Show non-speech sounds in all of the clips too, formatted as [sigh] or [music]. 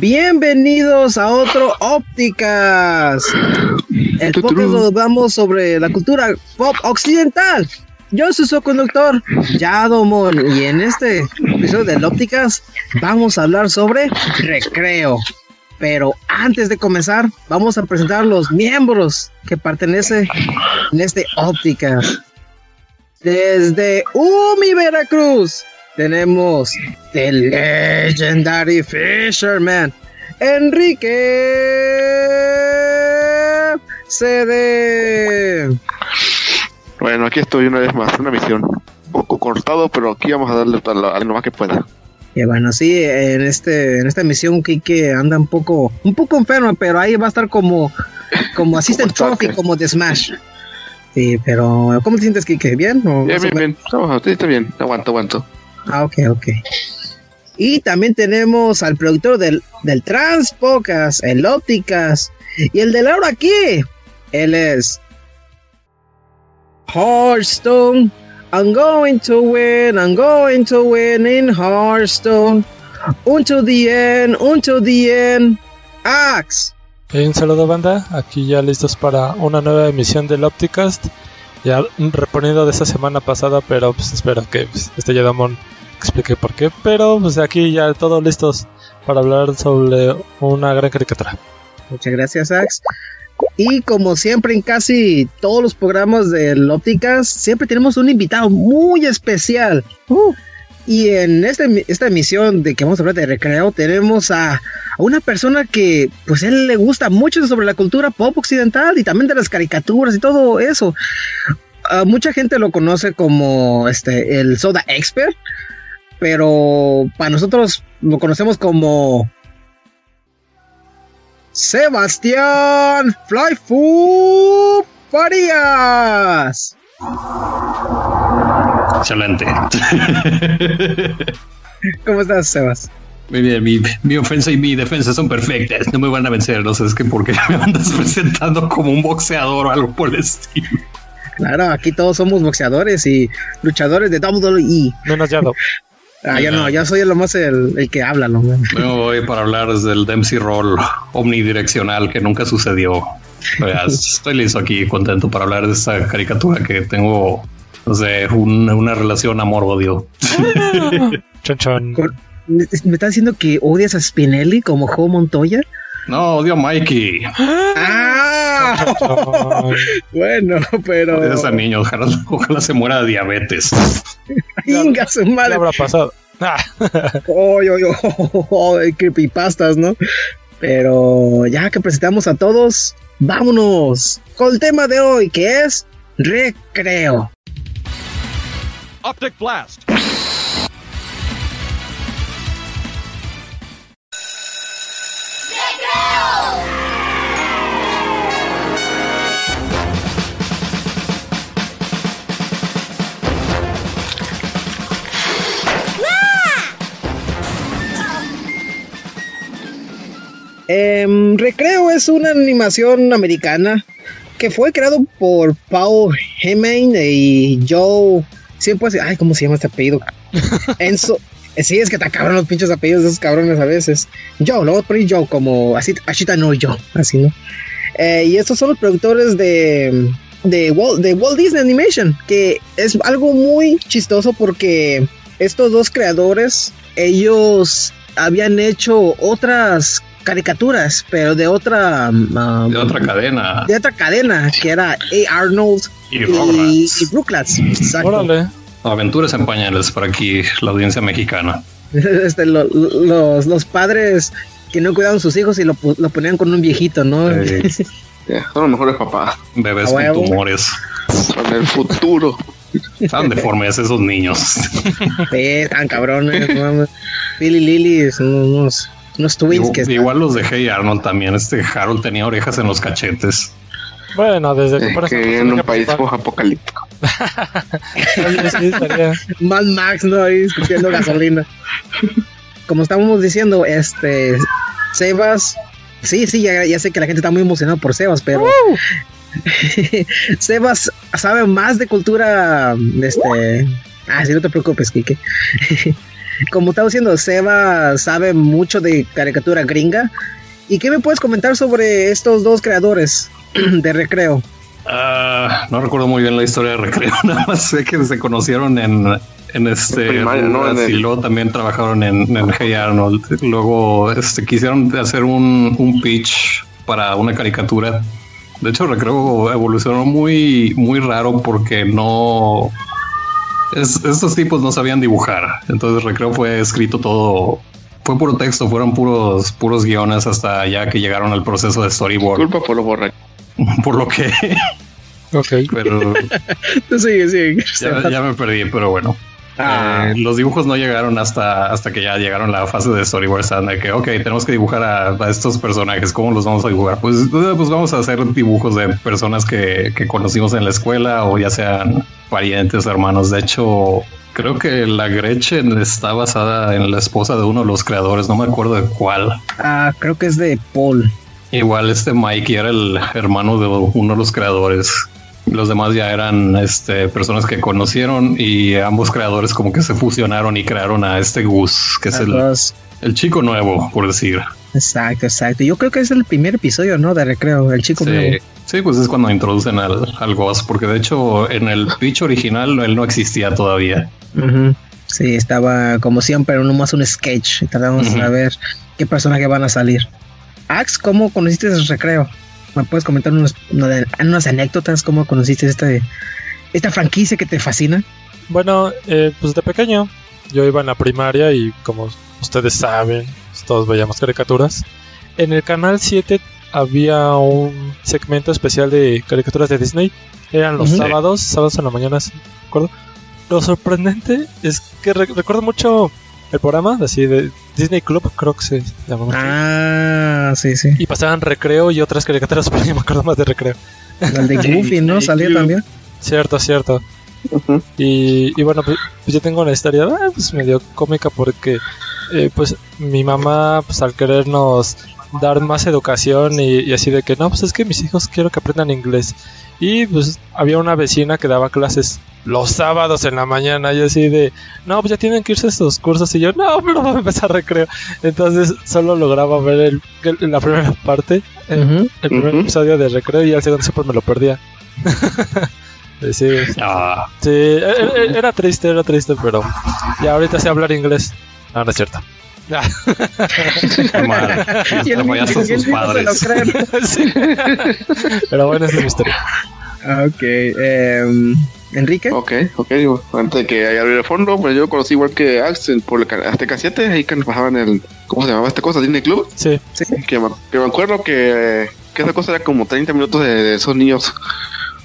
Bienvenidos a otro Ópticas. El podcast donde vamos sobre la cultura pop occidental. Yo soy su conductor, Yadomon, y en este episodio de Ópticas vamos a hablar sobre recreo. Pero antes de comenzar, vamos a presentar los miembros que pertenecen en este Ópticas. Desde Umi, Veracruz, tenemos The Legendary Fisherman, Enrique CD. Bueno, aquí estoy una vez más, una misión. Un poco cortado, pero aquí vamos a darle a lo más que pueda. Y bueno, sí, en este, en esta misión Kike anda un poco, un poco enfermo, pero ahí va a estar como, como Assistant Trophy, como de Smash. Sí, pero ¿cómo te sientes, Kike? ¿Bien? bien, bien, bien. está bien. Aguanto, aguanto. Ah, ok, ok. Y también tenemos al productor del, del Transpocas, el Ópticas y el de Laura aquí. Él es Hearthstone. I'm going to win, I'm going to win in Hearthstone. Until the end, until the end. Axe. un saludo banda, aquí ya listos para una nueva emisión del Opticast. Ya reponiendo de esta semana pasada, pero pues espero que pues, este Yedamon explique por qué. Pero pues aquí ya todos listos para hablar sobre una gran caricatura. Muchas gracias, Ax. Y como siempre en casi todos los programas del Ópticas, siempre tenemos un invitado muy especial. Uh. Y en este, esta emisión de que vamos a hablar de recreo, tenemos a, una persona que pues él le gusta mucho sobre la cultura pop occidental y también de las caricaturas y todo eso. mucha gente lo conoce como este el Soda Expert, pero para nosotros lo conocemos como Sebastián Flyfu Farías. Excelente. [laughs] ¿Cómo estás, Sebas? Muy bien, mi, ofensa y mi defensa son perfectas. No me van a vencer. No sé, es que porque [laughs] me andas presentando como un boxeador o algo por el estilo. Claro, aquí todos somos boxeadores y luchadores de WWE. Menos Yado. [laughs] Ah, yo no, yo soy lo más el, que habla, ¿no? Yo voy para hablar desde el Dempsey Roll omnidireccional que nunca sucedió. Estoy listo aquí, contento para hablar de esta caricatura que tengo, no sé, una relación amor-odio. [laughs] chon, ¿Me estás diciendo que odias a Spinelli como Joe Montoya? No, odio a Mikey. ¡Ah! [laughs] bueno, pero. Odias a niño, ojalá, ojalá se muera de diabetes. Inga su madre. ¿Qué habrá pasado? Oye, oye, oye, creepypastas, ¿no? Pero ya que presentamos a todos, vámonos con el tema de hoy, que es recreo. Optic Blast. Em, Recreo es una animación americana que fue creado por Paul Heyman y Joe. Siempre así, ay, ¿cómo se llama este apellido? [laughs] Enzo. Sí, es que te cabrón los pinches apellidos de esos cabrones a veces. Joe, lo voy a poner Joe como así, Ashita no Joe, así, ¿no? Eh, y estos son los productores de, de, Walt, de Walt Disney Animation, que es algo muy chistoso porque estos dos creadores, ellos habían hecho otras caricaturas, pero de otra um, de otra cadena. De otra cadena, que era A. Arnold y, y, y Aventuras en pañales para aquí, la audiencia mexicana. [laughs] Este, los, los padres que no cuidaban sus hijos y lo, lo ponían con un viejito, ¿no? [laughs] son los mejores papás. Bebés con tumores. Son el futuro. Están deformes esos niños. Sí, están cabrones. Billy Lily son unos unos twins igual, que igual los de Hey Arnold también. Este Harold tenía orejas en los cachetes. Bueno, desde que, que en un país apocalíptico. [laughs] [laughs] Mad Max, ¿no? Ahí escupiendo gasolina. Como estábamos diciendo, este. Sebas. Sí, sí, ya, sé que la gente está muy emocionada por Sebas, pero. [laughs] Sebas sabe más de cultura. Este. Ah, sí, no te preocupes, Kike. Como estaba diciendo, Seba sabe mucho de caricatura gringa. ¿Y qué me puedes comentar sobre estos dos creadores [clears throat] de recreo? Ah, no recuerdo muy bien la historia de recreo, [laughs] nada más sé que se conocieron en, en este primaria, ¿no? En el- y luego también trabajaron en, en Hey Arnold. Luego este, quisieron hacer un, un pitch para una caricatura. De hecho, recreo evolucionó muy, muy raro porque no. Es- estos tipos no sabían dibujar. Entonces, recreo fue escrito todo. Fue puro texto, fueron puros, puros guiones hasta ya que llegaron al proceso de storyboard. Culpa por lo borracho. [laughs] Por lo que, Ok. [laughs] pero [laughs] Sí, sí. ya, ya me perdí, pero bueno. Ah. Eh, los dibujos no llegaron hasta, hasta que ya llegaron a la fase de storyboard, de que, ok, tenemos que dibujar a, a estos personajes, ¿cómo los vamos a dibujar? Pues, eh, pues vamos a hacer dibujos de personas que, que conocimos en la escuela o ya sean parientes, hermanos. De hecho, creo que la Gretchen está basada en la esposa de uno de los creadores, no me acuerdo de cuál. Ah, creo que es de Paul. Igual este Mikey era el hermano de uno de los creadores. Los demás ya eran este, personas que conocieron y ambos creadores como que se fusionaron y crearon a este Gus, que es el, el chico nuevo, por decir. Exacto, exacto. Yo creo que es el primer episodio, ¿no? De recreo, el chico Sí, nuevo. Sí, pues es cuando introducen al, al Gus, porque de hecho en el pitch original él no existía todavía. Sí, estaba como siempre, nomás un sketch. Tratamos de ver qué personaje van a salir. Ax, ¿cómo conociste el recreo? ¿Me puedes comentar unos, unas anécdotas? ¿Cómo conociste este, esta franquicia que te fascina? Bueno, eh, pues de pequeño yo iba en la primaria y como ustedes saben, todos veíamos caricaturas. En el canal 7 había un segmento especial de caricaturas de Disney. Eran los sábados, sábados en la mañana, ¿sí? ¿de acuerdo? Lo sorprendente es que re- recuerdo mucho el programa, así de Disney Club, creo que se llamaba. así. Ah, sí, sí. Y pasaban recreo y otras caricaturas, [laughs] pero yo me acuerdo más de recreo. El de [laughs] Goofy, ¿no? Salía también. Cierto, cierto. Y bueno, pues, pues yo tengo una historia ah, pues medio cómica porque eh, pues mi mamá pues al querernos dar más educación y, y así de que no, pues es que mis hijos quiero que aprendan inglés. Y pues había una vecina que daba clases los sábados en la mañana y así de, no, pues ya tienen que irse a estos cursos y yo, no, [laughs] pero vamos a empezar recreo. Entonces solo lograba ver el, el- la primera parte, el, primer episodio de recreo y al segundo siempre me lo perdía. [laughs] sí, Ah, Sí, e- e- era triste, era triste, pero ya ahorita sé hablar inglés. No, no es cierto. Y el el sus padres. [laughs] sí. Pero bueno, es mi historia. Ah, Ok. em, Enrique. Ok, ok. Antes de que haya abrir el fondo, pues yo conocí igual que Axel por el ca- Azteca 7, ahí que nos pasaban el. ¿Cómo se llamaba esta cosa? Disney Club. Sí, Sí. Que me, que me acuerdo que, que esa cosa era como 30 minutos de, de esos niños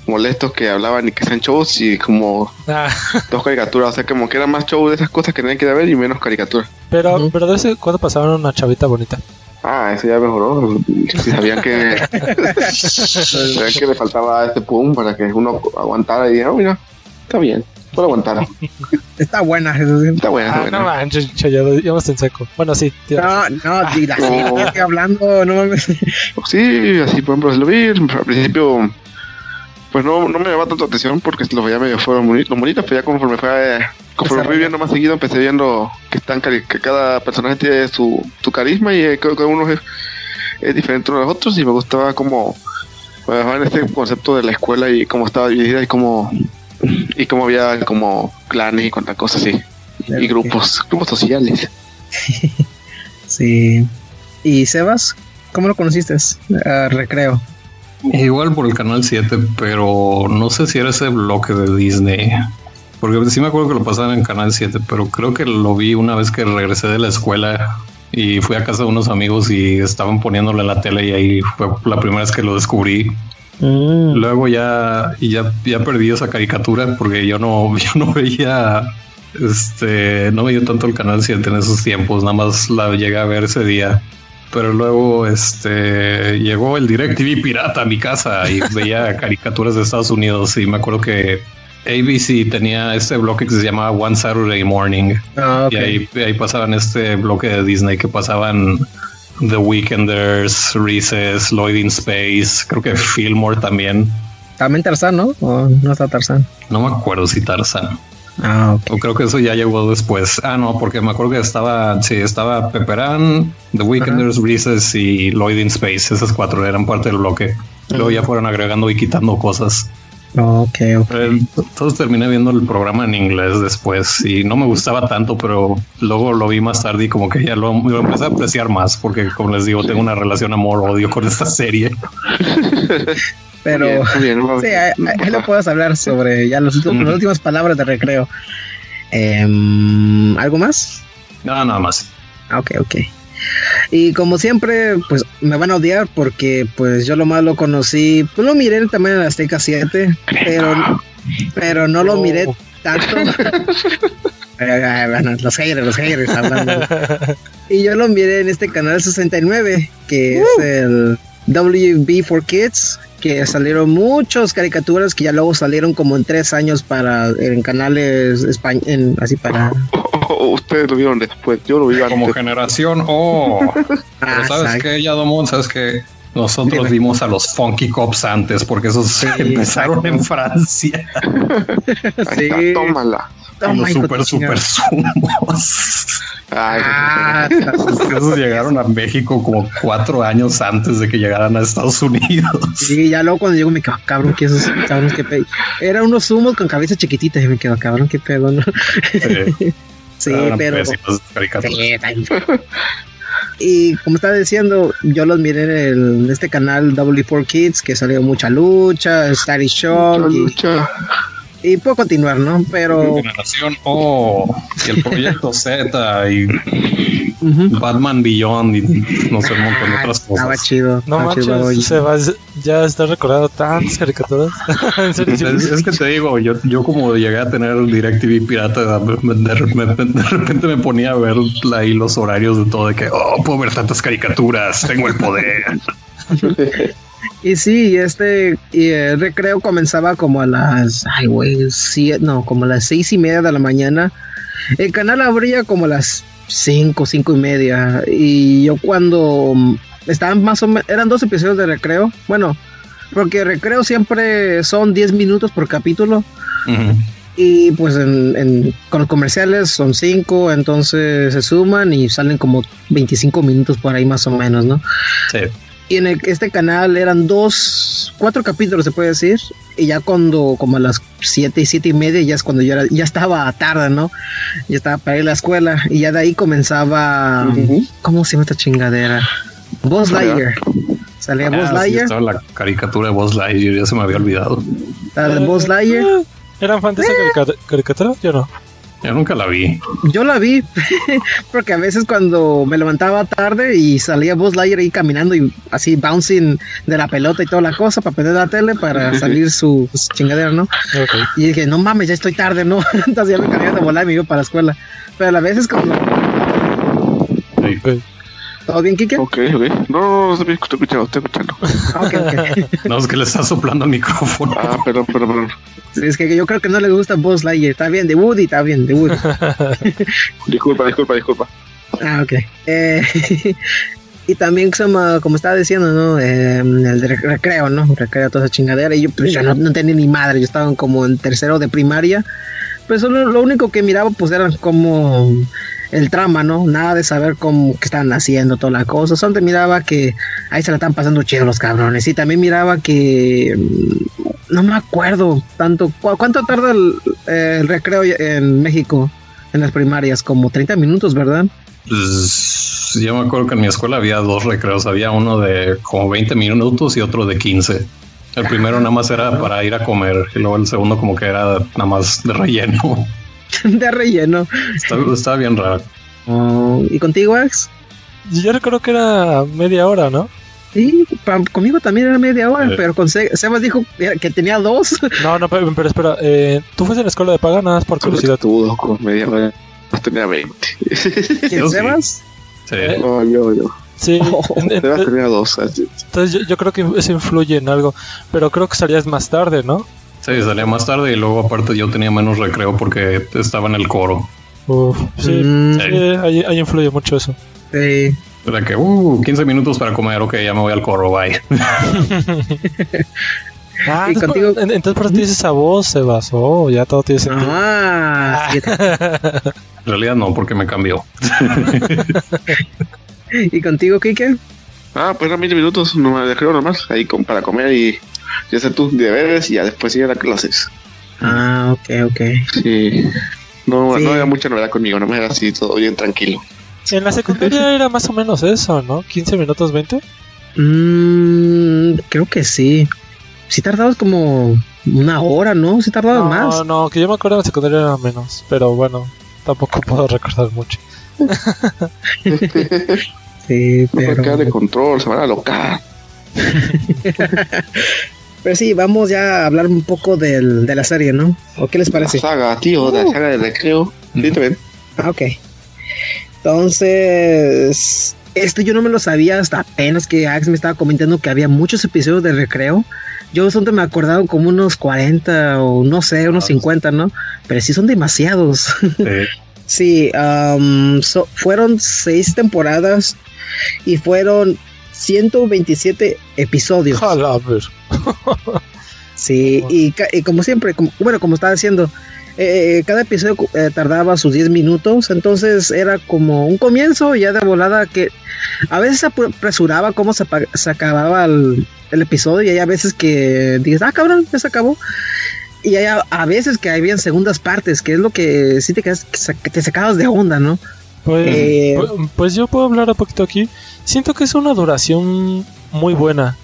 molestos que hablaban y que hacían shows y como Ah, [laughs] dos caricaturas. O sea, como que era más show de esas cosas que tenían que ir a ver y menos caricatura. pero, pero de vez en cuando pasaban una chavita bonita. Ah, eso ya mejoró. Si sabían que, [laughs] sabían que le faltaba este pum para que uno aguantara y dijera, "Oh, mira, está bien, puedo aguantar. Está buena. sí. Está buena, está Ah, no buena. manches, ya, ya íbamos en seco. Bueno, sí, razón. No, no, di- así, No. estoy hablando, no mames. Sí, así por ejemplo, lo vi al principio, pues no, no me llamaba tanto atención porque los veía medio fueron bonitos, bonitos, pero ya conforme fue, eh, conforme fui viendo más seguido, empecé viendo que están que cada personaje tiene su, su carisma y eh, creo que uno es, es diferente uno de los otros y me gustaba como en este concepto de la escuela y cómo estaba dividida y cómo y cómo había como clanes y cuantas cosas así y grupos, grupos sociales. [laughs] Sí. ¿Y Sebas? ¿Cómo lo conociste? Ah, recreo. Igual por el canal 7, pero no sé si era ese bloque de Disney. Porque sí me acuerdo que lo pasaban en canal 7, pero creo que lo vi una vez que regresé de la escuela y fui a casa de unos amigos y estaban poniéndole en la tele y ahí fue la primera vez que lo descubrí. Mm. Luego ya, y ya, ya perdí esa caricatura porque yo no, [laughs] yo no veía, este, no veía tanto el canal 7 en esos tiempos, nada más la llegué a ver ese día. Pero luego, este, llegó el DirecTV pirata a mi casa y [laughs] veía caricaturas de Estados Unidos y me acuerdo que ABC tenía este bloque que se llamaba One Saturday Morning Ah, ok. y ahí, ahí pasaban este bloque de Disney que pasaban The Weekenders, Recess, Lloyd in Space, creo que Fillmore también. También Tarzán, ¿no? ¿O no está Tarzán? No me acuerdo si Tarzan. Ah, ok. O creo que eso ya llegó después. Ah, no, porque me acuerdo que estaba, sí, estaba Pepperan, The Weekenders, Reeses y Lloyd in Space. Esas cuatro eran parte del bloque. Luego ya fueron agregando y quitando cosas. Ok, ok. Eh, Entonces terminé viendo el programa en inglés después y no me gustaba tanto, pero luego lo vi más tarde y como que ya lo, lo empecé a apreciar más porque, como les digo, tengo una relación amor-odio con esta serie. [laughs] Pero Muy bien, [laughs] muy bien, sí, ahí, ahí lo puedes hablar sobre ya los últimos- las últimas palabras de recreo. Em, ¿Algo más? Nada, nada más. Ah, Ok, ok. Y como siempre, pues me van a odiar porque pues yo lo más lo conocí, pues lo miré también en la Azteca 7, pero, pero no lo Oh. miré tanto. [laughs] Eh, eh, los haters, los haters hablando. Y yo lo miré en este canal 69, que es el WB for Kids, que salieron muchas caricaturas que ya luego salieron como en tres años para en canales españ en, así para Oh, [laughs] ustedes lo vieron después, yo lo vi Como antes. generación, oh. [laughs] Pero Ah, sabes exacto. que Yadomon, sabes que nosotros Dime. vimos a los Funky Cops antes porque esos [laughs] empezaron exacto. en Francia. Ahí Sí. está, tómala. Toma, los super, super sumos. Ay, Ah, Esos llegaron a México como cuatro años antes de que llegaran a Estados Unidos. Sí, ya luego cuando llegó me quedo, "Ah, cabrón, que esos cabrones que pe... Eran unos zumos con cabeza chiquitita y me quedo, cabrón, qué pedo, ¿no? Sí, Sí, pero... Y como estaba diciendo, yo los miré en, el- en este canal W4 Kids, que salió mucha lucha, Starry Shock, y, lucha. Y puedo continuar, ¿no? Pero... Generación O y el proyecto Z y. Batman Beyond y no sé, un montón de Ah, otras estaba cosas. chido. No estaba chido, manches, oye. Sebas, ya estás recordando tantas caricaturas. [laughs] Es, es que te digo, yo, yo como llegué a tener el DirecTV pirata, me- de, repente, de repente me ponía a ver ahí los horarios de todo, de que, oh, puedo ver tantas caricaturas, tengo el poder. [laughs] Y sí, este y el recreo comenzaba como a las, ay güey, no, como a las seis y media de la mañana. El canal abría como a las cinco, cinco y media. Y yo cuando mm, estaban más o menos, eran dos episodios de recreo. Bueno, porque recreo siempre son 10 minutos por capítulo. Y pues en, en- con los comerciales son 5, entonces se suman y salen como 25 minutos por ahí más o menos, ¿no? Sí. Y en el- este canal eran dos, cuatro capítulos se puede decir. Y ya cuando, como a las siete y siete y media, ya es cuando yo era, ya estaba tarde, ¿no? Ya estaba para ir a la escuela. Y ya de ahí comenzaba. ¿cómo se llama esta chingadera? Buzz. Lightyear. Salía Buzz Ah, sí, estaba la caricatura de Buzz Lightyear, ya se me había olvidado. La de Buzz Lightyear. ¿Eran fan de esa carica- caricatura? Yo no. Yo nunca la vi. Yo la vi, [laughs] porque a veces cuando me levantaba tarde y salía Buzz Lightyear ahí caminando y así bouncing de la pelota y toda la cosa para prender la tele para [laughs] salir su, su chingadera, ¿no? Ok. Y dije, no mames, ya estoy tarde, ¿no? [laughs] Entonces ya me cambié de volar y me iba para la escuela. Pero a veces como... Sí. Ok. ¿Todo bien, Kike? Ok, ok. No, no, no, estoy escuchando, estoy escuchando. Ah, ok, ok. [laughs] No, es que le está soplando el micrófono. Ah, perdón, perdón, perdón. Sí, es que yo creo que no le gusta Buzz Lightyear. Está bien, de Woody, está bien, de Woody. [laughs] Disculpa, disculpa, disculpa. Ah, ok. Eh, [laughs] y también, como, como estaba diciendo, ¿no? Eh, el de rec- recreo, ¿no? Recreo, toda esa chingadera. Y yo, pues, yo no, no tenía ni madre. Yo estaba como en tercero de primaria. Pues solo lo único que miraba, pues, era como el trama, ¿no? Nada de saber cómo que estaban haciendo toda la cosa. Solo miraba que ahí se la están pasando chido los cabrones. Y también miraba que... mm, No me acuerdo tanto. ¿Cu- ¿Cuánto tarda el, el recreo en México? En las primarias, como 30 minutos, ¿verdad? Pues, yo me acuerdo que en mi escuela había dos recreos. Había uno de como 20 minutos y otro de 15. El primero nada más era para ir a comer y luego el segundo como que era nada más de relleno. [laughs] de relleno. Estaba, estaba bien raro. Oh, ¿Y contigo, Ax? Yo recuerdo que era media hora, ¿no? Sí, pa- conmigo también era media hora, Sí. pero con Se- Sebas dijo que tenía dos. [laughs] No, no, pero, pero espera. Eh, ¿Tú fuiste a la escuela de paga? Nada más por curiosidad. Tuvo con media hora. Tenía 20. ¿Quién. Sebas? Sí. Eh, No, yo, yo. Sí. [laughs] Oh, en- en- Sebas tenía dos. así. entonces yo, yo creo que eso influye en algo. Pero creo que salías más tarde, ¿no? Sí, salía más tarde y luego aparte yo tenía menos recreo porque estaba en el coro. Uf, sí. Mm, sí, ahí, ahí influye mucho eso. sí. Era que, uh, 15 minutos para comer, ok, ya me voy al coro, bye. [laughs] Ah, Y entonces, contigo- por- en- entonces por eso tienes esa voz, Sebas. Oh, ya todo tiene sentido. Ah, sí. [laughs] En realidad no, porque me cambió. [laughs] ¿Y contigo, Kike? Ah, pues eran 20 minutos, no me creo nomás, ahí con, para comer y ya sé tus deberes y ya después ir a clases. Ah, ok, ok. Sí. No, Sí. no había mucha novedad conmigo, no me era así todo bien tranquilo. En la secundaria era más o menos eso, ¿no? 15 minutos, 20. Mm, creo que sí. Sí tardabas como una hora, ¿no? Sí tardabas No, más. no, que yo me acuerdo en la secundaria era menos. Pero bueno, tampoco puedo recordar mucho. [laughs] Sí, No puede quedar de pero... control, se van a alocar. [laughs] Pero sí, vamos ya a hablar un poco del, de la serie, ¿no? ¿O qué les parece? La saga, tío, la Uh. saga de recreo. También. Ah, ok. Entonces, esto yo no me lo sabía hasta apenas que Ax me estaba comentando que había muchos episodios de recreo. Yo me acordaba como unos 40 o no sé, unos 50, ¿no? Pero sí son demasiados. Sí. [laughs] Sí, am, so- fueron seis temporadas y fueron 127 episodios. [laughs] Sí, y, y como siempre, como- bueno, como estaba diciendo, eh, cada episodio eh, tardaba sus 10 minutos, entonces era como un comienzo ya de volada que a veces apresuraba cómo se, acababa el, el episodio y hay a veces que dices, ah, cabrón, ya se acabó. Y hay a, a veces que habían segundas partes, que es lo que sí te, quedas, que te sacabas de onda, ¿no? Pues, Eh, pu- pues yo puedo hablar un poquito aquí. Siento que es una duración muy buena.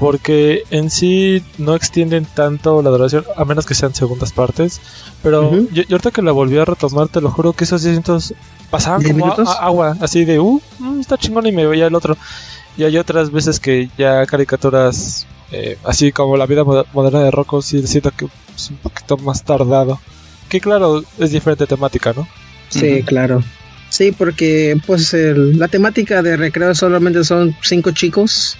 Porque en sí no extienden tanto la duración, a menos que sean segundas partes. Pero yo, yo ahorita que la volví a retomar, te lo juro que esos 10 minutos pasaban ¿Diez como a- minutos? a- agua, así de, uh, mm, está chingón y me veía el otro. Y hay otras veces que ya caricaturas, eh, así como la vida moder- moderna de Rocco, sí siento que es un poquito más tardado. Que claro, es diferente temática, ¿no? Sí, claro. Sí, porque pues el- la temática de recreo solamente son cinco chicos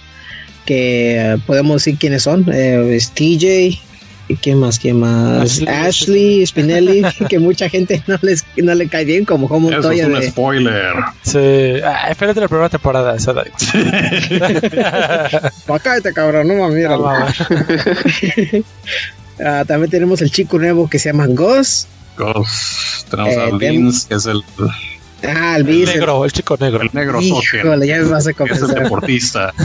que eh, podemos decir quiénes son. Eh, es TJ, ¿y quién más? ¿Quién más? Ashley. Ashley, Spinelli, [laughs] que mucha gente no les no le cae bien como Home Eso es un de... spoiler. Sí, ah, espérate la primera temporada, esa da igual. [laughs] "Pa' cállate, cabrón, no mames, míralo". No. [laughs] Ah, también tenemos el chico nuevo que se llama Gus. Ghost. Tenemos Eh, a tem- Vince, que es el, Ah, el El negro, el chico negro. el negro. Híjole, ya me vas a es el deportista. [laughs]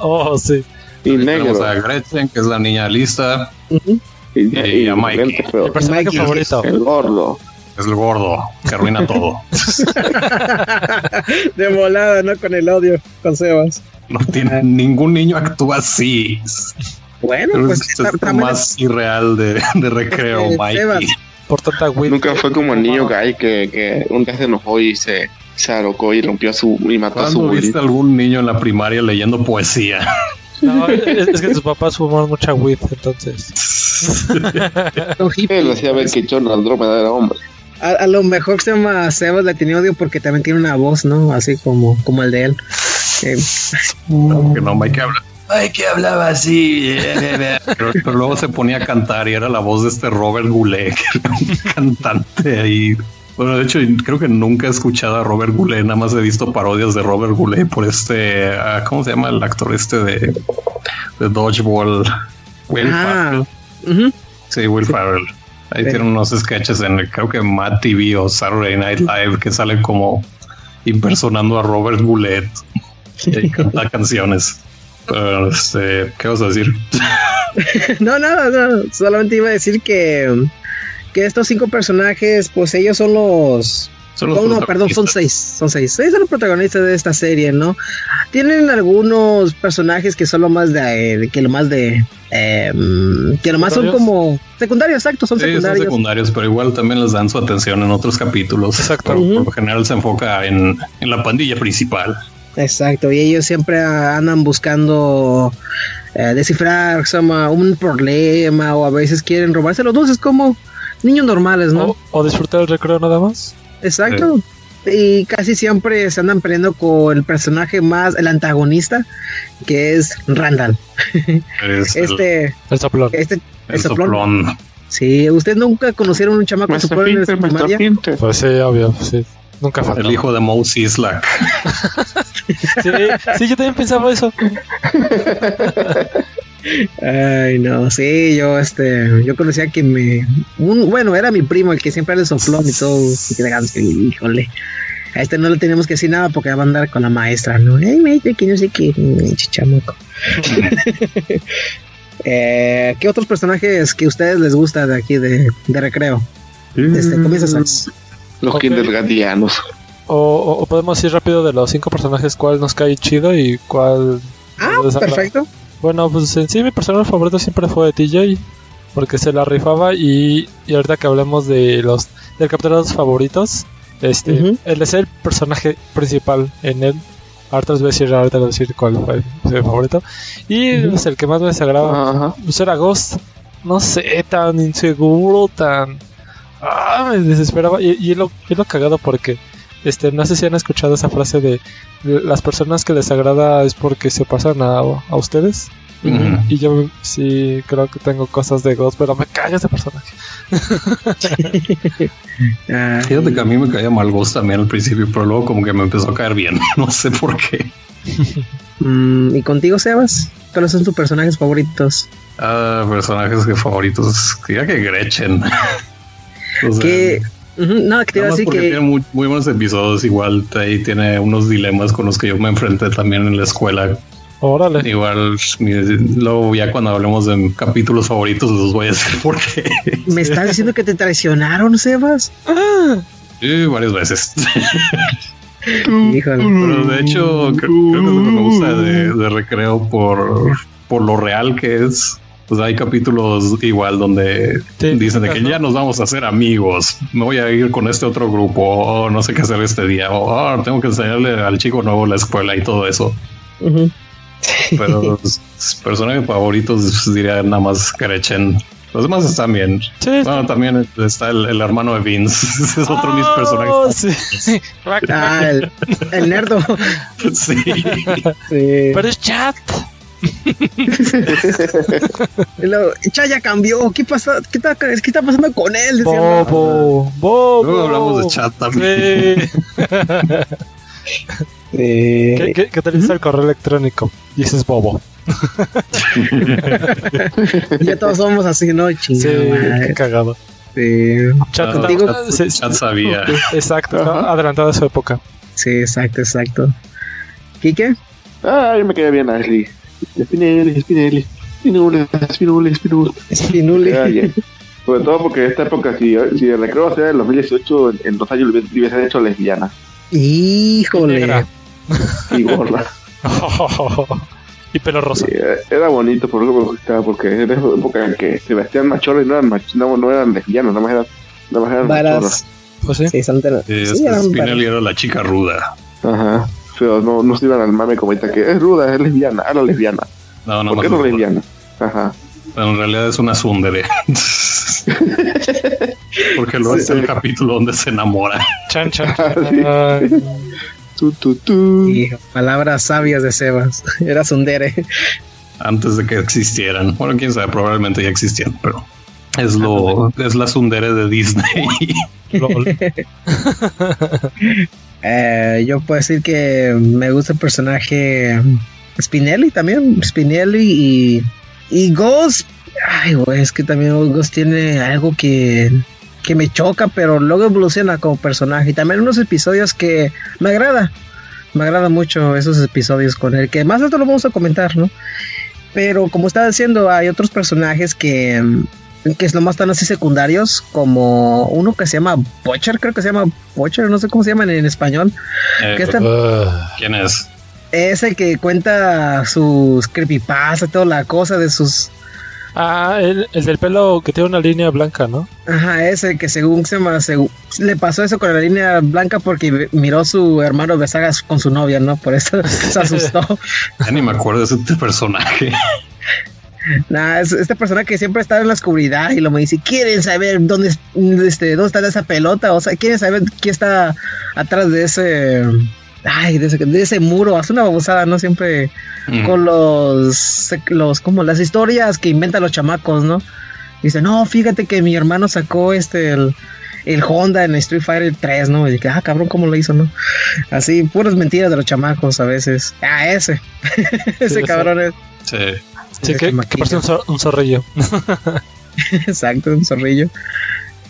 Oh, sí. Y Tenemos negro. a Gretchen, que es la niña lista. Ujú. Y, y a Mikey. lente feo. Mi personaje Mikey. favorito. El gordo. Es el gordo, que arruina [laughs] todo. [laughs] De volada, ¿no? Con el odio, con Sebas. No tiene, ningún niño actúa así. Bueno, Pero pues es, es más irreal de, de recreo. Sebas. Por tanta wit. Nunca fue como el niño gay que, que un día se enojó y se, se alocó y rompió su y mató a su ¿Cuándo viste algún niño en la primaria leyendo poesía? No, es, es que sus papás fuman mucha wit, entonces. Él hacía ver que John Andrómeda era hombre. A, a lo mejor se llama Sebas le tenía odio porque también tiene una voz, ¿no? Así como, como el de él. Eh, que no, Mikey habla. Ay, que hablaba así. [laughs] Pero, pero luego se ponía a cantar y era la voz de este Robert Goulet, [laughs] que era un cantante ahí. Bueno, de hecho, creo que nunca he escuchado a Robert Goulet, nada más he visto parodias de Robert Goulet por este, ah, ¿cómo se llama el actor este de, de Dodgeball? Will Ah. Ferrell. ujú. Sí, Will Ferrell. Ahí Sí. tienen unos sketches en, creo que Mad TV o Saturday Night Live, que salen como impersonando a Robert Goulet y canta canciones. Pero, este, ¿qué vas a decir? [laughs] No, nada, no. Solamente iba a decir que, que estos cinco personajes, pues ellos son los. Son los Oh, no, perdón, son seis. Son seis. Seis son los protagonistas de esta serie, ¿no? Tienen algunos personajes que son lo más de. eh, que lo más de. eh, que lo más son ¿Secundarios? como. Secundarios, exacto, son Sí, son secundarios. secundarios, pero igual también les dan su atención en otros capítulos. Exacto. Por lo general se enfoca en, en la pandilla principal. Exacto, y ellos siempre andan buscando eh, descifrar se llama, un problema o a veces quieren robarse los dulces como niños normales, ¿no? O, o disfrutar el recreo nada más. Exacto. Y casi siempre se andan peleando con el personaje más, el antagonista, que es Randall. Es el- Este, El soplón. este, el, el soplón. soplón. Sí, ¿ustedes nunca conocieron un chamaco soplón en su primaria? Pues sí, obvio, sí. Nunca falta. El hijo de Moe Sislak. [laughs] Sí, sí, yo también pensaba eso. Ay, no, sí, yo, este, yo conocía que me, un, bueno, era mi primo el que siempre le soplón y todo, y que híjole, a este no le tenemos que decir nada porque va a andar con la maestra, ¿no? Ay, maestra, que no sé qué, chichamoco. [laughs] eh, ¿Qué otros personajes que a ustedes les gusta de aquí de, de recreo? Este, comienzas Los Ok. kindergartianos. O, o- o podemos ir rápido de los cinco personajes, cuál nos cae chido y cuál. Ah, desagrada. perfecto. Bueno, pues en sí mi personaje favorito siempre fue TJ, porque se la rifaba y, y ahorita que hablemos de los del capturados favoritos, este, Ujú. él es el personaje principal en él. Ahorita les voy a decir, ahorita voy a decir cuál fue mi favorito. Y Ujú. pues, el que más me desagraba Ajá. pues era Ghost. No sé, tan inseguro, tan... Ah, me desesperaba. Y, y lo, lo cagado porque, este, no sé si han escuchado esa frase de, las personas que les agrada es porque se pasan a, a ustedes. Y yo sí creo que tengo cosas de Ghost, pero me caga ese personaje. [laughs] Ah, Fíjate que a mí me caía mal Ghost también al principio, pero luego como que me empezó a caer bien. [laughs] No sé por qué. mm, ¿Y contigo, Sebas? ¿Cuáles son tus personajes favoritos? Ah, personajes favoritos. Diría que Gretchen. [laughs] O sea, Que, no, que te iba a nada más decir porque que... tiene muy, muy buenos episodios. Igual ahí tiene unos dilemas con los que yo me enfrenté también en la escuela. Órale. Igual, luego ya cuando hablemos de capítulos favoritos, los voy a decir por qué. [laughs] ¿Me estás diciendo que te traicionaron, Sebas? Sí, varias veces. [laughs] Híjole. Pero de hecho, creo, creo que es lo que me gusta de, de recreo por, por lo real que es. Pues hay capítulos igual donde Sí, dicen de que ya nos vamos a hacer amigos. Me voy a ir con este otro grupo. O no sé qué hacer este día. O "Ah, tengo que enseñarle al chico nuevo la escuela y todo eso. Ujú. Pero [laughs] pues, personajes favoritos pues, diría nada más Gretchen. Los demás están bien. Sí, Bueno, también está el, el hermano de Vince. [laughs] Es otro de mis personajes. Oh, sí. [laughs] Ah, el, el nerdo. Sí. Sí. Pero es chat. [laughs] Y luego, Cha ya cambió. ¿Qué pasa? ¿Qué está, qué está pasando con él? Decía, no. Bobo, bobo. Luego hablamos de chat también. Sí. Sí. [laughs] ¿Qué, qué, qué tal está el correo electrónico? Dices bobo. [laughs] Ya todos somos así, ¿no? Sí, Chingada. qué cagado. Sí. Chat, Ah, sí, Chat sabía. Exacto, adelantado a su época. Sí, exacto, exacto. ¿Quique? Ay, me caía bien Ashley. Spinelli, Spinelli. Spinule, Spinule. Spinuli. Ya, ya. Sobre todo porque en esta época, si, si el recreo sea en 2018, en, en dos años le hubiesen hecho lesbiana Híjole. Negra. y gorda. [laughs] y pelo rosa. Sí, eh, era bonito, por eso me gustaba, porque era esa época en que se vestían machorros y no eran, mach- no, no eran lesbianas, nada más eran, nada más eran. Varas. Pues sí. Sí, son de- Sí, sí, eran Spinelli era la chica ruda. Ajá. Pero no, no se iban al mame como ahorita que es ruda, es lesbiana, era lesbiana. No, no ¿Por qué no lesbiana? Ajá. Pero en realidad es una sundere. [laughs] Porque luego es el capítulo donde se enamora. Chan, chan, [laughs] Ah, chan. sí. Ay, Tu, tu, tu. Hijo, palabras sabias de Sebas. [laughs] Era Sundere. Antes de que existieran. Bueno, quién sabe, probablemente ya existían, pero es lo, es la sundere de Disney. [laughs] [laughs] Eh, yo puedo decir que me gusta el personaje Spinelli también. Spinelli y, y Ghost. Ay, güey, es que también Ghost tiene algo que, que me choca, pero luego evoluciona como personaje. Y también unos episodios que me agrada. Me agrada mucho esos episodios con él, que más alto lo vamos a comentar, ¿no? Pero como estaba diciendo, hay otros personajes que, que es nomás están así secundarios, como uno que se llama Butcher, creo que se llama Butcher, no sé cómo se llaman en español. Eh, ¿Qué está- Ah, ¿Quién es? Es el que cuenta sus creepypasta, toda la cosa de sus... Ah, el, el del pelo que tiene una línea blanca, ¿no? Ajá, ese que según se llama, segu- le pasó eso con la línea blanca porque miró a su hermano su- con su novia, ¿no? Por eso [laughs] se asustó. [laughs] Ya ni me acuerdo de ese personaje. [laughs] Es esta persona que siempre está en la oscuridad y lo me dice, ¿quieren saber dónde, es- este, dónde está esa pelota? O sea, ¿quieren saber qué está atrás de ese... Ay, de ese, de ese muro, hace una babosada, ¿no? Siempre Mm. con los, los, como las historias que inventan los chamacos, ¿no? Dice, no, fíjate que mi hermano sacó este, el, el Honda en Street Fighter 3, ¿no? Y dije, ah, cabrón, ¿cómo lo hizo, no? Así, puras mentiras de los chamacos a veces. Ah, ese. [laughs] ese Sí, cabrón es. Sí. Sí, que, que parece un, zor- un zorrillo. [laughs] Exacto, un zorrillo.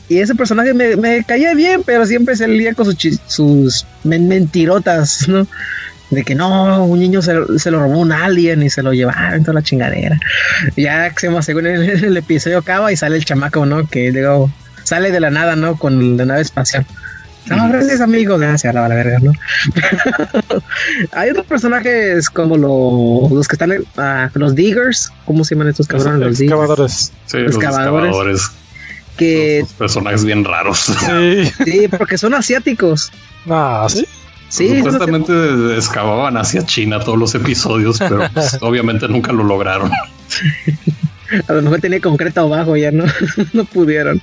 Y ese personaje me, me caía bien, pero siempre se lía con sus, sus men- mentirotas, ¿no? De que no, un niño se, lo- se lo robó un alien y se lo llevaron toda la chingadera. Ya se según [laughs] el, el episodio acaba y sale el chamaco, ¿no? Que luego sale de la nada, ¿no? Con la nave espacial. No, gracias amigo, gracias, la, la verga, ¿no? [laughs] Hay otros personajes como los, los que están, en- ah, los diggers, ¿cómo se llaman estos cabrones? Los diggers. Excavadores. Sí, Los los excavadores. excavadores. Que Los personajes bien raros. Sí. [laughs] Sí, porque son asiáticos. Ah, sí. Sí, Supuestamente excavaban hacia China todos los episodios, pero [laughs] pues, obviamente nunca lo lograron. a lo mejor tenía concreto abajo, ya no, no pudieron.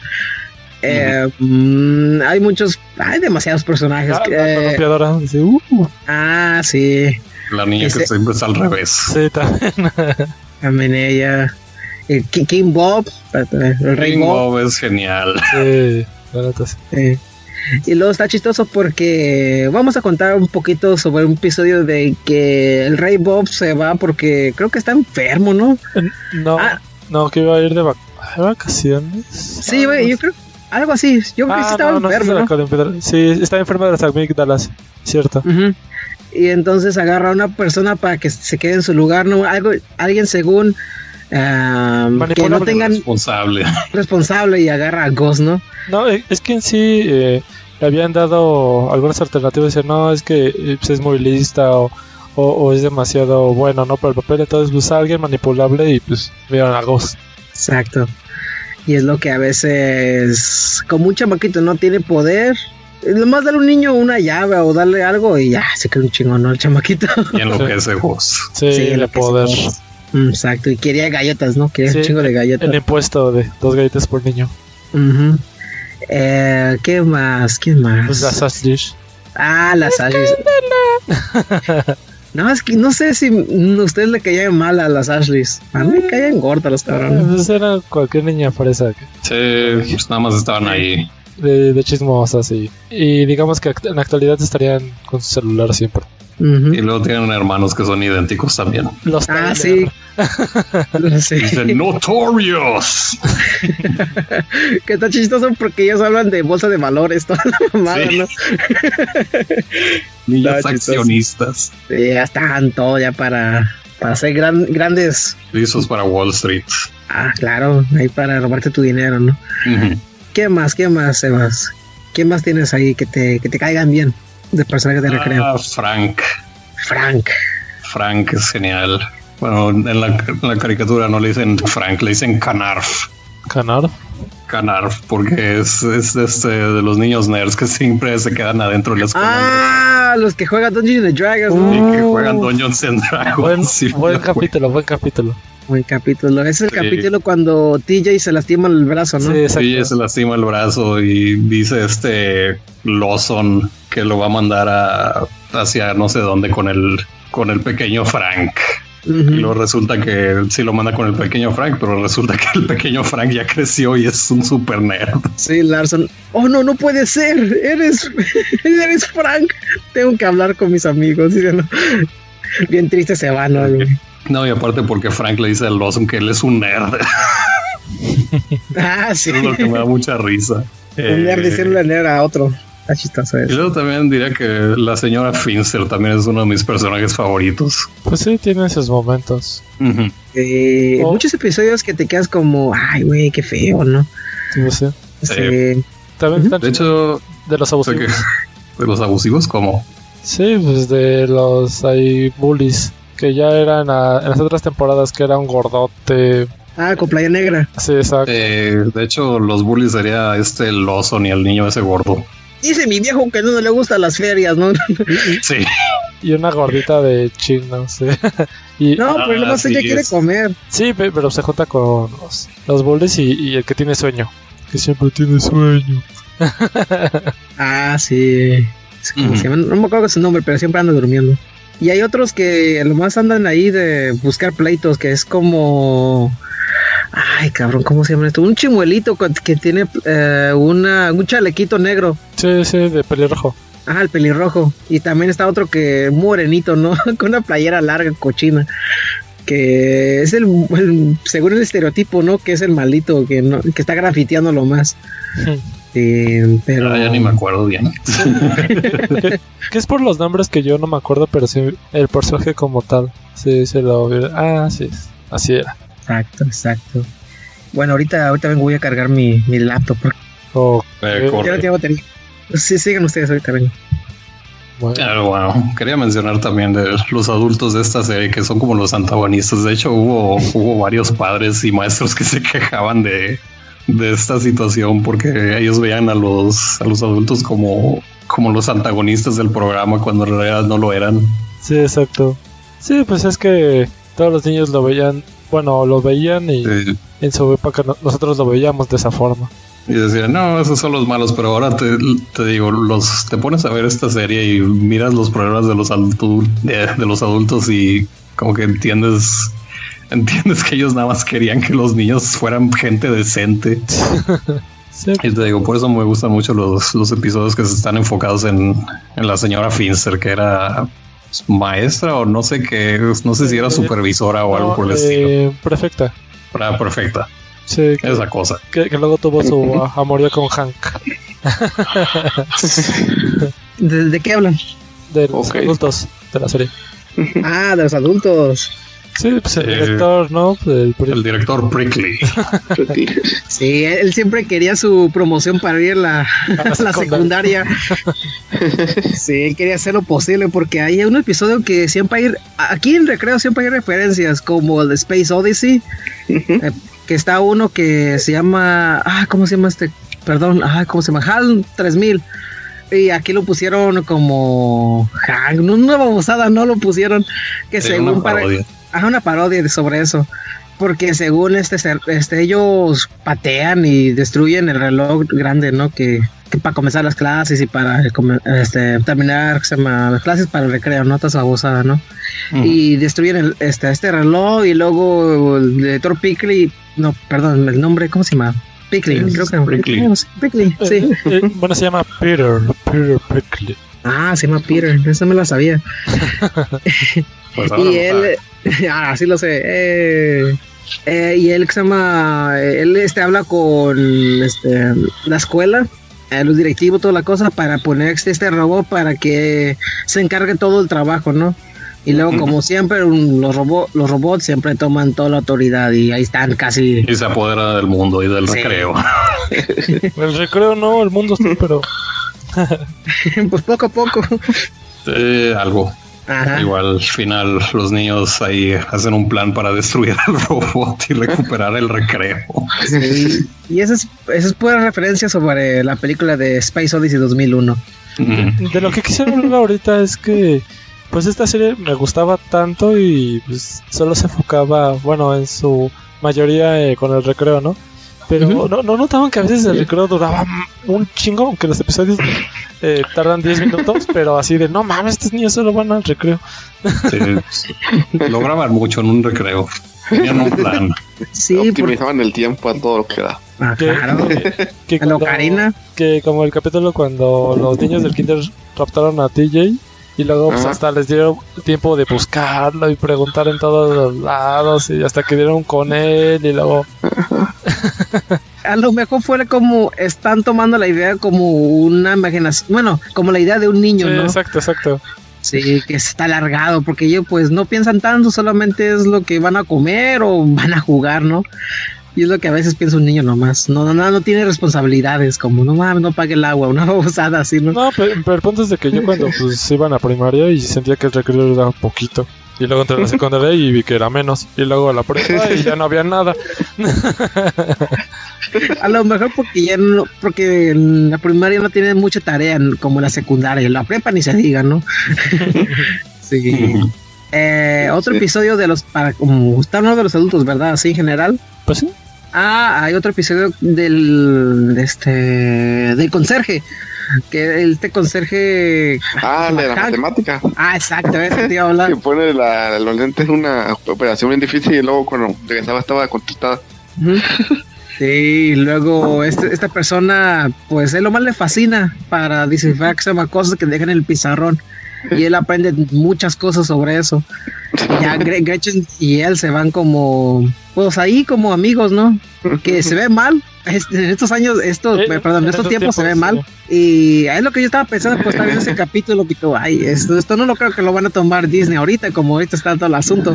Eh, mm, hay muchos, hay demasiados personajes. Ah, que- la columpiadora. Dice, uh, ah, sí, La niña Ese- que siempre es al revés. sí, también. [laughs] también ella. El Ki- King Bob, el Rey King Bob. Bob es genial. sí, sí. eh. Y luego está chistoso porque vamos a contar un poquito sobre un episodio de que el Rey Bob se va porque creo que está enfermo, ¿no? [laughs] No, Ah. no, que iba a ir de vac- ¿de vacaciones. Sí, yo creo. Algo así. Yo creo que sí Ah, estaba no, enfermo, de la ¿no? Sí, está enferma de las amígdalas, cierto. Y entonces agarra a una persona para que se quede en su lugar, ¿no? Algo, alguien según ah, que no Manipulable. tengan Responsable. [laughs] responsable y agarra a Ghost, ¿no? No, eh, es que en sí eh, le habían dado algunas alternativas. Dicen, no, es que eh, pues, es muy lista o, o, o es demasiado bueno, ¿no? Para el papel. Entonces, pues alguien manipulable y pues vieron a Ghost. Exacto. Y es lo que a veces, como un chamaquito no tiene poder, lo más darle a un niño una llave o darle algo y ya se queda un chingón, ¿no? El chamaquito. Y enloquece Ghost. Sí, Sí, el lo que poder. Mm, Exacto. Y quería galletas, ¿no? Quería un chingo de galletas. El impuesto de dos galletas por niño. Eh, ¿Qué más? ¿Quién más? Pues la Sash Dish. Ah, las [laughs] Ashleys. No, es que no sé si mm, a ustedes le caían mal a las Ashleys. A mí me caían gordas los cabrones. Pues era cualquier niña fresa Sí, pues nada más estaban ahí. De, de chismosas y, y digamos que act- en la actualidad estarían con su celular siempre. Y luego tienen hermanos que son idénticos también. Los Ah, Tyler. [laughs] sí. Dicen sí. Notorious. [laughs] que está chistoso porque ellos hablan de bolsa de valores, [laughs] toda la mamada, Sí. ¿no? Niños accionistas. Sí, ya están todo ya para, para ser gran, grandes. Listos para Wall Street. Ah, claro, ahí para robarte tu dinero, ¿no? Ujú. ¿Qué más? ¿Qué más, Sebas? ¿Qué más tienes ahí que te, que te caigan bien de personajes de recreo? Ah, Frank. Frank. Frank es genial. Bueno, en la, en la caricatura no le dicen Frank, le dicen Canarf. Canar. Canarf, porque es, es este, de los niños nerds que siempre se quedan adentro de la escuela Ah, los que juegan Dungeons and Dragons, ¿no? y que juegan Dungeons and Dragons. Buen, Sí, buen capítulo, buen capítulo. Buen capítulo. Ese es el Sí. capítulo cuando TJ se lastima el brazo, ¿no? Sí. Sí, se lastima el brazo y dice este Lawson que lo va a mandar a, hacia no sé dónde con el con el pequeño Frank. Y luego resulta que sí lo manda con el pequeño Frank, pero resulta que el pequeño Frank ya creció y es un super nerd. Sí, Larson. Oh, no, no puede ser. Eres, [laughs] eres Frank. Tengo que hablar con mis amigos. Bien triste se va, ¿no? No, y aparte porque Frank le dice a Lawson que él es un nerd. [laughs] Ah, sí. [laughs] es lo que me da mucha risa. Un nerd Eh, diciéndole nerd a otro. Está chistoso y eso. luego también diría que la señora Finster también es uno de mis personajes favoritos. Pues sí, tiene sus momentos. Eh, Oh. Muchos episodios que te quedas como, ay, güey, qué feo, ¿no? Sí, sí. Sí. También están De hecho, de los abusivos. de los abusivos, como Sí, pues de los ahí bullies que ya eran a- en las otras temporadas que era un gordote. Ah, con Playa Negra. Sí, exacto. Eh, de hecho, los bullies sería este Lawson y el niño ese gordo. Dice mi viejo que no le gustan las ferias, ¿no? [laughs] Sí. Y una gordita de chino, sí. [laughs] y, No, Ah, pero nomás sí, ella quiere comer. Sí, pe- pero se junta con los, los bullies y, y el que tiene sueño. Que siempre tiene sueño. [laughs] Ah, sí. Es como Ujú. se llama, No me acuerdo su nombre, pero siempre anda durmiendo. Y hay otros que nomás andan ahí de buscar pleitos, que es como. Ay, cabrón, ¿cómo se llama esto? Un chimuelito que tiene eh, una, un chalequito negro. Sí, sí, de pelirrojo. Ajá, el pelirrojo. Y también está otro que morenito, ¿no? [laughs] con una playera larga, cochina. que es el, el- según el estereotipo, ¿no? Que es el maldito, que no, que está grafiteando lo más. Eh, pero Ah, ya ni me acuerdo bien. que, [laughs] que es por los nombres que yo no me acuerdo, pero sí el personaje como tal. Sí, se lo Ah, sí, así era. Exacto, exacto. Bueno, ahorita, ahorita vengo, voy a cargar mi, mi laptop porque O- Eh, ya no tengo batería. Sí, sigan ustedes, ahorita vengo. bueno, Ah, bueno, quería mencionar también de los adultos de esta serie que son como los antagonistas. De hecho, hubo, hubo varios padres y maestros que se quejaban de, de esta situación porque ellos veían a los, a los adultos como, como los antagonistas del programa cuando en realidad no lo eran. sí, exacto. Sí, pues es que todos los niños lo veían, bueno, lo veían y en su época no- nosotros lo veíamos de esa forma. Y decían, no, esos son los malos, pero ahora te, te digo, los te pones a ver esta serie y miras los problemas de los, adultos de, de los adultos y como que entiendes entiendes que ellos nada más querían que los niños fueran gente decente. Sí, Y te digo, por eso me gustan mucho los, los episodios que se están enfocados en, en la señora Finster, que era maestra o no sé qué, no sé si era supervisora o algo por el estilo. eh, perfecta. Era perfecta, Sí, que, esa cosa. que- que luego tuvo su [laughs] ah, amorío con Hank. ¿De, de qué hablan? De los adultos de la serie. Ah, de los adultos. Sí, pues el Eh, director, ¿no? El, El director Prickly. [laughs] Sí, él siempre quería su promoción para ir a la, [laughs] a la secundaria. [laughs] Sí, él quería hacer lo posible porque hay un episodio que siempre hay, aquí en Recreo siempre hay referencias como el de Space Odyssey, eh, que está uno que se llama, ah, ¿cómo se llama este? Perdón, ah, ¿cómo se llama? HAL 3000. Y aquí lo pusieron como no una babosada, no lo pusieron que Sí, según una para Ajá, una parodia sobre eso. Porque según este, ser- este ellos patean y destruyen el reloj grande, ¿no? Que, que para comenzar las clases y para eh, este, terminar se llama, las clases para el recreo, ¿no? Estás abusada, ¿no? Mm. Y destruyen el, este, este reloj y luego el director Pickley, no, perdón, el nombre, ¿cómo se llama? Pickley, Es creo que Prickly. Pickley, sí. Eh, eh, bueno, se llama Peter. Peter Prickly. Ah, se llama Peter, esa me la sabía. [laughs] Pues y lo él, [laughs] ah, sí lo sé. eh, eh, y él que se llama, él este habla con este la escuela, eh, los directivos, toda la cosa para poner este, este robot para que se encargue todo el trabajo, ¿no? Y luego, como siempre, un- los, robo- los robots siempre toman toda la autoridad y ahí están casi. Y se apodera del mundo y del Sí. recreo. [laughs] El recreo no, el mundo sí, pero [laughs] pues poco a poco. Eh, algo. Ajá. Igual al final los niños ahí hacen un plan para destruir al [laughs] robot y recuperar el recreo. Sí. Y esa es, esa es pura referencia sobre la película de Space Odyssey 2001. Mm. de lo que quisiera hablar ahorita es que pues esta serie me gustaba tanto y pues solo se enfocaba, bueno, en su mayoría eh, con el recreo, ¿no? Pero no, no notaban que a veces el recreo duraba un chingo, aunque los episodios eh, tardan 10 minutos, [laughs] pero así de, no mames, estos niños solo van al recreo. Sí. Lograban mucho en un recreo. Tenían un plan. Sí, Optimizaban el tiempo a todo lo que da. ah, Que, claro. [laughs] que A lo Karina. que como el capítulo cuando los niños del kinder raptaron a TJ y luego pues, hasta les dieron tiempo de buscarlo y preguntar en todos los lados y hasta que dieron con él y luego [laughs] a lo mejor fuera como están tomando la idea como una imaginación, bueno, como la idea de un niño, Sí, ¿no? exacto, exacto. Sí, que está alargado, porque ellos pues no piensan tanto, solamente es lo que van a comer o van a jugar, ¿no? Y es lo que a veces piensa un niño nomás. No, no, no, no tiene responsabilidades, como no mames, no pague el agua, [laughs] una babosada así, ¿no? No, pero, pero el punto es de que yo cuando pues [laughs] iba a la primaria y sentía que el recreo era poquito. Y luego entré a la [laughs] secundaria y vi que era menos. Y luego a la prepa y ya no había nada. A lo mejor porque ya no, porque en la primaria no tienen mucha tarea como en la secundaria, en la prepa ni se diga, ¿no? sí. Eh, otro episodio de los para como está hablando de los adultos, ¿verdad? Así en general. Pues sí. Ah, hay otro episodio del de este del conserje. Que este conserje. Ah, de la matemática. Ah, exacto, ese te iba a hablar. [laughs] Que pone la, los lentes en una operación bien difícil y luego cuando regresaba estaba contestada. Sí, luego este, esta persona, pues él lo más le fascina para descifrar que se llama cosas que dejan en el pizarrón. Y él aprende muchas cosas sobre eso. Y ya Gre- Gretchen y él se van como, pues ahí como amigos, ¿no? Que se ve mal. Este, En estos años, estos, Eh, perdón, en estos tiempos se ve mal. Y es lo que yo estaba pensando, pues viendo ese capítulo, que ay, esto, esto no lo creo que lo van a tomar Disney ahorita, como ahorita está todo el asunto.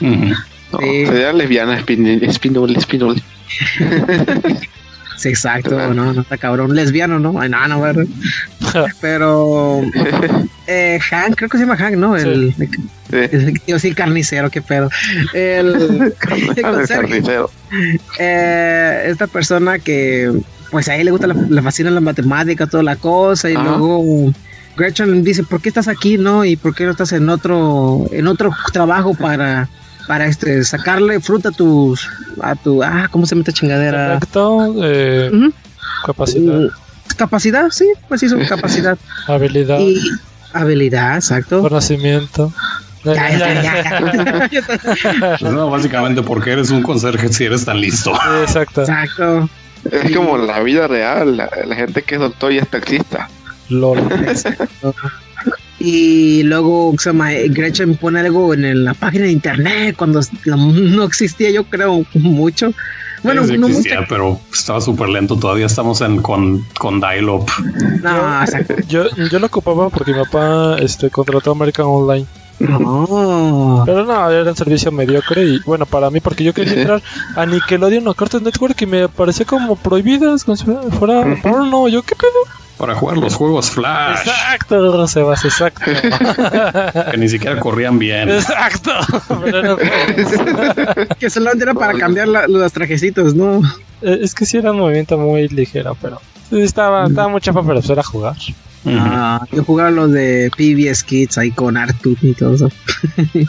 Ujú. No, Sí. sería lesbiana. [laughs] Sí, exacto, no, no está cabrón, lesbiano, ¿no? Ay, no, no, ¿verdad? [laughs] Pero [laughs] eh, Hank, creo que se llama Hank, ¿no? El, Sí. el, tío, sí, carnicero, qué pedo. El, [laughs] el carnicero. eh, esta persona que, pues a él le gusta, la- le fascina la matemática, toda la cosa, y Ajá. luego Gretchen dice, ¿por qué estás aquí, no? Y ¿por qué no estás en otro, en otro trabajo para, para este, sacarle fruta a tus, a tu, ah, ¿cómo se llama esta chingadera? Intelecto, eh, capacidad, Mm, Capacidad, sí, pues sí, su [laughs] capacidad. habilidad, y habilidad, exacto. conocimiento. Ya, ya, ya, ya, [laughs] ya. No, básicamente porque eres un conserje si eres tan listo. Sí, Exacto. Exacto. Es como la vida real. La, la gente que es doctor y es taxista. LOL. [laughs] Y luego se llama, eh, Gretchen pone algo en el- la página de internet cuando [laughs] no existía, yo creo, mucho. Bueno, Sí no existía, mucho. pero estaba súper lento. Todavía estamos en, con, con dial-up. No. [laughs] Yo, yo lo ocupaba porque mi papá este, contrató American Online. No. Pero no, era un servicio mediocre y bueno, para mí, porque yo quería [laughs] entrar a Nickelodeon o Cartoon Network y me parecía como prohibidas, como si fuera porno. Yo, ¿qué pedo? Para jugar los juegos Flash, Exacto, Sebas, exacto. [laughs] que ni siquiera corrían bien. exacto. Era- Que solamente era para cambiar la- los trajecitos, ¿no? eh, es que sí era un movimiento muy ligero, pero sí, estaba, estaba muy chafa, pero pues era jugar. Ah, yo jugaba los de PBS Kids ahí con Artur y todo eso. [laughs]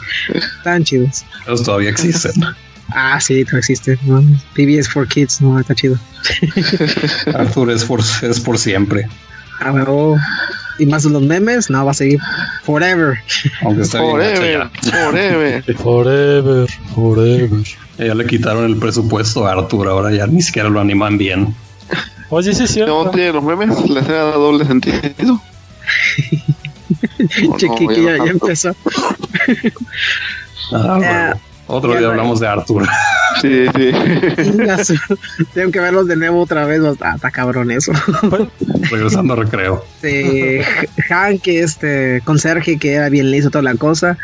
Estaban chidos. Esos todavía existen. Ah, sí, no existe. ¿no? PBS for Kids, no, está chido. [laughs] Arthur es por, es por siempre. Ah, huevo. Y más los memes, no, va a seguir forever. Aunque está [laughs] Forever, forever. Forever, forever. Ya le quitaron el presupuesto a Arthur. Ahora ya ni siquiera lo animan bien. Oye, sí es cierto. No tiene los memes, les da doble sentido. [laughs] No, no, que ya ya, empezó. Ah, bueno. Otro día hablamos de Arthur. [laughs] Sí, sí. Tengo que verlos de nuevo otra vez. Ah, está cabrón eso. Regresando a recreo. Este, Hank, este conserje que era bien listo toda la cosa.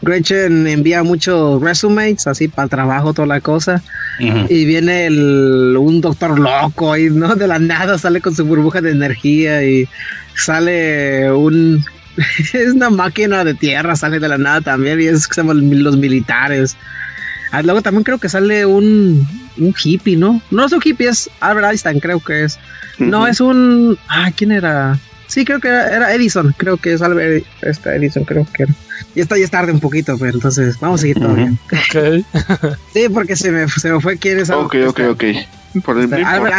Gretchen envía muchos resumes así para el trabajo, toda la cosa. Y viene el, un doctor loco ahí, ¿no? De la nada sale con su burbuja de energía y sale un... [laughs] es una máquina de tierra, sale de la nada también y es que se llaman los militares. Ah, luego también creo que sale un, un hippie, ¿no? No es un hippie, es Albert Einstein, creo que es. No, es un... Ah, ¿quién era? Sí, creo que era, era Edison, creo que es Albert este, Edison, creo que era. Ya está, ya es tarde un poquito, pero entonces vamos a seguir todavía. Ok. [laughs] Sí, porque se me, se me fue quién es Ok, ok, ok. Por el este. Albert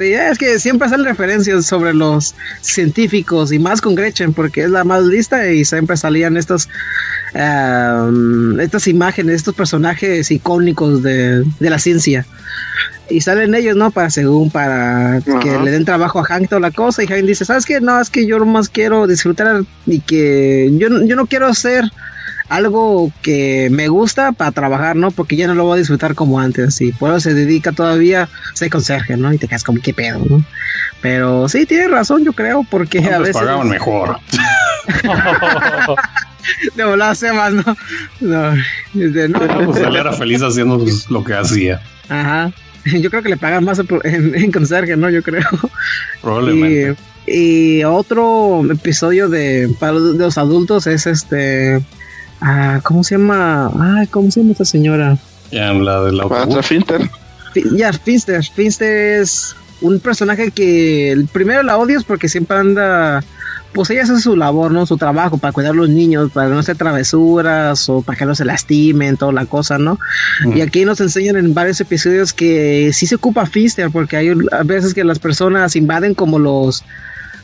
Sí, es que siempre salen referencias sobre los científicos y más con Gretchen porque es la más lista y siempre salían estos um, estas imágenes, estos personajes icónicos de, de la ciencia. Y salen ellos, ¿no? Para según para que le den trabajo a Hank toda la cosa y Hank dice, ¿sabes qué? No, es que yo más quiero disfrutar y que yo, no- yo no quiero hacer algo que me gusta para trabajar, ¿no? Porque ya no lo voy a disfrutar como antes. Y por eso se dedica todavía a ser conserje, ¿no? Y te quedas como, ¿qué pedo, no? Pero sí, tiene razón, yo creo, porque a Les veces pagaban mejor. de volada se más, ¿no? No, este, no, No, pues él era feliz haciendo pues, lo que hacía. ajá. Yo creo que le pagan más en, en conserje, ¿no? Yo creo. Probablemente. Y, y otro episodio de para los adultos es este. Ah, ¿Cómo se llama? Ay, ¿cómo se llama esta señora? Ya la del Para autobús. Finter. Fi- Ya, Finster. Finster es un personaje que primero la odias porque siempre anda. Pues ella hace su labor, ¿no? Su trabajo para cuidar a los niños, para no hacer travesuras o para que no se lastimen, toda la cosa, ¿no? Y aquí nos enseñan en varios episodios que sí se ocupa Finster porque hay a veces que las personas invaden como los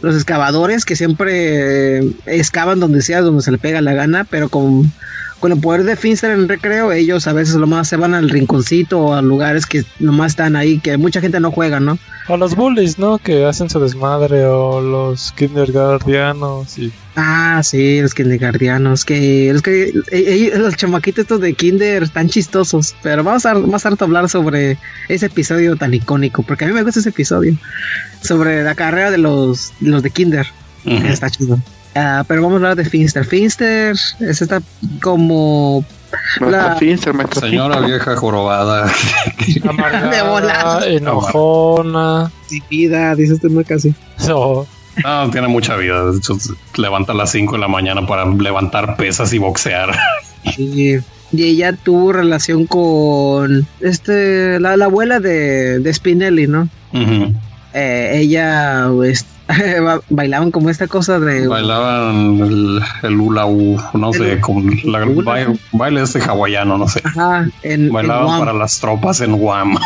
los excavadores que siempre eh, excavan donde sea, donde se le pega la gana, pero con, con el poder de Finster en recreo, ellos a veces nomás se van al rinconcito o a lugares que nomás están ahí, que mucha gente no juega, ¿no? O los bullies, ¿no? Que hacen su desmadre, o los kindergartianos y... Ah, sí, los kindergartianos, que los que eh, eh, los chamaquitos estos de kinder están chistosos, pero vamos a más harto hablar sobre ese episodio tan icónico, porque a mí me gusta ese episodio, sobre la carrera de los, de los de kinder, está chido. Ah, pero vamos a hablar de Finster. Finster es esta como Maestra Finster, Señora Finster. vieja jorobada. [laughs] [laughs] De volada. Amargada, enojona... sin vida, dices tú no casi. No, No, tiene mucha vida. De hecho, levanta a las 5 de la mañana para levantar pesas y boxear. Y, y ella tuvo relación con este la, la abuela de, de Spinelli, ¿no? Eh, ella pues, [laughs] ba- bailaban como esta cosa de Bailaban el, el hula u, no sé, como la, baile, baile este hawaiano, no sé. Ajá, en, Bailaban para las tropas en Guam.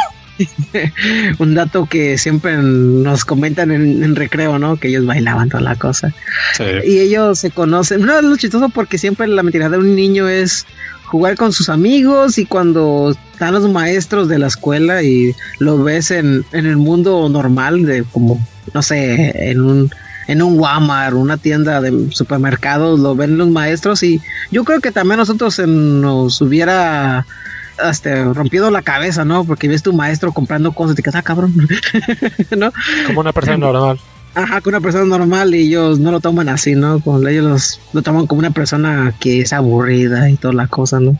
[laughs] un dato que siempre nos comentan en, en recreo, ¿no? Que ellos bailaban toda la cosa. Sí. Y ellos se conocen. No, es lo chistoso porque siempre la mentira de un niño es jugar con sus amigos y cuando están los maestros de la escuela y lo ves en, en el mundo normal de como, no sé, en un en un Walmart, una tienda de supermercados, lo ven los maestros y yo creo que también nosotros en- nos hubiera hasta rompido la cabeza, ¿no? Porque ves tu maestro comprando cosas y te quedas, ah, cabrón, [laughs] ¿no? como una persona normal. Ajá, con una persona normal y ellos no lo toman así, ¿no? Con ellos los, lo toman como una persona que es aburrida y toda la cosa, ¿no?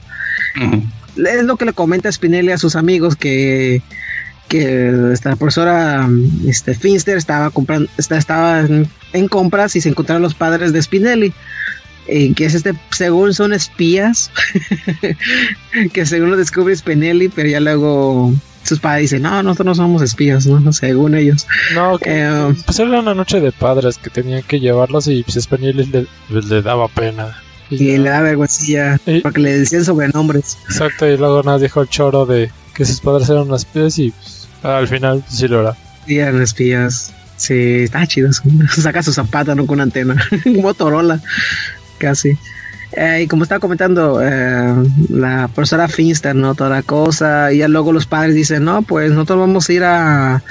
Ujú. Es lo que le comenta Spinelli a sus amigos que, que esta profesora este, Finster estaba comprando, esta- estaba en, en compras y se encontraron los padres de Spinelli. Eh, que es este, según son espías, [laughs] que según lo descubre Spinelli, pero ya luego sus padres dicen, no, nosotros no somos espías, ¿no? [laughs] Según ellos. No, que, Eh, pues era una noche de padres que tenían que llevarlos y pues Spinelli le, le daba pena. Y le da vergüencilla Y- porque le decían sobrenombres. Exacto, y luego nada dijo el choro de que sus padres eran unas pies y pues, al final sí lo era. Y eran espías. Sí, está chido. [laughs] Saca su zapato, ¿no? Con una antena. Motorola. Casi. Eh, y como estaba comentando, eh, la profesora Finster, ¿no? Toda la cosa. Y ya luego los padres dicen, no, pues nosotros vamos a ir a, a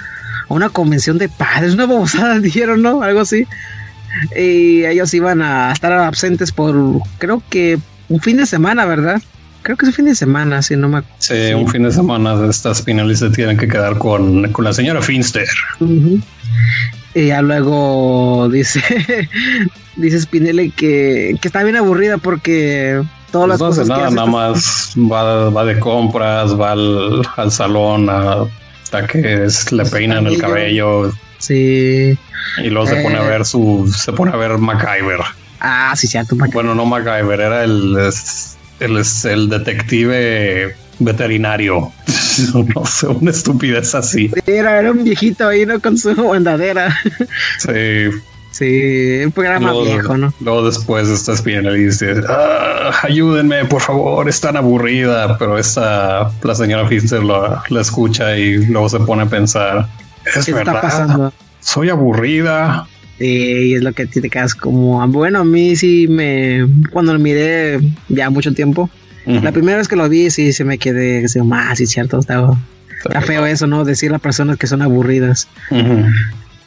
una convención de padres. Una babosada, [laughs] dijeron, ¿no? Algo así. Y ellos iban a estar absentes por, creo que un fin de semana, ¿verdad? Creo que es un fin de semana, si no me Sí, un fin de semana estas finales se tienen que quedar con, con la señora Finster. Y ya luego dice, [laughs] dice Spinelli que, que está bien aburrida porque todas las Pues no hace cosas que nada, hace nada más va, va de compras, va al, al salón a- hasta que es- le peinan el cabello Sí. y luego se Eh. pone a ver su se pone a ver MacGyver. Ah, sí, cierto. Maca. Bueno, no MacGyver, era el el, el detective veterinario. [laughs] no sé, una estupidez así. Era, era un viejito ahí, ¿no? Con su bandadera. [laughs] Sí. Sí, un programa Luego, viejo, ¿no? luego después esta espina y dice, "Ah, ayúdenme, por favor, es tan aburrida. Pero esta, la señora Finster la, la escucha y luego se pone a pensar, es ¿Qué verdad, está pasando? soy aburrida. Sí, es lo que te quedas como, bueno, a mí sí me, cuando lo miré ya mucho tiempo, La primera vez que lo vi sí se me quedé, así, ah, sí, cierto, está, está feo eso, ¿no? Decir a personas que son aburridas.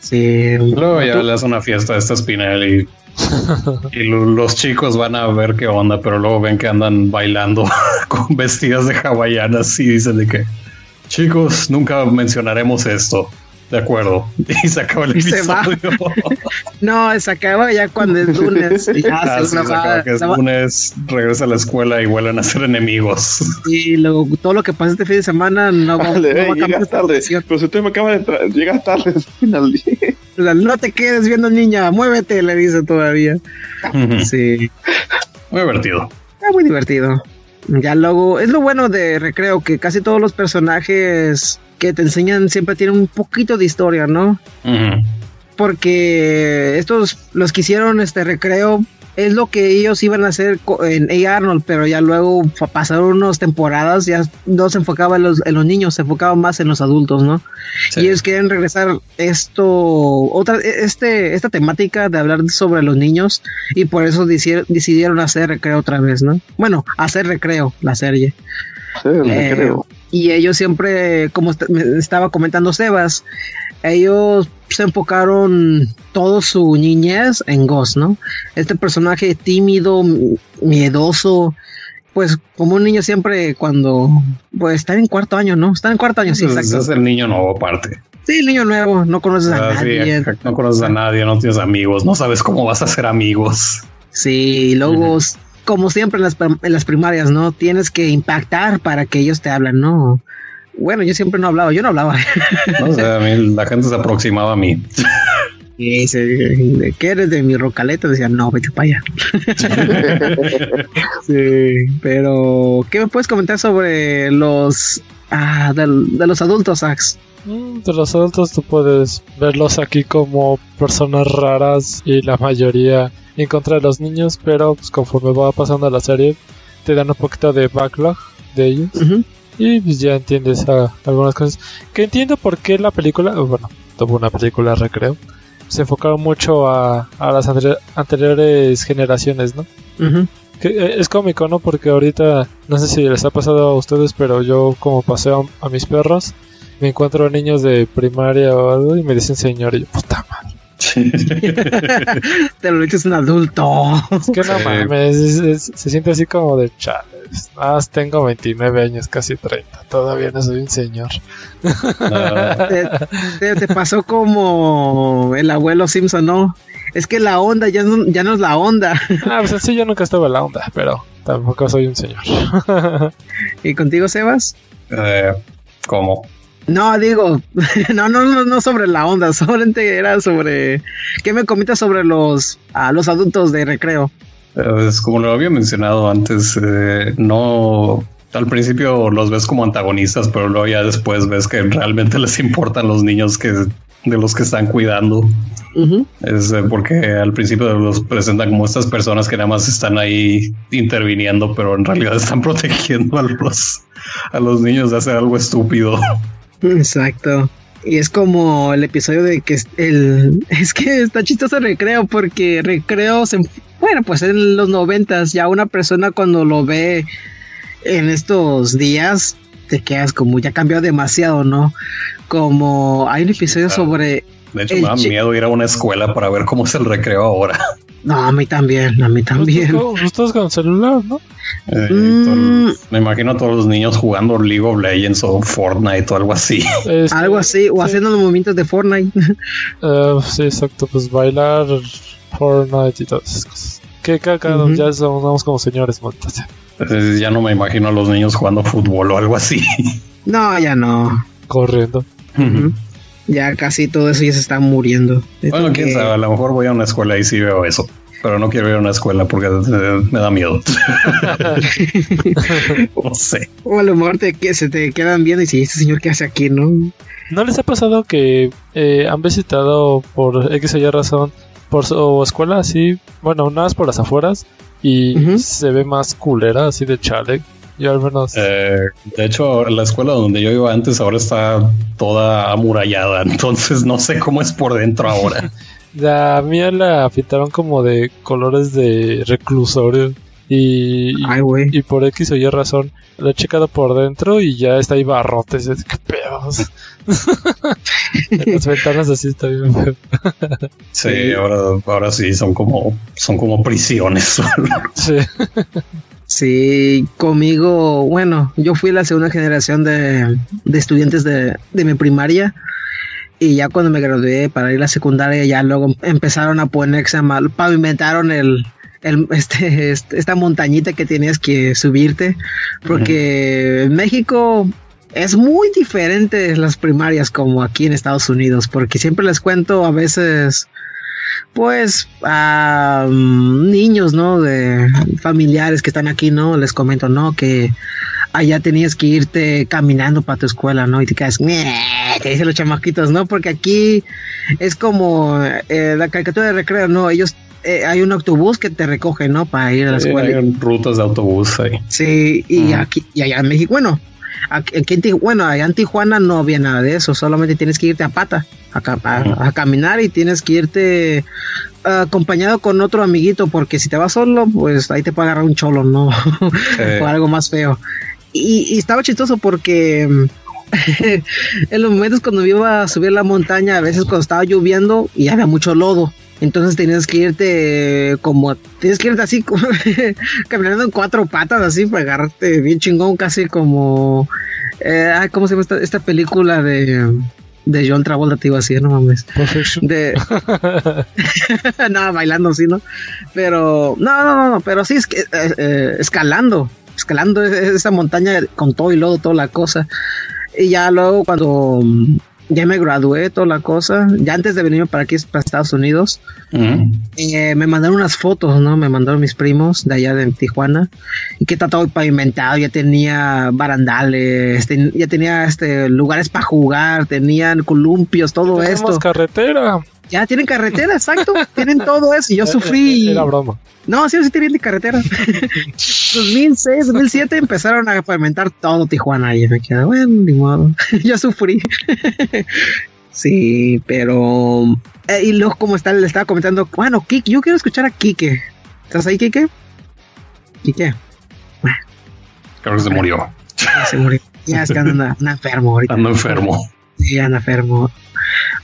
Sí. Luego ya Tú- le hace una fiesta a esta Spinelli [laughs] y lo- los chicos van a ver qué onda, pero luego ven que andan bailando [laughs] con vestidas de hawaianas y dicen de que chicos, nunca mencionaremos esto. De acuerdo. [laughs] Y se acaba el se va. episodio. [laughs] No, se acaba ya cuando es lunes. y ya Ah, se sí, se acaba que es se va- lunes, regresa a la escuela y vuelven a ser enemigos. Y luego todo lo que pasa este fin de semana no va, Vale, no va a cambiar tarde. Pero si usted me acaba de entrar, llegas tarde al final. O sea, No te quedes viendo niña, muévete, le dice todavía. Sí, Muy divertido. está muy divertido. Ya luego, es lo bueno de Recreo, que casi todos los personajes que te enseñan siempre tienen un poquito de historia, ¿no? Porque estos, los que hicieron este Recreo, es lo que ellos iban a hacer en A. Arnold, pero ya luego pasaron unas temporadas, ya no se enfocaba en los, en los niños, se enfocaba más en los adultos, ¿no? Y ellos quieren regresar esto, otra, este, esta temática de hablar sobre los niños, y por eso decidieron hacer recreo otra vez, ¿no? Bueno, hacer recreo, la serie. Sí, recreo. Eh, y ellos siempre, como estaba comentando Sebas, ellos se enfocaron todo su niñez en Ghost, ¿no? Este personaje tímido, miedoso, pues como un niño siempre cuando pues está en cuarto año, ¿no? Está en cuarto año, sí, exacto. Es el niño nuevo aparte. Sí, el niño nuevo, no conoces a ah, nadie. no conoces a nadie, no tienes amigos, no sabes cómo vas a hacer amigos. Sí, luego, como siempre en las, en las primarias, ¿no? Tienes que impactar para que ellos te hablen, ¿no? Bueno, yo siempre no hablaba, yo no hablaba. [laughs] No sé, a mí la gente se aproximaba a mí. Y dice, ¿qué eres de mi rocaleta? Decía, no, vete para allá. [laughs] sí, pero ¿qué me puedes comentar sobre los ah, de, los adultos, Ax? Mm, de los adultos tú puedes verlos aquí como personas raras y la mayoría en contra de los niños, pero pues conforme va pasando la serie te dan un poquito de backlog de ellos. Y pues ya entiendes algunas cosas. Que entiendo por qué la película, bueno, tuvo una película recreo, se enfocaron mucho a, a las anteriores generaciones, ¿no? que eh, es cómico, ¿no? Porque ahorita, no sé si les ha pasado a ustedes, pero yo como paseo a, mis perros, me encuentro a niños de primaria o algo y me dicen señor y yo, puta madre. [laughs] Te lo dices un adulto. Es que no mames, se siente así como de chale. Más tengo 29 años, casi 30. Todavía no soy un señor. te, pasó como el abuelo Simpson, ¿no? Es que la onda ya no, ya no es la onda. ah, pues así yo nunca estuve en la onda, pero tampoco soy un señor. ¿Y contigo, Sebas? Eh, ¿Cómo? No, digo, [laughs] no, no, no, no sobre la onda, [laughs] solamente era sobre. ¿Qué me comentas sobre los, a los adultos de recreo? Pues como lo había mencionado antes, eh, no. Al principio los ves como antagonistas, pero luego ya después ves que realmente les importan los niños que de los que están cuidando. Es eh, porque al principio los presentan como estas personas que nada más están ahí interviniendo, pero en realidad [laughs] están protegiendo a los, a los niños de hacer algo estúpido. Exacto. Y es como el episodio de que el [laughs] es que está chistoso recreo porque recreo se bueno pues en los noventas ya una persona cuando lo ve en estos días te quedas como ya cambió demasiado, ¿no? Como hay un episodio sobre de hecho, me da miedo ir a una escuela para ver cómo es el recreo ahora. No, a mí también, a mí también. Estás con celular, ¿no? Eh, mm. me imagino a todos los niños jugando League of Legends o Fortnite o algo así. [laughs] [laughs] Este, algo así, o haciendo los movimientos de Fortnite. Uh, [laughs] sí, exacto, pues bailar Fortnite y todas esas cosas. Que cada ya somos como señores, montas. Eh, ya no me imagino a los niños jugando fútbol o algo así. No, ya no. Corriendo ya casi todo eso ya se está muriendo. Bueno, quién sabe, a lo mejor voy a una escuela y sí veo eso. Pero no quiero ir a una escuela porque me da miedo. [laughs] no sé. O a lo mejor te, se te quedan viendo y si este señor qué hace aquí, ¿no? ¿No les ha pasado que eh, han visitado por X o Y razón por su escuela así, bueno, nada más por las afueras y se ve más culera así de chale yo al menos. Eh, de hecho, la escuela donde yo iba antes ahora está toda amurallada, [laughs] entonces no sé cómo es por dentro ahora. [laughs] la mía la pintaron como de colores de reclusorio. Y, y, por X o Y razón la he checado por dentro y ya está ahí barrotes. ¿Qué pedos? [laughs] Las ventanas así está bien feo. sí, ahora, ahora sí son como, son como prisiones. sí. Sí, conmigo, bueno, yo fui la segunda generación de, estudiantes de, mi primaria y ya cuando me gradué para ir a la secundaria ya luego empezaron a ponerse mal, pavimentaron el, el [laughs] este, este, esta montañita que tenías que subirte porque en México es muy diferente las primarias como aquí en Estados Unidos porque siempre les cuento a veces pues a niños, ¿no? De familiares que están aquí, ¿no? Les comento, ¿no? Que allá tenías que irte caminando para tu escuela, ¿no? Y te quedas, que dicen los chamaquitos, ¿no? Porque aquí es como eh, la caricatura de recreo, ¿no? Ellos eh, hay un autobús que te recoge, ¿no? Para ir a la Sí, escuela. hay rutas de autobús ahí. Sí, y aquí y allá en México, bueno, aquí, en bueno, allá en Tijuana no había nada de eso, solamente tienes que irte a pata, a, caminar y tienes que irte ah, acompañado con otro amiguito, porque si te vas solo, pues ahí te puede agarrar un cholo, ¿no? [laughs] o algo más feo. Y, y estaba chistoso porque [laughs] en los momentos cuando iba a subir la montaña, a veces cuando estaba lloviendo y había mucho lodo. Entonces tenías que irte como, tienes que irte así, como [laughs] caminando en cuatro patas, así, para agarrarte bien chingón, casi como, eh, ¿cómo se llama esta, esta película de, de John Travolta? Te iba a decir, no mames. De, [laughs] [laughs] no, bailando así, ¿no? Pero, no, no, no, no, pero sí, es que, eh, eh, escalando, escalando esa montaña con todo y lodo, toda la cosa. Y ya luego cuando ya me gradué, toda la cosa, ya antes de venirme para aquí, para Estados Unidos, eh, me mandaron unas fotos, ¿no? Me mandaron mis primos de allá de Tijuana y que está todo pavimentado, ya tenía barandales, ten- ya tenía este lugares para jugar, tenían columpios, todo Tenemos esto. carretera. Ya tienen carretera, exacto, tienen todo eso y yo sufrí. Era broma. No, sí, sí tienen carretera. [laughs] 2006, 2007 empezaron a pavimentar todo Tijuana y me quedé, bueno, ni modo, [laughs] yo sufrí. [laughs] sí, pero... eh, y luego como está, le estaba comentando, bueno, Kike, yo quiero escuchar a Kike. ¿Estás ahí, Kike? Kike, Creo que se murió. ya se murió. Ya es que anda, anda enfermo ahorita. Ando enfermo. Sí, anda enfermo.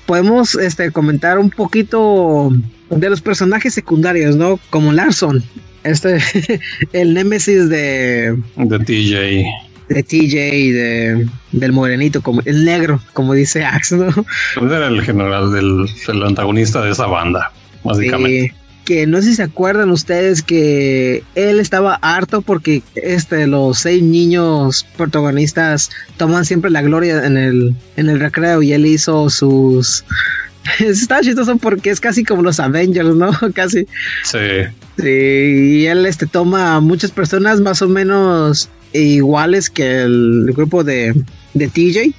Podemos este, comentar un poquito de los personajes secundarios, ¿no? Como Larson, este, [laughs] el némesis de, De TJ. de TJ, de, del morenito, como el negro, como dice Axe, ¿no? Pues era el general del, del antagonista de esa banda, básicamente. Eh, que no sé si se acuerdan ustedes que él estaba harto porque este los seis niños protagonistas toman siempre la gloria en el en el recreo y él hizo sus [laughs] está chistoso porque es casi como los Avengers, ¿no? [laughs] Casi. Sí. Sí, y él este toma a muchas personas más o menos iguales que el grupo de, de TJ.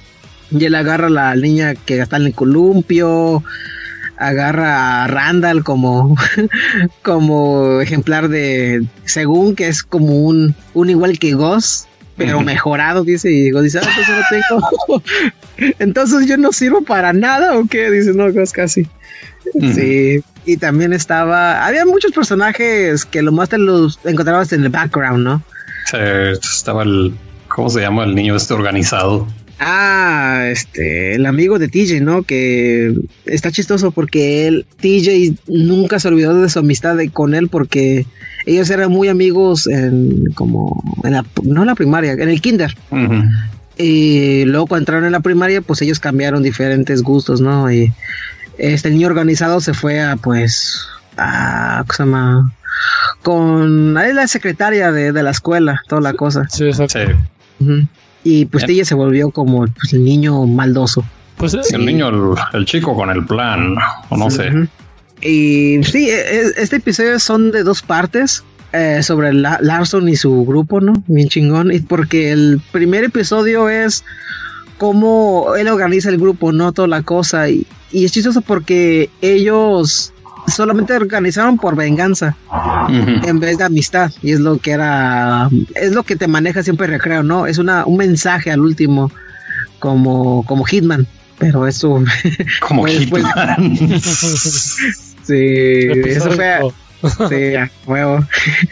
Y él agarra a la niña que está en el columpio, agarra a Randall como, [laughs] como ejemplar de, según que es como un, un igual que Ghost, pero mejorado, dice, y Ghost dice, ah, entonces no tengo, [laughs] entonces yo no sirvo para nada, o qué, dice, no, Ghost casi. Sí, y también estaba, había muchos personajes que lo más te los encontrabas en el background, ¿no? Sí, estaba el. ¿Cómo se llama el niño este organizado? Ah, este, el amigo de TJ, ¿no? Que está chistoso porque él, TJ nunca se olvidó de su amistad de- con él porque ellos eran muy amigos en, como, en la, no en la primaria, en el kinder. Y luego cuando entraron en la primaria, pues ellos cambiaron diferentes gustos, ¿no? Y este niño organizado se fue a, pues, a, ¿cómo se llama? Con, ahí la secretaria de, de la escuela, toda la cosa. Sí, exacto. Sí. Y pues Bien. ella se volvió como pues, el niño maldoso. Pues Sí, el niño, el, el chico con el plan, o no sé. Y sí, e- e- este episodio son de dos partes. eh, sobre La- Larson y su grupo, ¿no? Bien chingón. Y porque el primer episodio es cómo él organiza el grupo, ¿no? Toda la cosa. Y, y es chistoso porque ellos solamente organizaron por venganza en vez de amistad. Y es lo que era, es lo que te maneja siempre recreo, ¿no? Es una, un mensaje al último, como, como Hitman. Pero eso, [laughs] Como pues, pues, Hitman. [laughs] sí, eso fue, Sí, a huevo.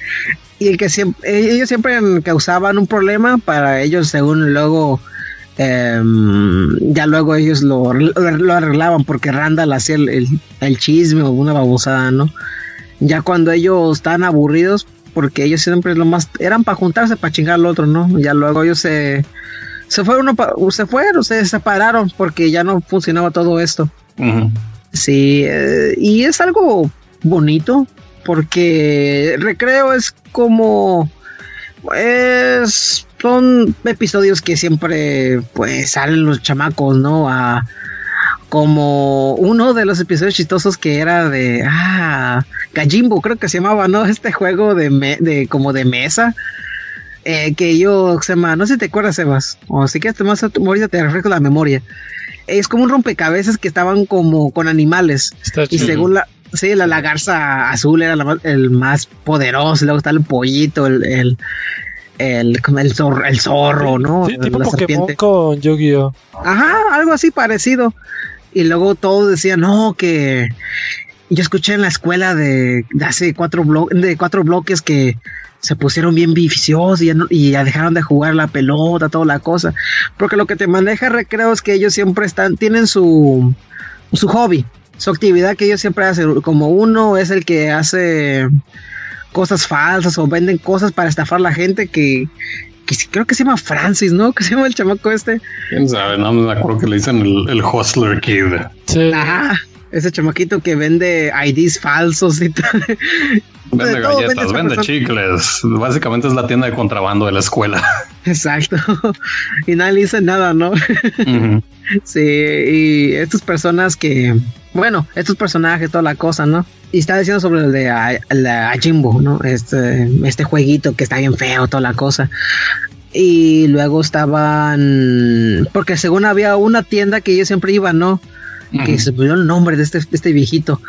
[laughs] y el que siempre, ellos siempre causaban un problema para ellos, según luego, em, ya luego ellos lo, lo arreglaban porque Randall hacía el, el, el chisme o una babosada, ¿no? Ya cuando ellos estaban aburridos, porque ellos siempre lo más, eran para juntarse, para chingar al otro, ¿no? Ya luego ellos se, se fueron, se fueron, se separaron porque ya no funcionaba todo esto. Sí, eh, y es algo bonito porque Recreo es como es son episodios que siempre pues salen los chamacos, ¿no? A como uno de los episodios chistosos que era de ah Gajimbo creo que se llamaba, ¿no? [laughs] Este juego de me- de como de mesa eh, que yo se llama, no sé si te acuerdas, Sebas, o si quieres más ahorita te refresco la memoria. Es como un rompecabezas que estaban como con animales Está y chido. según la Sí, la, la garza azul era la el más poderoso, luego está el pollito, el, el, el, el, zorro, el zorro, ¿no? Sí, tipo la Pokémon serpiente. con Yu-Gi-Oh! Ajá, algo así parecido. Y luego todos decían, no, que yo escuché en la escuela de, de hace cuatro, blo- de cuatro bloques que se pusieron bien viciosos y ya, no- y ya dejaron de jugar la pelota, toda la cosa. Porque lo que te maneja recreo es que ellos siempre están, tienen su, su hobby, su actividad que ellos siempre hacen. Como uno es el que hace cosas falsas o venden cosas para estafar a la gente que, que creo que se llama Francis, ¿no? [laughs] Que se llama el chamaco este. Quién sabe, no me acuerdo que le dicen el, el Hustler Kid. Sí. Ajá, ese chamaquito que vende IDs falsos y tal. Vende De todo vende galletas, vende chicles. Básicamente es la tienda de contrabando de la escuela. [laughs] Exacto. Y nadie le dice nada, ¿no? Sí, y estas personas que, bueno, estos personajes, toda la cosa, ¿no? Y está diciendo sobre el de A- la Jimbo, ¿no? Este, este jueguito que está bien feo, toda la cosa. Y luego estaban, porque según había una tienda que ellos siempre iban, ¿no? Que se pusieron el nombre de este, de este viejito.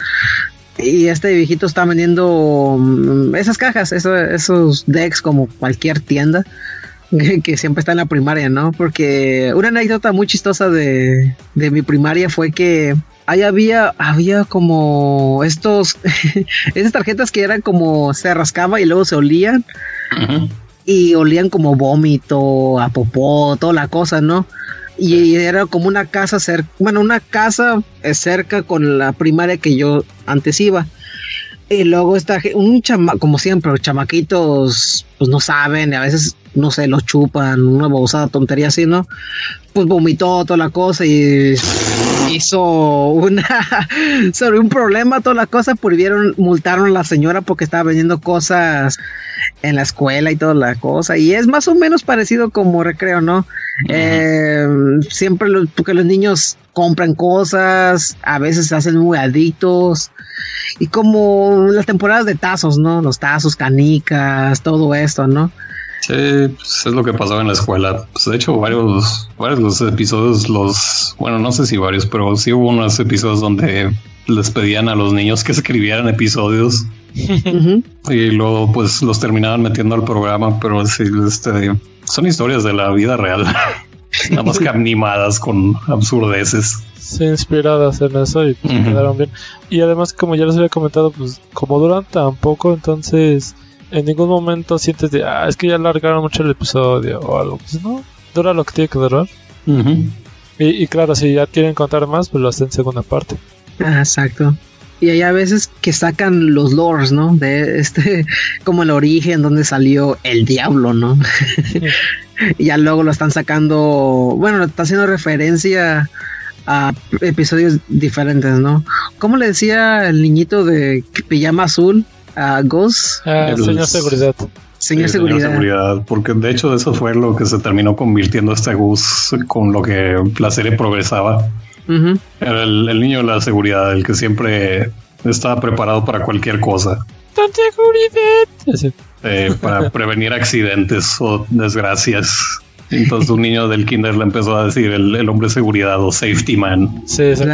Y este viejito está vendiendo mm, esas cajas, eso- esos decks como cualquier tienda que, que siempre está en la primaria, ¿no? Porque una anécdota muy chistosa de, de mi primaria fue que ahí había, había como estos, [laughs] esas tarjetas que eran como se rascaba y luego se olían y olían como vómito, a popó, toda la cosa, ¿no? Y era como una casa cerca, bueno, una casa eh, cerca con la primaria que yo antes iba. Y luego está un chama, como siempre, los chamaquitos, pues no saben, a veces, no sé, los chupan, una babosada tontería así, ¿no? Pues vomitó toda la cosa y hizo una [laughs] sobre un problema, toda la cosa, prohibieron, multaron a la señora porque estaba vendiendo cosas en la escuela y toda la cosa. Y es más o menos parecido como recreo, ¿no? Eh, siempre los, porque los niños compran cosas, a veces se hacen muy adictos. Y como las temporadas de tazos, ¿no? Los tazos, canicas, todo esto, ¿no? Sí, pues es lo que pasaba en la escuela. Pues de hecho, varios, varios los episodios, los, bueno, no sé si varios, pero sí hubo unos episodios donde les pedían a los niños que [laughs] escribieran episodios y luego pues los terminaban metiendo al programa, pero sí, este, son historias de la vida real, [laughs] nada más que animadas con absurdeces. Sí, inspiradas en eso y pues, quedaron bien. Y además, como ya les había comentado, pues como duran tan poco, entonces en ningún momento sientes de, ah, es que ya alargaron mucho el episodio o algo. Pues no, dura lo que tiene que durar. Y, y claro, si ya quieren contar más, pues lo hacen en segunda parte. Ah, exacto. Y hay a veces que sacan los lores, ¿no? De este, [laughs] como el origen, donde salió el diablo, ¿no? y [laughs] ya luego lo están sacando, bueno, está haciendo referencia a episodios diferentes, ¿no? ¿Cómo le decía el niñito de pijama azul a Ghost? Ah, El- señor seguridad. Señor Sí, Seguridad. porque de hecho eso fue lo que se terminó convirtiendo este Gus con lo que la serie progresaba. Era el, el niño de la seguridad, el que siempre estaba preparado para cualquier cosa, ¡Tan seguridad! Eh, para [laughs] prevenir accidentes o desgracias. Entonces un niño del kinder le empezó a decir el, el hombre de seguridad o safety man. Sí, exacto.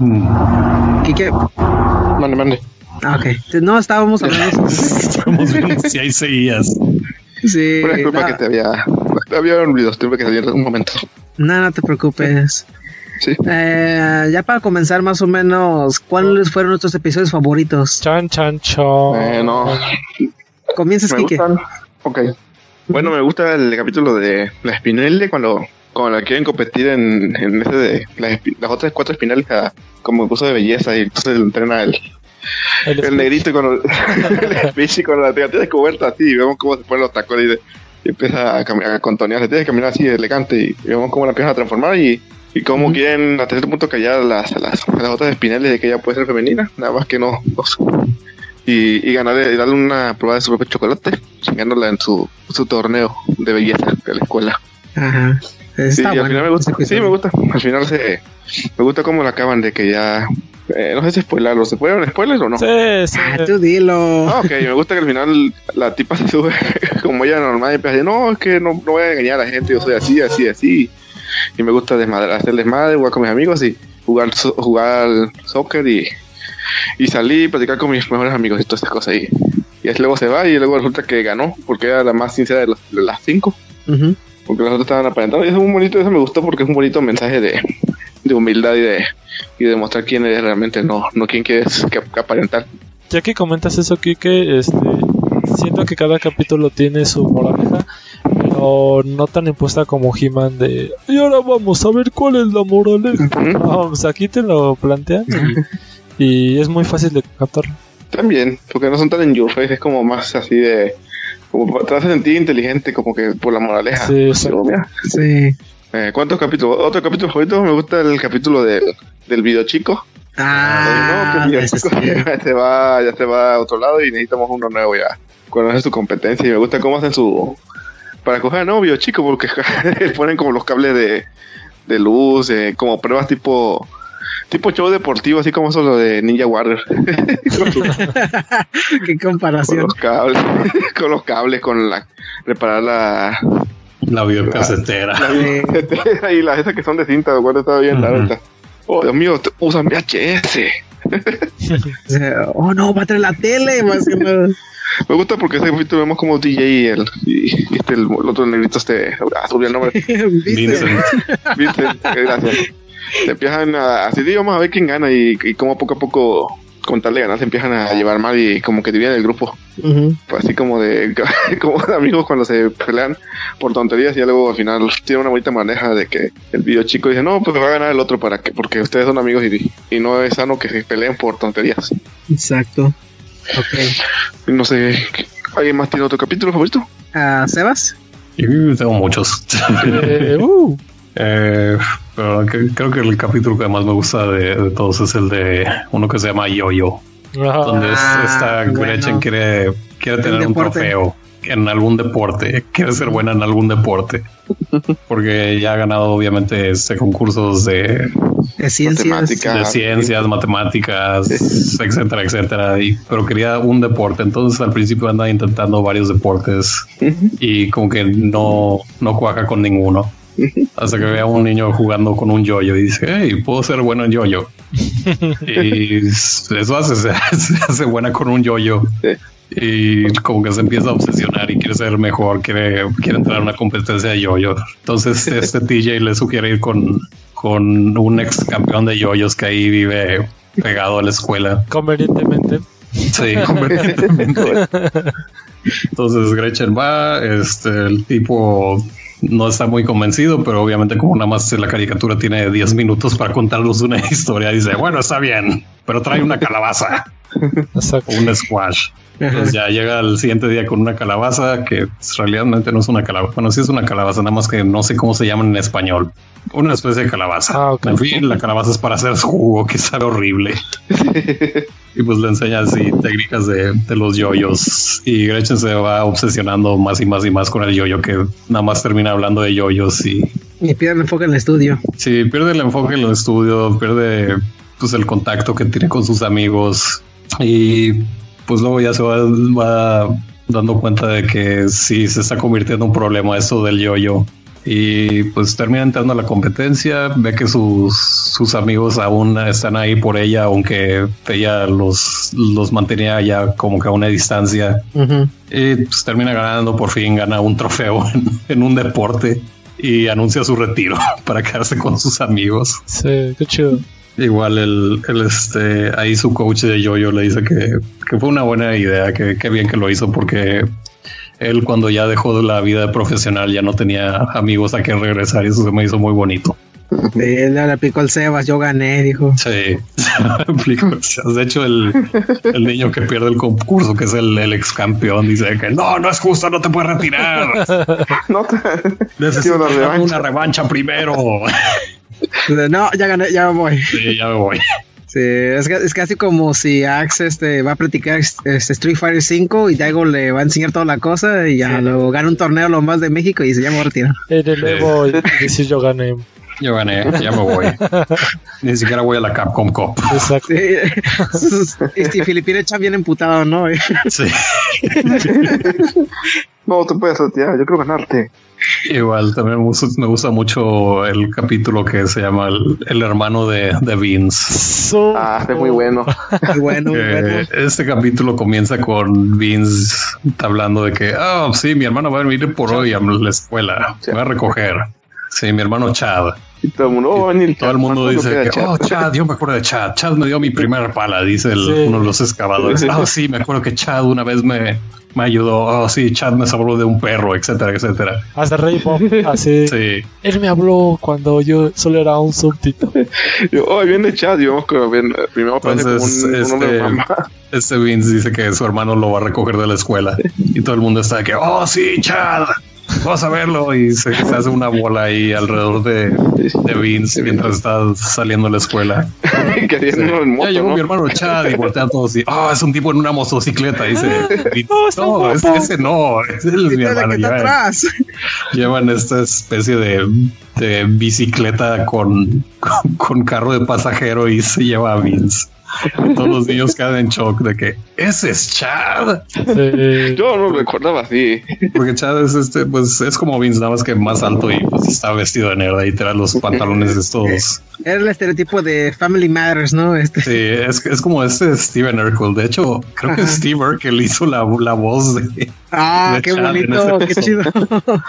Mm. ¿Qué- qué? Mande, mande. Ah, ok. No, estábamos hablando. [laughs] Estamos viendo si ahí seguías. Sí, Una disculpa no, que te había, te había olvidado, tuve que salir un momento. no, no te preocupes. Sí. Eh, ya para comenzar más o menos, ¿cuáles fueron nuestros episodios favoritos? Chan, chan, chan. Eh, no. Comienzas, Kike. Ok. Bueno, me gusta el capítulo de la Spinelli cuando, cuando la quieren competir en, en ese de las, otras cuatro Spinelli a- como curso de belleza y entonces lo entrena el, El el negrito con [laughs] el y con la tienes vuelta así vemos cómo se ponen los tacones y, de- y empieza a, caminar, a contonearse, tienes que caminar así elegante y, y vemos cómo la empiezan a transformar y, y cómo quieren hasta cierto punto callar las, las, las otras Spinelli de que ella puede ser femenina, nada más que no. no. Y, y ganarle y darle una prueba de su propio chocolate, chingándola en su, su torneo de belleza de la escuela. Ajá. Sí, Está al bueno. final me gusta. Sí, me gusta. Al final se, me gusta cómo la acaban de que ya. Eh, no sé si spoilarlo. ¿Se pueden spoilers o no? Sí, sí. Ah, tú dilo. Ah, ok, me gusta que al final la tipa se sube [laughs] como ella normal y empieza a decir, no, es que no, no voy a engañar a la gente, yo soy así, así, así. Y me gusta desmadre, hacer desmadre, jugar con mis amigos y jugar so- jugar soccer y, y salí a platicar con mis mejores amigos y todas esas cosas. Y, y luego se va y luego resulta que ganó porque era la más sincera de, los- de las cinco. Ujú. Porque las otras estaban aparentando. Y eso es un bonito, eso me gustó porque es un bonito mensaje de, de humildad y de, y de mostrar quién eres realmente, no, no quién quieres que, que aparentar. Ya que comentas eso, Kike, este, siento que cada capítulo tiene su moraleja, pero no tan impuesta como He-Man de y ahora vamos a ver cuál es la moraleja. No, pues aquí te lo plantean y, y es muy fácil de captarlo. También, porque no son tan en your face, es como más así de. Como te hace sentir inteligente, como que por la moraleja. Sí. Mira, Sí. Eh, ¿Cuántos capítulos? Otro capítulo favorito, me gusta el capítulo del, del video chico. Ah, no, que video chico [laughs] ya se va, ya se va a otro lado y necesitamos uno nuevo ya. Cuando hace su competencia y me gusta cómo hacen su. Para coger novio chico, porque [laughs] ponen como los cables de, de luz, eh, como pruebas tipo. Tipo show deportivo, así como eso lo de Ninja Warrior. [laughs] con, Qué con comparación. los cables, con los cables, con la. Reparar la. La videocasetera. la y las esas que son de cinta, de acuerdo, estaba bien la Ujú. verdad. Oh, Dios mío, usan VHS. [laughs] Sea, oh no, va a traer la tele. Más que nada. Me gusta porque ese capítulo vemos como DJ y el, y, este, el, el otro negrito, este, ah, subí el nombre. [laughs] Vincent. [laughs] Vincent, eh, gracias. Se empiezan a, así sí, vamos a ver quién gana y, y cómo poco a poco, con tal de ganar, se empiezan a llevar mal y como que dividen el grupo. Pues así como de, [laughs] como de amigos cuando se pelean por tonterías y ya luego al final tiene una bonita maneja de que el video chico dice, no, pues va a ganar el otro para que, porque ustedes son amigos y, y no es sano que se peleen por tonterías. Exacto. Ok. No sé, ¿alguien más tiene otro capítulo favorito? Ah, ¿Sebas? Tengo muchos. [laughs] Eh, uh, Eh, pero creo que el capítulo que más me gusta de, de todos es el de uno que se llama Yo-Yo, donde es- Ah, esta bueno. Gretchen quiere, quiere tener un trofeo en algún deporte, quiere ser buena en algún deporte, [laughs] porque ya ha ganado obviamente este, concursos de, De ciencias. Matemática. de ciencias, matemáticas, etcétera, etcétera, y, pero quería un deporte, entonces al principio anda intentando varios deportes y como que no, no cuaja con ninguno. [laughs] Hasta que ve a un niño jugando con un yoyo y dice, hey, puedo ser bueno en yoyo. [laughs] y eso hace, [laughs] se, hace buena con un yoyo. Sí. Y como que se empieza a obsesionar y quiere ser mejor, quiere, quiere entrar a una competencia de yoyo. Entonces este TJ le sugiere ir con, con un ex campeón de yoyos que ahí vive pegado a la escuela. Convenientemente. Sí, convenientemente. Entonces Gretchen va, este, el tipo no está muy convencido, pero obviamente como nada más la caricatura tiene 10 minutos para contarnos una [laughs] historia, dice, bueno, está bien, pero trae una calabaza Exacto. o un squash. Entonces ya llega el siguiente día con una calabaza que realmente no es una calabaza. Bueno, sí es una calabaza, nada más que no sé cómo se llaman en español. Una especie de calabaza. Ah, ok. En fin, la calabaza es para hacer su jugo, que sabe horrible. [laughs] y pues le enseña así técnicas de, de los yoyos. Y Gretchen se va obsesionando más y más y más con el yoyo, que nada más termina hablando de yoyos y Y pierde el enfoque en el estudio. Sí, pierde el enfoque en el estudio, pierde pues el contacto que tiene con sus amigos y pues luego ya se va, va dando cuenta de que sí se está convirtiendo en un problema esto del yo-yo y pues termina entrando a la competencia, ve que sus, sus amigos aún están ahí por ella, aunque ella los, los mantenía ya como que a una distancia y pues termina ganando, por fin gana un trofeo [laughs] en, en un deporte y anuncia su retiro [laughs] para quedarse con sus amigos. Sí, qué chido. Igual el, el este ahí su coach de Yoyo le dice que, que fue una buena idea, que, que bien que lo hizo porque él cuando ya dejó de la vida profesional ya no tenía amigos a quien regresar y eso se me hizo muy bonito. Eh, Le le aplicó el Sebas, yo gané, dijo. Sí, [laughs] de hecho el, el niño que pierde el concurso, que es el, el ex campeón, dice que no, no es justo, no te puedes retirar. [laughs] No, Necesito una revancha. una revancha primero. No, ya gané, ya me voy. Sí, ya me voy. Sí, es, es casi como si Axe este, va a practicar este, Street Fighter 5 y Daigo le va a enseñar toda la cosa y ya luego gana un torneo lo más de México y se llama retira. En el Evo y decir yo gané. Yo gané, ya me voy. [laughs] Ni siquiera voy a la Capcom Cup. Exacto. Sí. [laughs] Este Filipino Chan bien emputado, ¿no? Sí. [laughs] no te puedes retirar, yo quiero ganarte. Igual, también me gusta, me gusta mucho el capítulo que se llama El, el hermano de, de Vince. Ah, este es muy bueno. Muy bueno, muy bueno. Eh, este capítulo comienza con Vince hablando de que, oh, sí, mi hermano va a venir por hoy a la escuela, me va a recoger. Sí, mi hermano Chad. Y todo el mundo, oh, Todo el mundo ¿Cuánto dice que, Chad? oh, Chad, yo me acuerdo de Chad. Chad me dio mi primera pala, dice el- Sí. uno de los excavadores. Ah, sí, me acuerdo que Chad una vez me, me ayudó. Oh, sí, Chad me salvó de un perro, etcétera, etcétera. Hasta Rey Bob, así. [laughs] Sí. Él me habló cuando yo solo era un súbdito. [laughs] Yo, oh, viene Chad. Yo que bien, primero aparece como Entonces, un, un hombre de este, mamá. este Vince dice que su hermano lo va a recoger de la escuela y todo el mundo está de que, oh, sí, Chad, [laughs] vamos a verlo. Y se, se hace una bola ahí alrededor de, de Vince mientras está saliendo de la escuela. [laughs] Ya llegó ¿no? mi hermano Chad y voltean todos y, oh, es un tipo en una motocicleta. Dice, Vince, no, está no, ese, guapo". ese no, ese es mi Mira la hermano. que está Llevan, atrás. [laughs] llevan esta especie de, de bicicleta con, con, con carro de pasajero y se lleva a Vince. [laughs] Todos los niños quedan en shock de que ese es Chad. Sí. Yo no lo recordaba así. Porque Chad es este, pues es como Vince, nada más que más alto y pues está vestido de nerd y trae los pantalones estos. Era el estereotipo de Family Matters, ¿no? Este. Sí, es, es como este Steven Urkel. De hecho, creo que Ajá. Steve Urkel hizo la, la voz de. Ah, de qué Chad bonito, qué chido. [laughs]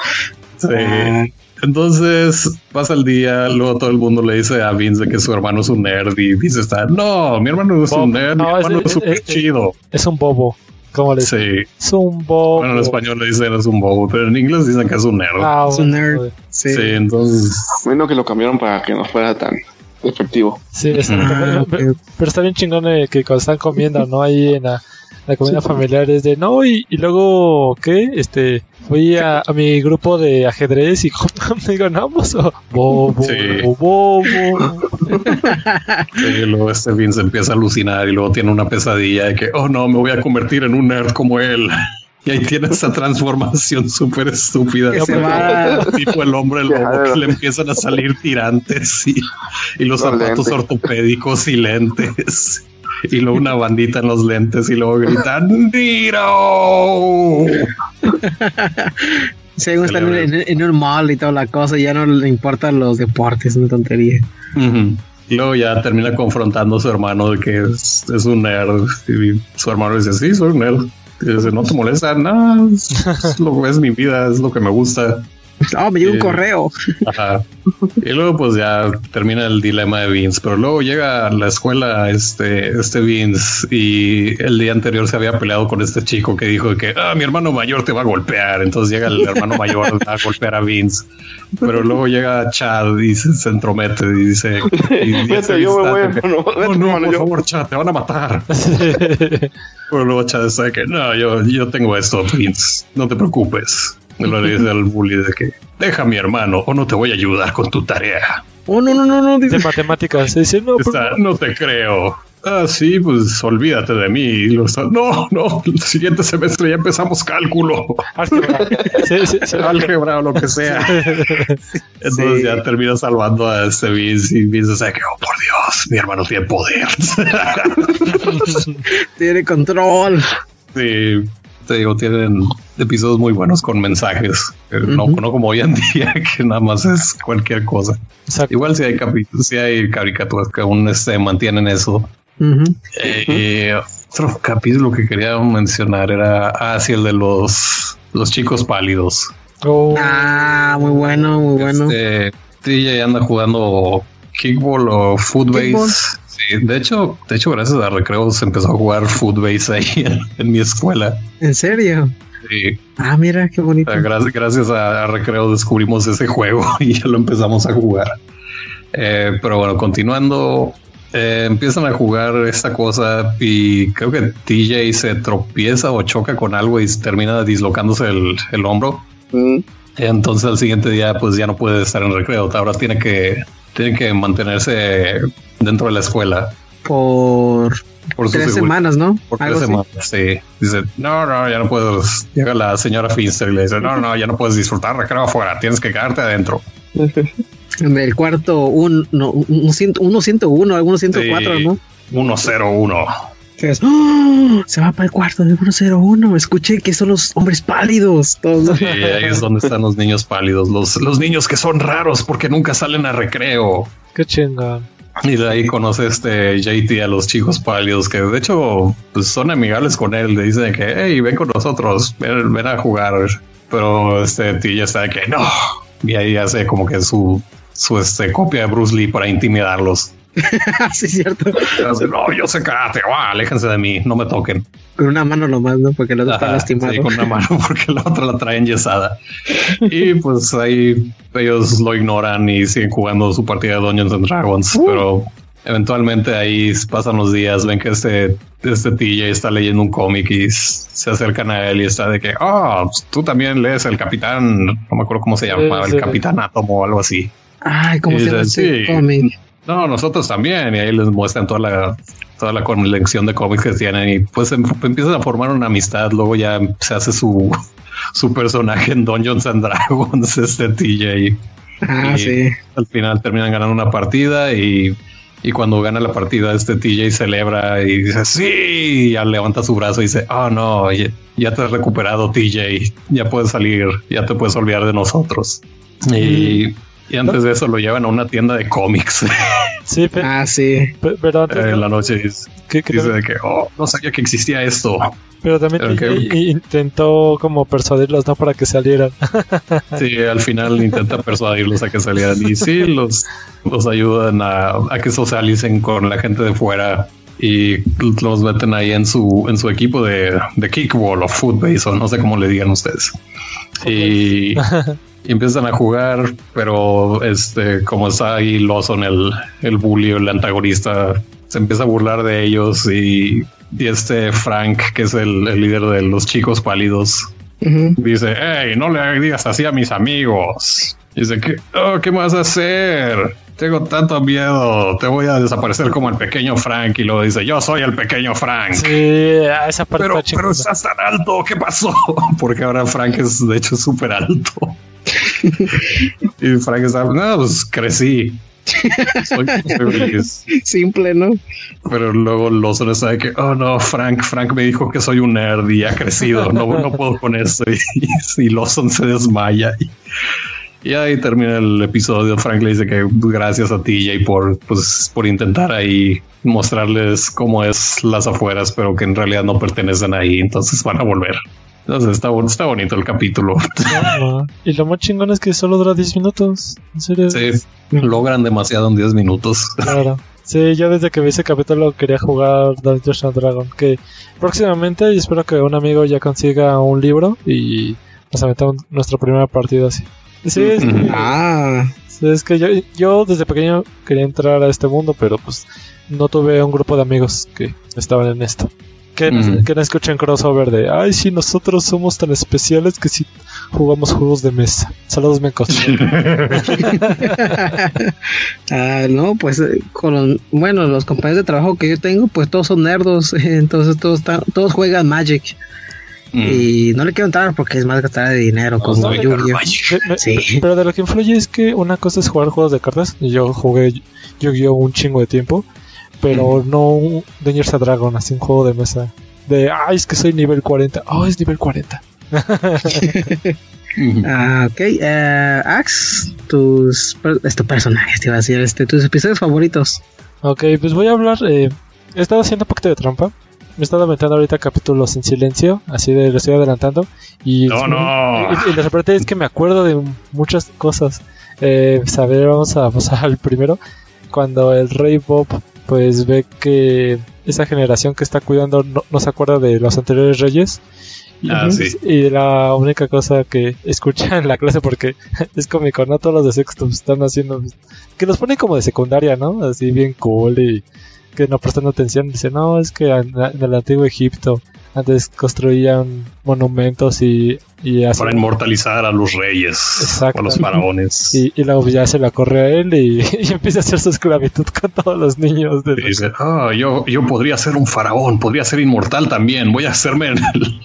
Sí. Entonces pasa el día, luego todo el mundo le dice a Vince de que su hermano es un nerd y Vince está, no, mi hermano no es un nerd, mi no, hermano es- es súper chido. Es un bobo. ¿Cómo le dicen? Sí, Es un bobo. bueno, en español le dicen es un bobo, pero en inglés dicen que es un nerd. Ah, Es un bueno, nerd. Sí. Sí, entonces Bueno, que lo cambiaron para que no fuera tan efectivo. Sí, exacto. Ah, pero, pero- está bien chingón eh, que cuando están comiendo, ¿no? Ahí en la, la comida familiar es de, no, y, y luego, ¿qué? Este, fui a, a mi grupo de ajedrez y me ganamos. Bobo, Sí. bobo. sí, luego este Vince empieza a alucinar y luego tiene una pesadilla de que, oh no, me voy a convertir en un nerd como él. [laughs] Y ahí tiene esa transformación súper estúpida. Que se va. Tipo el hombre lobo que le empiezan a salir tirantes y, y los Los zapatos lentes. ortopédicos y lentes. Y luego una bandita en los lentes y luego gritan ¡Niro! [laughs] Según están en, en- un mall y toda la cosa, ya no le importan los deportes, una tontería. Y luego ya termina confrontando a su hermano de que es, es un nerd. Y su hermano dice, sí, soy un nerd. Y dice, no te molesta, no, es, es lo, es mi vida, es lo que me gusta. [laughs] Oh, me llegó un correo. Ajá. Y luego pues ya termina el dilema de Vince, pero luego llega a la escuela este, este Vince y el día anterior se había peleado con este chico que dijo que ah, mi hermano mayor te va a golpear. Entonces llega el [laughs] hermano mayor a golpear a Vince. Pero luego llega Chad y se, se entromete y dice, y [laughs] dice Vete, yo me voy, no, Vete, no, hermano, por yo- favor, Chad, te van a matar. Pero luego Chad está de que no, yo, yo tengo esto, Vince, no te preocupes. Luego le dice al bully de que deja a mi hermano o no te voy a ayudar con tu tarea. Oh, no, no, no, no. De Dice, matemáticas. Dice, no, por Está, no te creo. Ah, sí, pues olvídate de mí. Lo no, no, el siguiente semestre ya empezamos cálculo, álgebra. Sí, sí, sí. álgebra o lo que sea. Entonces Sí. ya termina salvando a este Vince y Vince dice que, oh, por Dios, mi hermano tiene poder. [laughs] tiene control. sí, te digo, tienen episodios muy buenos con mensajes. eh, no, como hoy en [laughs] día, que nada más es cualquier cosa. Exacto. Igual si hay capítulos, si hay caricaturas que aún este, mantienen eso. Eh, otro capítulo que quería mencionar era ah, sí, el de los, los chicos pálidos. Oh, Ah, muy bueno, muy bueno. Este, TJ anda jugando kickball o footbase. Sí, de hecho, de hecho, gracias a Recreo se empezó a jugar footbase ahí [laughs] en, en mi escuela. ¿En serio? Sí, Ah, mira, qué bonito. gra- gracias a, a Recreo descubrimos ese juego [laughs] y ya lo empezamos a jugar. Eh, pero bueno, continuando, eh, empiezan a jugar esta cosa y creo que TJ se tropieza o choca con algo y termina dislocándose el, el hombro. Mm, Entonces al siguiente día pues ya no puede estar en recreo. Ahora tiene que, tiene que mantenerse dentro de la escuela. Por tres semanas, ¿no? Por tres semanas, sí. Dice, no, no, ya no puedes. Llega la señora Finster y le dice, no, no, ya no puedes disfrutar recreo afuera, tienes que quedarte adentro. [laughs] En el cuarto, un, no, un, uno 101, algunos 104, Sí. ¿no? 101. ¡Oh! Se va para el cuarto de 101. Escuché que son los hombres pálidos. Todos. Sí, ahí es donde están los niños pálidos, los, los niños que son raros porque nunca salen a recreo. Qué chingón. Y de ahí conoce este JT a los chicos pálidos que de hecho pues, son amigables con él. Le dicen que hey, ven con nosotros, ven, ven a jugar. Pero este tío ya está de que no. Y ahí hace como que su, su este, copia de Bruce Lee para intimidarlos. [laughs] sí, cierto. No, yo sé karate, aléjense de mí, no me toquen. Con una mano nomás, ¿no? Porque el otro está Ajá, lastimado. sí, con una mano [laughs] porque la otra la trae enyesada. Y pues ahí ellos lo ignoran y siguen jugando su partida de Dungeons and Dragons, pero eventualmente ahí pasan los días, ven que este, este TJ está leyendo un cómic y se acercan a él y está de que, ah, pues tú también lees el capitán, no me acuerdo cómo se llamaba, Sí, el sí. capitán átomo o algo así. Ay, ¿cómo Y se llama dice, ese sí. cómic? No, nosotros también. Y ahí les muestran toda la, toda la colección de cómics que tienen y pues em- empiezan a formar una amistad. Luego ya se hace su, [laughs] su personaje en Dungeons and Dragons, [laughs] este TJ. Ah, Y sí. Al final terminan ganando una partida y, y cuando gana la partida, este TJ celebra y dice sí, ya levanta su brazo y dice, oh no, ya, ya te has recuperado TJ, ya puedes salir, ya te puedes olvidar de nosotros. Y, y antes de eso lo llevan a una tienda de cómics. [laughs] Sí, pe- Ah, sí. pe- pero antes. en la noche dice, que- que- dice de que oh, no sabía que existía esto. pero también intentó como persuadirlos, ¿no? Para que salieran. [laughs] Sí, al final intenta persuadirlos a que salieran y sí, los, los ayudan a, a que socialicen con la gente de fuera y los meten ahí en su, en su equipo de, de kickball o footbase o no sé cómo le digan ustedes. Y, [laughs] y empiezan a jugar, pero este, como está ahí Lawson, el, el bully, el antagonista, se empieza a burlar de ellos y, y este Frank, que es el, el líder de los chicos pálidos. Dice, hey, no le digas así a mis amigos. Dice que, oh, ¿qué vas a hacer? Tengo tanto miedo, te voy a desaparecer como el pequeño Frank. Y luego dice, yo soy el pequeño Frank. Sí, a esa parte Pero, pero estás tan alto, ¿qué pasó? [laughs] Porque ahora Frank es de hecho súper alto. [laughs] y Frank está, no, pues crecí. Soy, feliz. Simple, ¿no? Pero luego Lawson está de que, oh no, Frank, Frank me dijo que soy un nerd y ha crecido, no, no puedo con esto. [laughs] Y, y Lawson se desmaya. Y, y ahí termina el episodio. Frank le dice que gracias a ti, Jay, por, pues, por intentar ahí mostrarles cómo es las afueras, pero que en realidad no pertenecen ahí, entonces van a volver. Entonces está, está bonito el capítulo. [laughs] Y lo más chingón es que solo dura 10 minutos. En serio. Sí, logran demasiado en 10 minutos. Claro. Sí, yo desde que vi ese capítulo quería jugar Dungeons and Dragon. Que próximamente espero que un amigo ya consiga un libro y nos aventamos nuestra primera partida así. Sí, es, Ujú. Ah, sí, es que yo, yo desde pequeño quería entrar a este mundo, pero pues no tuve un grupo de amigos que estaban en esto. Que, Ujú. que no escuchen crossover de, ay, sí, nosotros somos tan especiales que sí jugamos juegos de mesa. Saludos, mecos. [laughs] [laughs] ah, no, pues eh, con los- bueno, los compañeros de trabajo que yo tengo, pues todos son nerdos, [laughs] entonces todos están, todos juegan Magic Mm. y no le quiero entrar porque es más gastar de dinero Vamos como Yu-Gi-Oh. [laughs] Sí. Pero de lo que influye es que una cosa es jugar juegos de cartas. Y yo jugué Yu-Gi-Oh! un chingo de tiempo. Pero no un Dungeons and Dragon, así un juego de mesa. De, ay, es que soy nivel 40. Oh, es nivel 40. Ujú. [laughs] Ah, ok, eh, Ax, tus, este personaje, te iba a decir, este, tus episodios favoritos. Ok, pues voy a hablar. eh, he estado haciendo un poquito de trampa. Me he estado aventando ahorita capítulos en silencio. Así de lo estoy adelantando. Y, No, no. Y, y la sorpresa es que me acuerdo de muchas cosas. Eh, pues, a ver, vamos a pasar [laughs] al primero. Cuando el rey Bob pues ve que esa generación que está cuidando no, no se acuerda de los anteriores reyes. Y, Ah, sí. y la única cosa que escucha en la clase, porque [laughs] es cómico, ¿no? Todos los de sexto están haciendo. Que los ponen como de secundaria, ¿no? Así bien cool y que no prestan atención. Dice, no, es que en, en el antiguo Egipto antes construían monumentos y, y así. Para inmortalizar a los reyes Exacto. o a los faraones. [laughs] Y, y luego ya se la corre a él y, [laughs] y empieza a hacer su esclavitud con todos los niños. De Y dice, ah, yo, yo podría ser un faraón, podría ser inmortal también, voy a hacerme en el,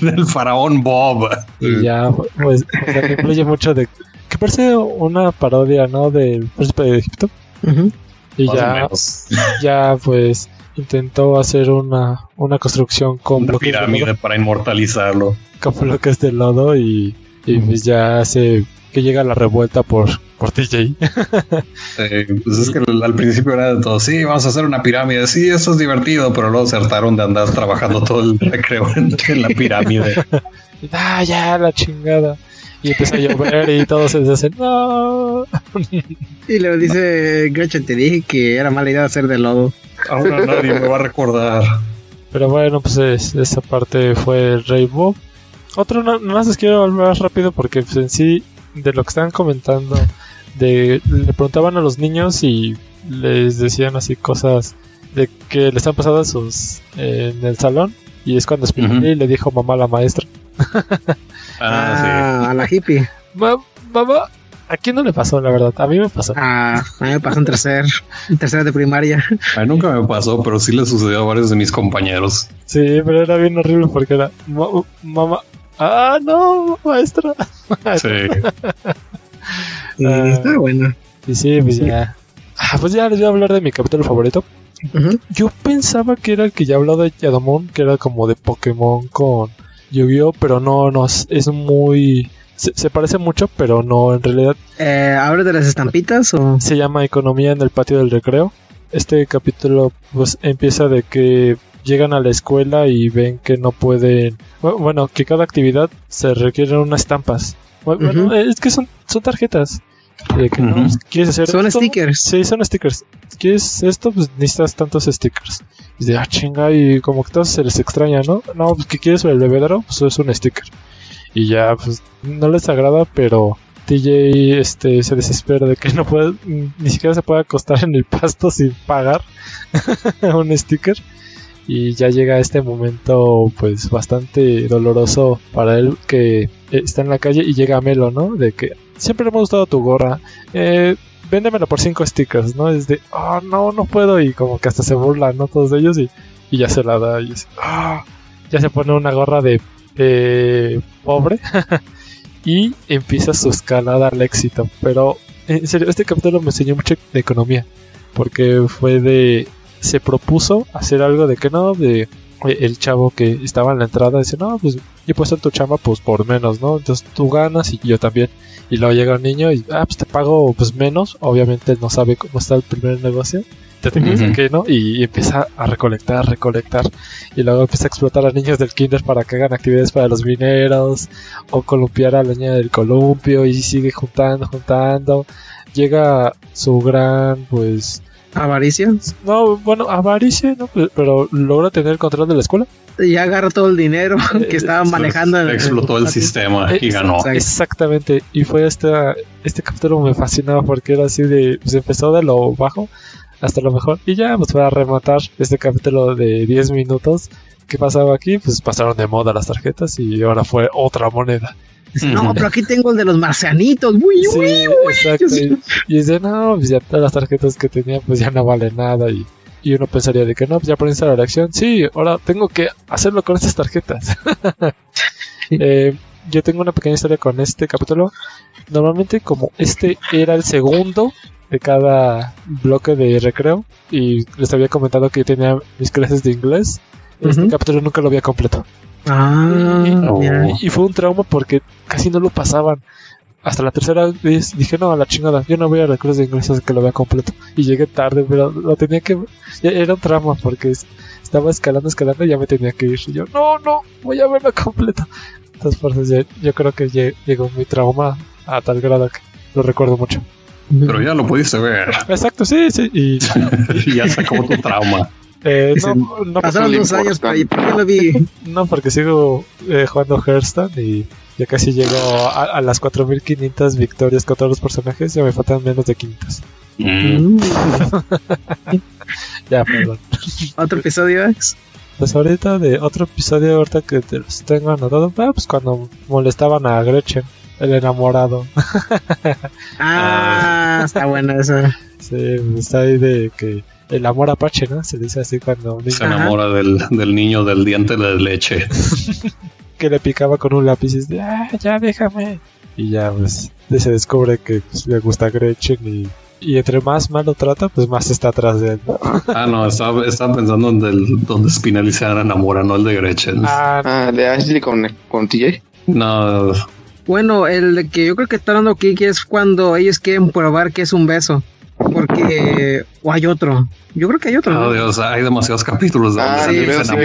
en [laughs] el faraón Bob. y ya, pues, o sea, influye mucho de. Que parece una parodia, ¿no? Del príncipe de Egipto. Ujú. Y ya, ya, pues, intentó hacer una, una construcción [laughs] con Una bloques de pirámide lodo, para inmortalizarlo. con bloques de lodo y, y pues ya hace que llega la revuelta por, por TJ. [laughs] Eh, pues es que al principio era de todo, sí, vamos a hacer una pirámide, sí, eso es divertido, pero luego se hartaron de andar trabajando todo el [laughs] recreo en la pirámide. ah, ya, la chingada. Y empieza a llover y todos se dicen, no. [laughs] Y le dice Gretchen, te dije que era mala idea hacer de lodo. Ahora nadie me va a recordar. Pero bueno, pues es- esa parte fue el Rainbow. Otro, no, más les quiero hablar rápido porque pues, en sí, de lo que estaban comentando, de le preguntaban a los niños y les decían así cosas de que les han pasado a sus en el salón. Y es cuando Spinelli le dijo mamá a la maestra. [laughs] Ah, Ah, a la hippie. "Ma- mamá, ¿a quién no le pasó, la verdad? A mí me pasó. Ah, a mí me pasó en tercer, en tercero de primaria. sí. A mí nunca me pasó, pero sí le sucedió a varios de mis compañeros. Sí, pero era bien horrible porque era "Ma- mamá. Ah, no, maestra. [laughs] Sí. Ah. está bueno. Y sí, pues ya. Ah, pues ya les voy a hablar de mi capítulo favorito. Yo pensaba que era el que ya habló de Yadomon, que era como de Pokémon con Yu-Gi-Oh, pero no, no, es, muy... Se, se parece mucho, pero no, en realidad Eh, ¿Hablas de las estampitas o...? se llama Economía en el patio del recreo. Este capítulo pues empieza de que llegan a la escuela y ven que no pueden... bu- Bueno, que cada actividad se requieren unas estampas. Bu- Bueno, Ujú. es que son, son tarjetas. De que, ¿no? ¿Quieres hacer Son esto? stickers. Sí, son stickers. ¿Quieres esto? Pues necesitas tantos stickers. Y de, ah, chinga, y como que todos se les extraña, ¿no? No, pues que quieres el bebedero, pues es un sticker. Y ya, pues no les agrada, pero TJ este, se desespera de que no puede, ni siquiera se puede acostar en el pasto sin pagar [laughs] un sticker. Y ya llega este momento, pues bastante doloroso para él que está en la calle y llega Melo, ¿no? De que siempre me ha gustado tu gorra. Eh, véndemela por cinco stickers, ¿no? Es de, oh, no, no puedo. Y como que hasta se burlan, ¿no? Todos ellos y, y ya se la da. Y es, "Ah". ya se pone una gorra de pobre [laughs] y empieza su escalada al éxito. Pero, en serio, este capítulo me enseñó mucho de economía. Porque fue de, se propuso hacer algo de que no, de eh, el chavo que estaba en la entrada dice, no, pues yo he puesto en tu chamba pues por menos, ¿no? Entonces tú ganas y yo también. Y luego llega un niño y, ah, pues te pago pues menos. Obviamente no sabe cómo está el primer negocio. Te Ujú. que no y, y empieza a recolectar, recolectar. Y luego empieza a explotar a niños del kinder para que hagan actividades para los mineros. O columpiar a la niña del columpio y sigue juntando, juntando. Llega su gran, pues... Avaricia. No, bueno, avaricia, ¿no? Pero- logra tener el control de la escuela. Y agarra todo el dinero [laughs] que estaba manejando. en- Explotó el en- sistema y ganó. Exactamente. Y fue esta, este capítulo me fascinaba porque era así de, pues empezó de lo bajo hasta lo mejor. Y ya, pues para rematar este capítulo de 10 minutos, ¿qué pasaba aquí? Pues pasaron de moda las tarjetas y ahora fue otra moneda. Dice, No, pero aquí tengo el de los marcianitos. Uy, Sí, uy, uy. exacto. Y, y dice, no, pues ya todas las tarjetas que tenía pues ya no valen nada y... Y uno pensaría de que no, pues ya aprendiste la lección. Sí, ahora tengo que hacerlo con estas tarjetas. [laughs] Eh, yo tengo una pequeña historia con este capítulo. Normalmente como este era el segundo de cada bloque de recreo y les había comentado que yo tenía mis clases de inglés, este capítulo nunca lo había completo. Ah, Oh. Y fue un trauma porque casi no lo pasaban. Hasta la tercera vez dije, no, a la chingada, yo no voy a la clase de inglés hasta que lo vea completo. Y llegué tarde, pero lo tenía que... Era un trauma porque es- estaba escalando, escalando y ya me tenía que ir. Y yo, no, no, voy a verlo completo. Entonces, por eso yo, yo creo que lle- llegó mi trauma a tal grado que lo recuerdo mucho. Pero ya lo pudiste ver. Exacto, sí, sí. Y y [laughs] ya sacó tu trauma. Eh, no, no, Pasaron dos años, importa. pero ¿por qué lo vi? [laughs] no, porque sigo eh, jugando Hearthstone y ya casi llego a, a las 4500 victorias con todos los personajes. Ya me faltan menos de 500. Mm. [laughs] Ya, perdón. [laughs] Otro episodio es. Pues ahorita de otro episodio ahorita que te los tengo anotado, ah, pues cuando molestaban a Gretchen, el enamorado. Ah, está bueno eso. Sí, está ahí de que el amor apache, ¿no? Se dice así cuando un niño Se enamora del, del niño del diente de leche. [laughs] que le picaba con un lápiz y dice, ah, ya déjame. Y ya pues se descubre que pues, le gusta Gretchen y y entre más mal lo trata, pues más está atrás de él. Ah, no, estaba, estaba pensando en el, donde Spinelli se enamora, no el de Gretchen. Ah, Ah, de Ashley con, con TJ. No, Bueno, el de que yo creo que está dando aquí que es cuando ellos quieren probar que es un beso. Porque. O hay otro. Yo creo que hay otro. ¿no? oh, Dios, hay demasiados capítulos donde Ah, sí, sí, sí, sí,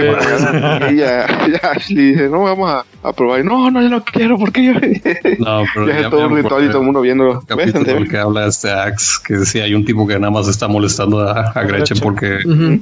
ella, ella Ashley dice, no, vamos a, a probar. No, no, yo no quiero, porque yo... [laughs] No, pero ya es todo un ritual y todo el mundo viendo. del capítulo que habla este Axe, que decía hay un tipo que nada más está molestando a, a Gretchen porque, Ujú.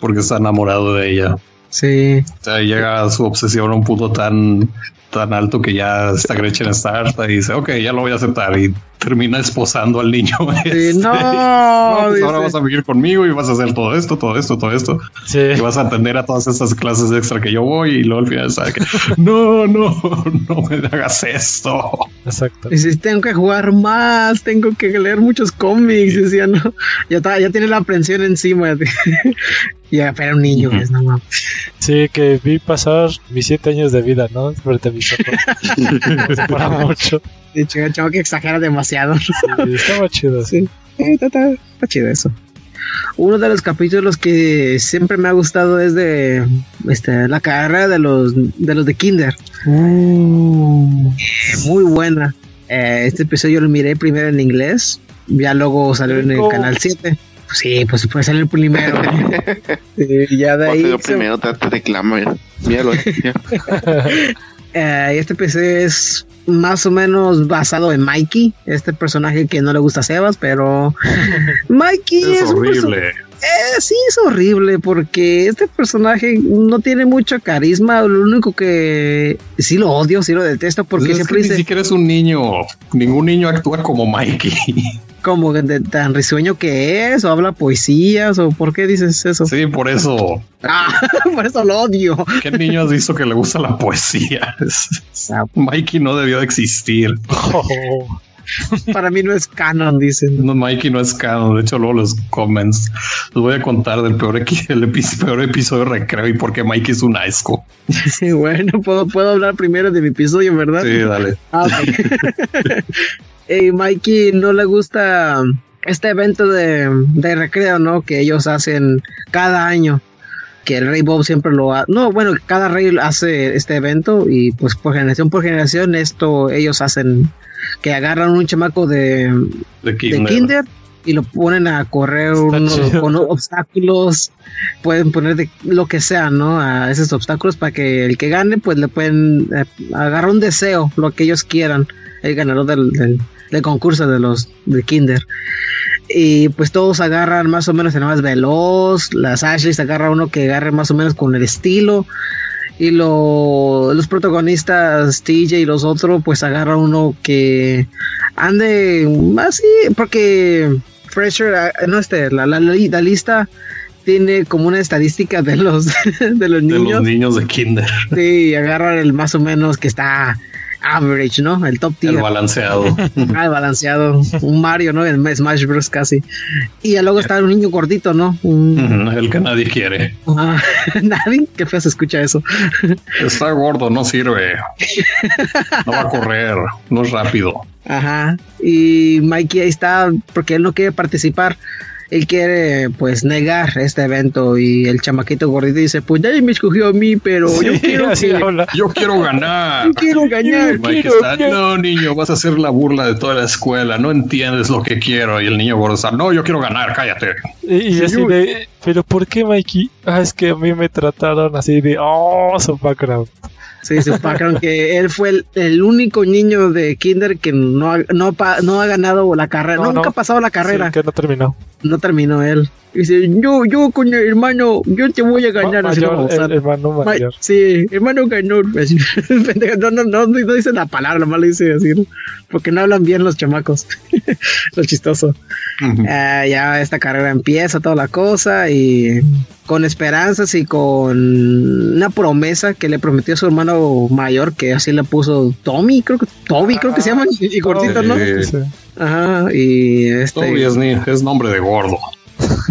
porque está enamorado de ella. Sí. O sea, llega su obsesión a un punto tan, tan alto que ya está Gretchen está harta y dice, ok, ya lo voy a aceptar. Y termina esposando al niño. [laughs] Sí, Este, no. no, pues ahora vas a vivir conmigo y vas a hacer todo esto, todo esto, todo esto. sí. Y vas a atender a todas estas clases extra que yo voy y luego al final sabe que no, no, no me hagas esto. Exacto. Y si tengo que jugar más, tengo que leer muchos cómics. Decía, no. Ya, está, ya tiene la aprensión encima. Ya, pero era un niño, Ujú. es no mames. Sí, que vi pasar mis siete años de vida, ¿no? Frente a mis ojos. [laughs] Para mucho. De hecho, el chavo que exagera demasiado. Sí, estaba chido. Sí. Eh, está, está- está chido eso. Uno de los capítulos que siempre me ha gustado es de este, la carrera de los de los de Kinder. Uh. Muy buena. Eh, este episodio lo miré primero en inglés. Ya luego salió en el canal 7. Pues sí, pues puede salir primero. [laughs] ya de Ahí yo primero te, te reclama, mira. Míralo. ya. [laughs] Eh, este episodio es más o menos basado en Mikey, este personaje que no le gusta a Sebas, pero [laughs] Mikey es, Es horrible. Eh, sí, es horrible porque este personaje no tiene mucho carisma. Lo único que sí lo odio, sí lo detesto porque Pues es siempre que ni dice siquiera es un niño. Ningún niño actúa como Mikey. Como de- tan risueño que es, o habla poesías, o por qué dices eso. Sí, por eso. [laughs] Ah, [laughs] por eso lo odio. ¿Qué niño has visto que le gusta la poesía? Es- Mikey no debió de existir. Oh. [laughs] Para mí no es canon, dicen. No, Mikey no es canon. De hecho, luego los comments les voy a contar del peor, el epi- peor episodio de recreo y por qué Mikey es un asco. Sí, bueno, puedo, puedo hablar primero de mi episodio, ¿verdad? Sí, dale. Ah, ok. Eh, Mikey no le gusta este evento de, de recreo, ¿no? Que ellos hacen cada año. Que el Rey Bob siempre lo hace. No, bueno, cada rey hace este evento y pues por generación por generación esto ellos hacen que agarran un chamaco de, De de Kinder. y lo ponen a correr unos, con obstáculos, pueden poner de lo que sea, ¿no? A esos obstáculos para que el que gane, pues le pueden eh, agarrar un deseo, lo que ellos quieran, el ganador del, del, del concurso de los de Kinder. Y pues todos agarran más o menos el más veloz, las Ashleys agarra uno que agarre más o menos con el estilo. Y lo- los protagonistas, TJ y los otros, pues agarran uno que ande así, porque Fresher, ah, no este, la, la, la lista tiene como una estadística de los, [laughs] de los De niños. los niños de Kinder. Sí, agarran el más o menos que está average, ¿no? El top tier. El balanceado. [laughs] Ah, balanceado. Un Mario, ¿no? En Smash Bros. casi. Y luego está un niño gordito, ¿no? Un... El que nadie quiere. Ah, [laughs] Nadie, qué feo se escucha eso. Está gordo, no sirve. No va a correr, no es rápido. Ajá. Y Mikey ahí está porque él no quiere participar. Él quiere, pues, negar este evento. Y el chamaquito gordito dice: Pues nadie me escogió a mí, pero yo quiero que-. Yo quiero ganar. yo quiero ganar. Mike quiero, está, quiero. no, niño, vas a hacer la burla de toda la escuela, no entiendes lo que quiero. Y el niño gordo está, no, yo quiero ganar, cállate. Y, y así de, pero ¿por qué Mikey? Ah, es que a mí me trataron así de, oh, su background. Sí, su background, que él fue el, el único niño de Kinder que no ha, no, no ha ganado la carrera. No, nunca ha pasado la carrera. Sí, que no terminó. No terminó él. Y dice: Yo, yo, con el hermano, yo te voy a ganar. Ma- mayor, el hermano Ma- mayor. Sí, hermano [laughs] pendejo, no, no, no, no dice la palabra, nomás le dice así, ¿no? porque no hablan bien los chamacos. [laughs] lo chistoso. Ah, ya esta carrera empieza, toda la cosa, y con esperanzas y con una promesa que le prometió a su hermano mayor, que así le puso Tommy, creo que Toby, creo que se llama, y, y cortito, ¿no? Sí. Sí. Ajá, y este. Toby es, es nombre de gordo.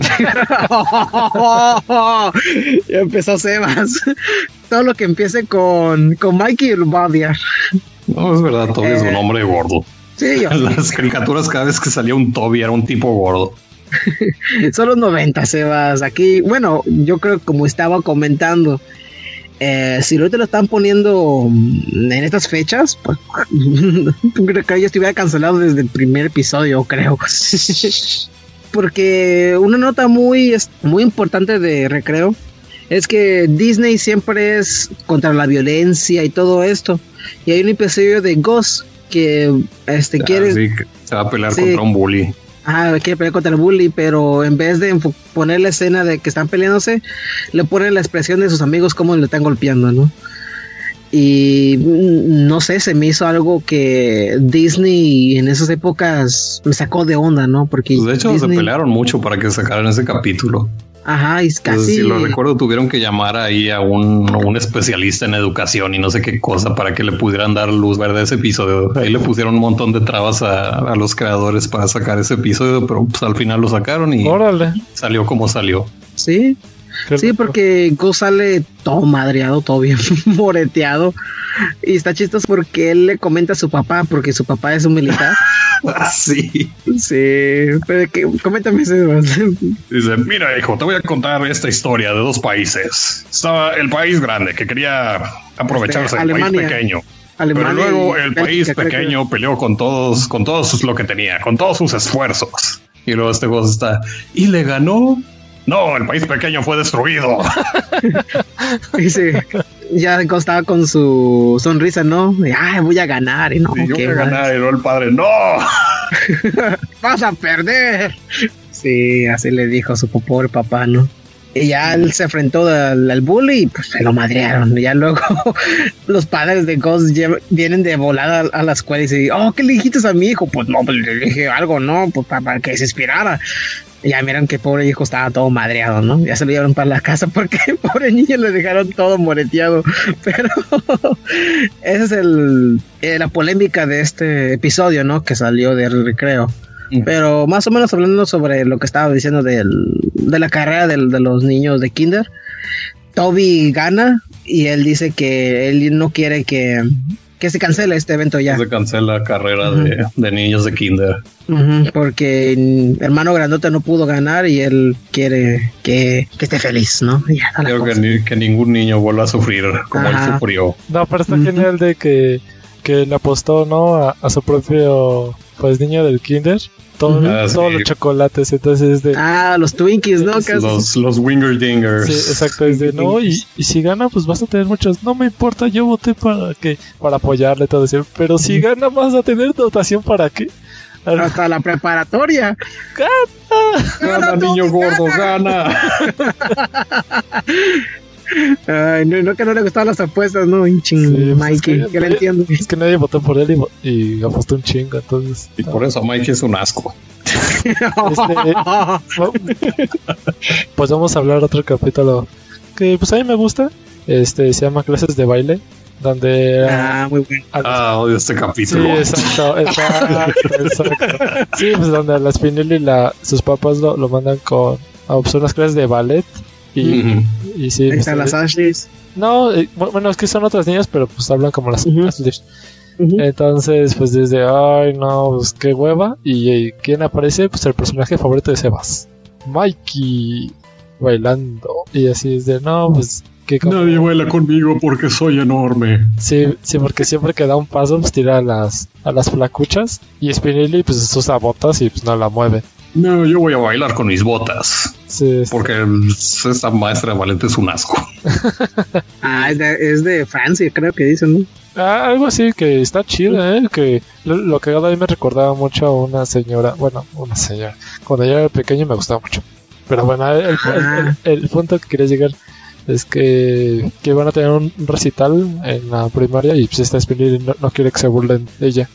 [laughs] ya empezó Sebas. Todo lo que empiece con, con Mikey lo va a odiar. No, es verdad, Toby es Eh. un hombre gordo. Sí, yo. Las caricaturas cada vez que salía un Toby era un tipo gordo. [laughs] Son los 90, Sebas. Aquí, bueno, yo creo que como estaba comentando, eh, si te lo están poniendo mm, en estas fechas, pues [laughs] creo que yo estuviera cancelado desde el primer episodio, creo. Porque una nota muy, muy importante de recreo es que Disney siempre es contra la violencia y todo esto. Y hay un episodio de Ghost que este quiere Así que se va a pelear Sí. contra un bully. Ah, quiere pelear contra el bully, pero en vez de poner la escena de que están peleándose, le ponen la expresión de sus amigos como le están golpeando, ¿no? Y no sé, se me hizo algo que Disney en esas épocas me sacó de onda, ¿no? Porque Pues de hecho, Disney- se pelearon mucho para que sacaran ese capítulo. Ajá, y Entonces, casi. si lo recuerdo, tuvieron que llamar ahí a un, un especialista en educación y no sé qué cosa para que le pudieran dar luz verde a ese episodio. Ahí le pusieron un montón de trabas a, a los creadores para sacar ese episodio, pero pues al final lo sacaron y Órale. salió como salió. Sí, sí, porque Go sale todo madreado, todo bien [laughs] moreteado. Y está chistoso porque él le comenta a su papá, porque su papá es un militar. [laughs] Así. sí, pero que, coméntame eso. Dice, mira hijo, te voy a contar esta historia de dos países. Estaba el país grande que quería aprovecharse Este, del país pequeño. Alemania Pero luego el Bélgica, país que- pequeño peleó con todos, con todos lo que tenía, con todos sus esfuerzos. Y luego este juego está, ¿y le ganó? No, el país pequeño fue destruido. [laughs] Dice, ya costaba con su sonrisa, ¿no? De, Ay, voy a ganar. Y no, Y yo voy a ganar, y luego el padre, no. [laughs] vas a perder. Sí, así le dijo su pobre papá, ¿no? Y ya él se enfrentó al, al bully y pues se lo madrearon. Y ya luego [laughs] los padres de Ghost vienen de volada a, a la escuela y dicen, oh, ¿qué le dijiste a mi hijo? Pues no, pues le dije algo, ¿no? Pues para, para que se inspirara. Y ya miran que pobre hijo estaba todo madreado, ¿no? Ya se lo llevaron para la casa porque [laughs] pobre niño le dejaron todo moreteado. [laughs] Pero esa es el, eh, la polémica de este episodio, ¿no? Que salió del recreo. Pero más o menos hablando sobre lo que estaba diciendo del, de la carrera del- de los niños de Kinder, Toby gana y él dice que él no quiere que, que se cancele este evento ya. Se cancela la carrera de, de niños de kinder. Ujú, porque mm, hermano grandote no pudo ganar y él quiere que, que esté feliz, ¿no? Ya, Creo que, ni- que ningún niño vuelva a sufrir como él Ajá. sufrió. No, pero está Ujú. genial de que, que le apostó, ¿no? A, a su propio, pues, niño del kinder. Todo. Ah, todos sí. los chocolates, entonces es de... Ah, los Twinkies, ¿no? Casi. Los, los Winger Dingers. Sí, exacto, es de no, y, y si gana, pues vas a tener muchos. No me importa, yo voté para que, para apoyarle todo eso. Pero si gana, vas a tener dotación para qué. Hasta la preparatoria. Gana, niño gordo, gana. [laughs] Ay, no, no que no le gustaban las apuestas, ¿no? Un ching, Sí, pues, Mikey, es que- que le entiendo. Es que nadie votó por él y, y apostó un chingo, entonces. Y por eso Mike es un asco. [laughs] Pues vamos a hablar otro capítulo que pues a mí me gusta. Este se llama Clases de Baile, donde ah, muy bueno. Ah, odio este Sí, capítulo. exacto, exacto, exacto. Sí, pues donde a la Spinelli la, sus papás lo, lo mandan con a pues, unas clases de ballet y, y sí, Ahí pues, están las eh, Ashleys. no, eh, bu- bueno, es que son otras niñas, pero pues hablan como las, Lish. Ujú. Entonces, pues desde, ay, no, pues qué hueva. Y eh, ¿quién aparece? Pues el personaje favorito de Sebas, Mikey, bailando. Y así es de, no, pues que como- Nadie baila conmigo porque soy enorme. Sí, sí, porque siempre que da un paso, pues tira a las, a las flacuchas. Y Spinelli, pues usa botas y pues no la mueve. No, yo voy a bailar con mis botas. Sí, sí. Porque esta maestra ballet es un asco. [laughs] Ah, es de, es de Francia, creo que dicen, ¿no? Ah, algo así que está chido, ¿eh? Que lo, lo que a mí me recordaba mucho a una señora, bueno, una señora. Cuando yo era pequeño me gustaba mucho. Pero bueno, el, el- Ah. el- el punto que quería llegar es que, que van a tener un recital en la primaria y pues esta Spinelli no, no quiere que se burlen de ella.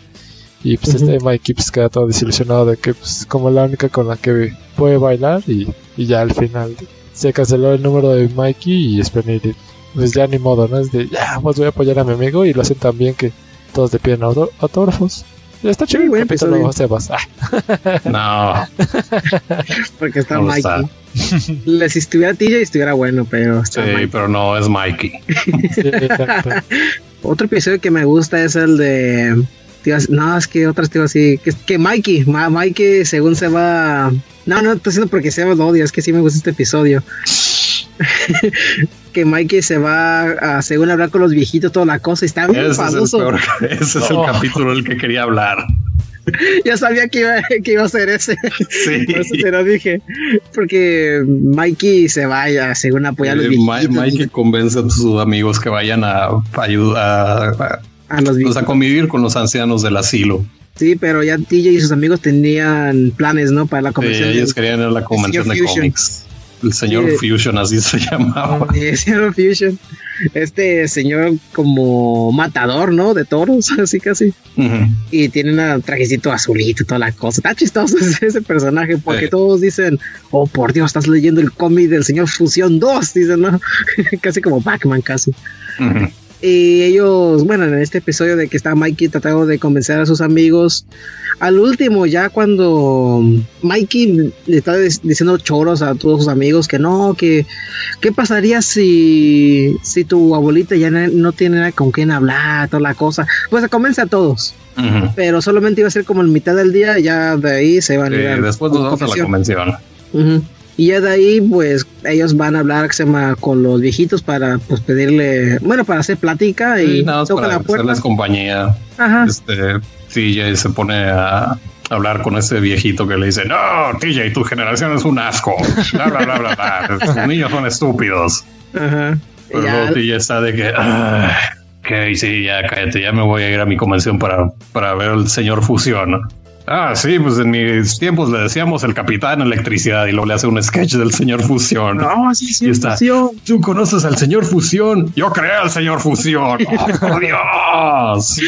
Y pues Ujú. este Mikey pues queda todo desilusionado de que pues como es la única con la que puede bailar y, y ya al final se canceló el número de Mikey y Spinelli pues ya ni modo, ¿no? Es de, ya, pues voy a apoyar a mi amigo y lo hacen tan bien que todos le piden auto- autógrafos. Está chido Sí, el capítulo, episodio. Sebas. Ah, [laughs] No, Porque está no Mikey. está. Le- Si estuviera TJ estuviera bueno, pero está Sí, Mikey. pero no es Mikey. sí, exacto. [laughs] Otro episodio que me gusta es el de No, es que otras iba así. Que, que Mikey, Ma- Mikey según se va. No, no, estoy haciendo porque se lo odio, es que sí me gusta este episodio. [laughs] que Mikey se va a, según hablar con los viejitos, toda la cosa, y está bien Ese es, el, famoso. peor- [laughs] ese es el Oh. capítulo del que quería hablar. [laughs] Ya sabía que iba, que iba a ser ese. Sí. Por eso te lo dije. Porque Mikey se vaya, según apoyar a los Eh, viejitos. Ma- Mike convence a sus amigos que vayan a, ayudar a, a los convivir con los ancianos del asilo. Sí, pero ya TJ y sus amigos tenían planes, ¿no? Para la Sí, convención. ellos querían ir a la convención de señor Fusion. cómics. El señor Sí. Fusion, así se llamaba. [laughs] Eh, Zero Fusion. Este señor como matador, ¿no? De toros, [laughs] así casi. Y tiene un trajecito azulito y toda la cosa. Está chistoso [laughs] ese personaje porque Sí. todos dicen, oh por Dios, estás leyendo el cómic del señor Fusión 2, dicen, ¿no? casi como Batman, casi. Ujú. Y ellos, bueno, en este episodio de que está Mikey tratando de convencer a sus amigos, al último, ya cuando Mikey le está diciendo choros a todos sus amigos que no, que qué pasaría si, si tu abuelita ya no, tiene nada con quién hablar, toda la cosa, pues se convence a todos, pero solamente iba a ser como en mitad del día, ya de ahí se van Sí, a ir después nos vamos a la convención. Ujú. Y ya de ahí, pues, ellos van a hablar que se llama, con los viejitos para, pues, pedirle, bueno, para hacer plática y Sí, nada para la puerta. hacerles compañía. Ajá. Este, TJ se pone a hablar con ese viejito que le dice, no, TJ, tu generación es un asco. Bla, bla, bla, bla, bla. [laughs] Tus niños son estúpidos. Ajá. Pero Ya- luego TJ está de que, "Ay, ok, sí, ya cállate, ya me voy a ir a mi convención para, para ver el señor Fusión. Ah, sí, pues en mis tiempos le decíamos el capitán electricidad y luego le hace un sketch del señor Fusión. No, sí, sí, está. fusión. Tú conoces al señor Fusión. Yo creé al señor Fusión. [laughs] ¡Oh, Dios!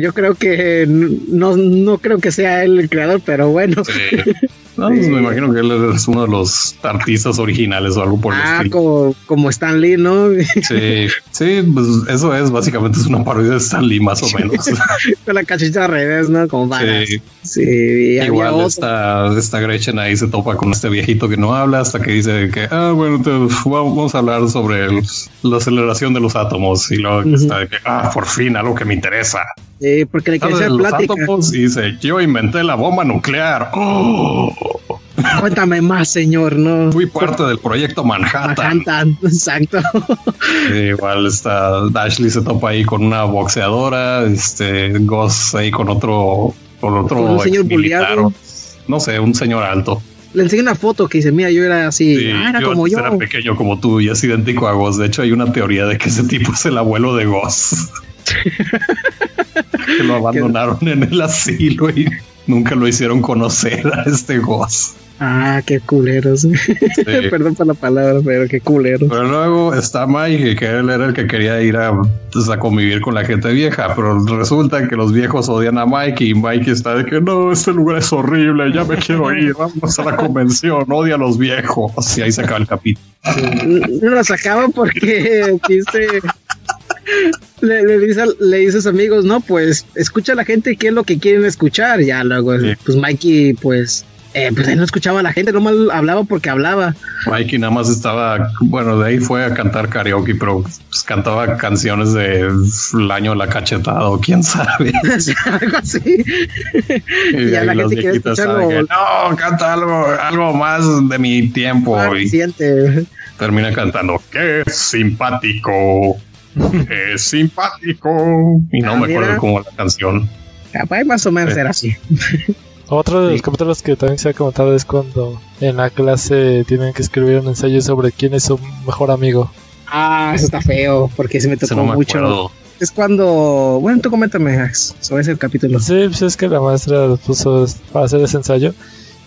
Yo creo que no, no creo que sea él el creador, pero bueno. Sí. No, pues me imagino que él es uno de los artistas originales o algo por el Ah, estilo. como, como Stan Lee, ¿no? Sí, [laughs] sí, pues eso es básicamente es una parodia de Stan Lee más o menos. [laughs] Con la cachita al revés, ¿no? Como varas. Sí. Sí, Igual esta, esta Gretchen ahí se topa con este viejito que no habla hasta que dice que, ah, bueno, te- vamos a hablar sobre el- la aceleración de los átomos y luego Ujú. está de que, ah, por fin algo que me interesa. Sí, porque le quería ¿Sabes hacer plática. Y dice, yo inventé la bomba nuclear. Oh, Cuéntame más, señor, ¿no? fui parte del proyecto Manhattan. Manhattan, [laughs] exacto. Igual está Ashley se topa ahí con una boxeadora, este Goss ahí con otro con otro Con un señor buleado. no sé, un señor alto. Le enseñé una foto que dice, mira, yo era así, Sí, ah, era yo como yo. era pequeño como tú y es idéntico a Goss. De hecho, hay una teoría de que ese tipo es el abuelo de Goss. [laughs] que lo abandonaron en el asilo y nunca lo hicieron conocer a este Goss. Ah, qué culeros. [laughs] Perdón por la palabra, pero qué culeros. Pero luego está Mike, que él era el que quería ir a, pues, a convivir con la gente vieja, pero resulta que los viejos odian a Mike y Mike está de que no, este lugar es horrible, ya me quiero [laughs] ir, vamos a la convención, odia a los viejos. Y ahí se acaba el capítulo. No lo sacaba porque dice. Le, le dice, a- le dice a sus amigos, no, pues escucha a la gente qué es lo que quieren escuchar. Ya luego, Sí. pues Mikey, pues, eh, pues él no escuchaba a la gente, nomás hablaba porque hablaba. Mikey nada más estaba, bueno, de ahí fue a cantar karaoke, pero pues, cantaba canciones de el año de la cachetada o quién sabe. [laughs] Algo así. Y, ya ahí la gente quiere escucharlo. que, no, canta algo, algo más de mi tiempo. Ah, Y termina cantando, qué simpático, [laughs] qué simpático. Y no Ah, me acuerdo mira. cómo la canción. Capaz más o menos Sí. era así. [laughs] Otro de los Sí. capítulos que también se ha comentado es cuando en la clase tienen que escribir un ensayo sobre quién es su mejor amigo. Ah, eso está feo, porque se me tocó no me mucho. acuerdo. Es cuando, bueno, tú coméntame sobre ese capítulo. Sí, pues es que la maestra los puso para hacer ese ensayo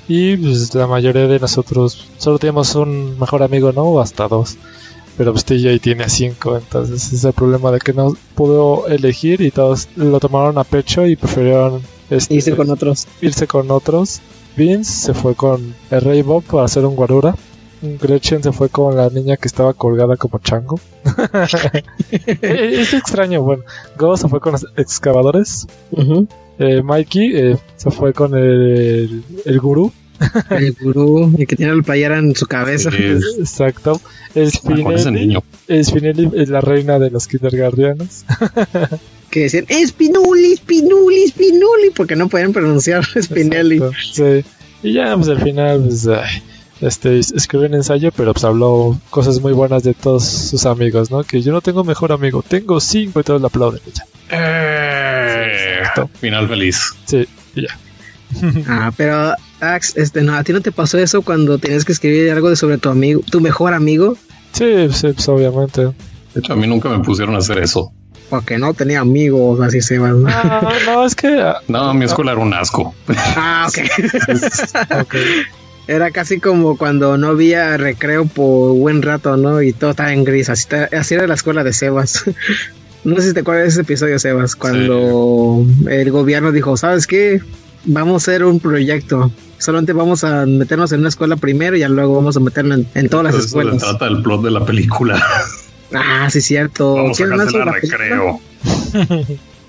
y pues la mayoría de nosotros solo tenemos un mejor amigo, ¿no? O hasta dos. Pero pues TJ tiene cinco, entonces es el problema de que no pudo elegir y todos lo tomaron a pecho y prefirieron este, Irse con otros. irse con otros. Vince se fue con el Rey Bob para hacer un guarura. Gretchen se fue con la niña que estaba colgada como chango. Es extraño, bueno. Go se fue con los excavadores. Eh, Mikey eh, se fue con el, el gurú. [laughs] El gurú, el que tiene la playera en su cabeza. Sí, Exacto. ese Spinelli. Spinelli es la reina de los kindergardianos. [laughs] que decían Spinulli, Spinulli, Spinulli, porque no pueden pronunciar [laughs] Spinelli. Exacto, Sí. Y ya, pues al final, pues, ay, este, escribió un ensayo, pero pues habló cosas muy buenas de todos sus amigos, ¿no? Que yo no tengo mejor amigo, tengo cinco y todos le aplauden. ya. Eh, exacto. final feliz. Sí, y ya. Ah, pero Ax, este, no, a ti no te pasó eso cuando tenías que escribir algo de sobre tu amigo, tu mejor amigo, Sí, sí, pues obviamente. De hecho, a mí nunca me pusieron a hacer eso. porque no tenía amigos, así se va. ¿no? No, no, es que. ah, No, mi escuela era un asco. Ah, ok. [laughs] ok. Era casi como cuando no había recreo por buen rato, ¿no? Y todo estaba en gris. Así era la escuela de Sebas. [laughs] No sé si te acuerdas de ese episodio, Sebas, cuando el gobierno dijo, ¿sabes qué? Vamos a hacer un proyecto. Solamente vamos a meternos en una escuela primero y ya luego vamos a meternos en, en todas las Eso se escuelas. trata del plot de la película. Ah, sí, cierto. Vamos a ¿Quieren más sobre cancelar recreo.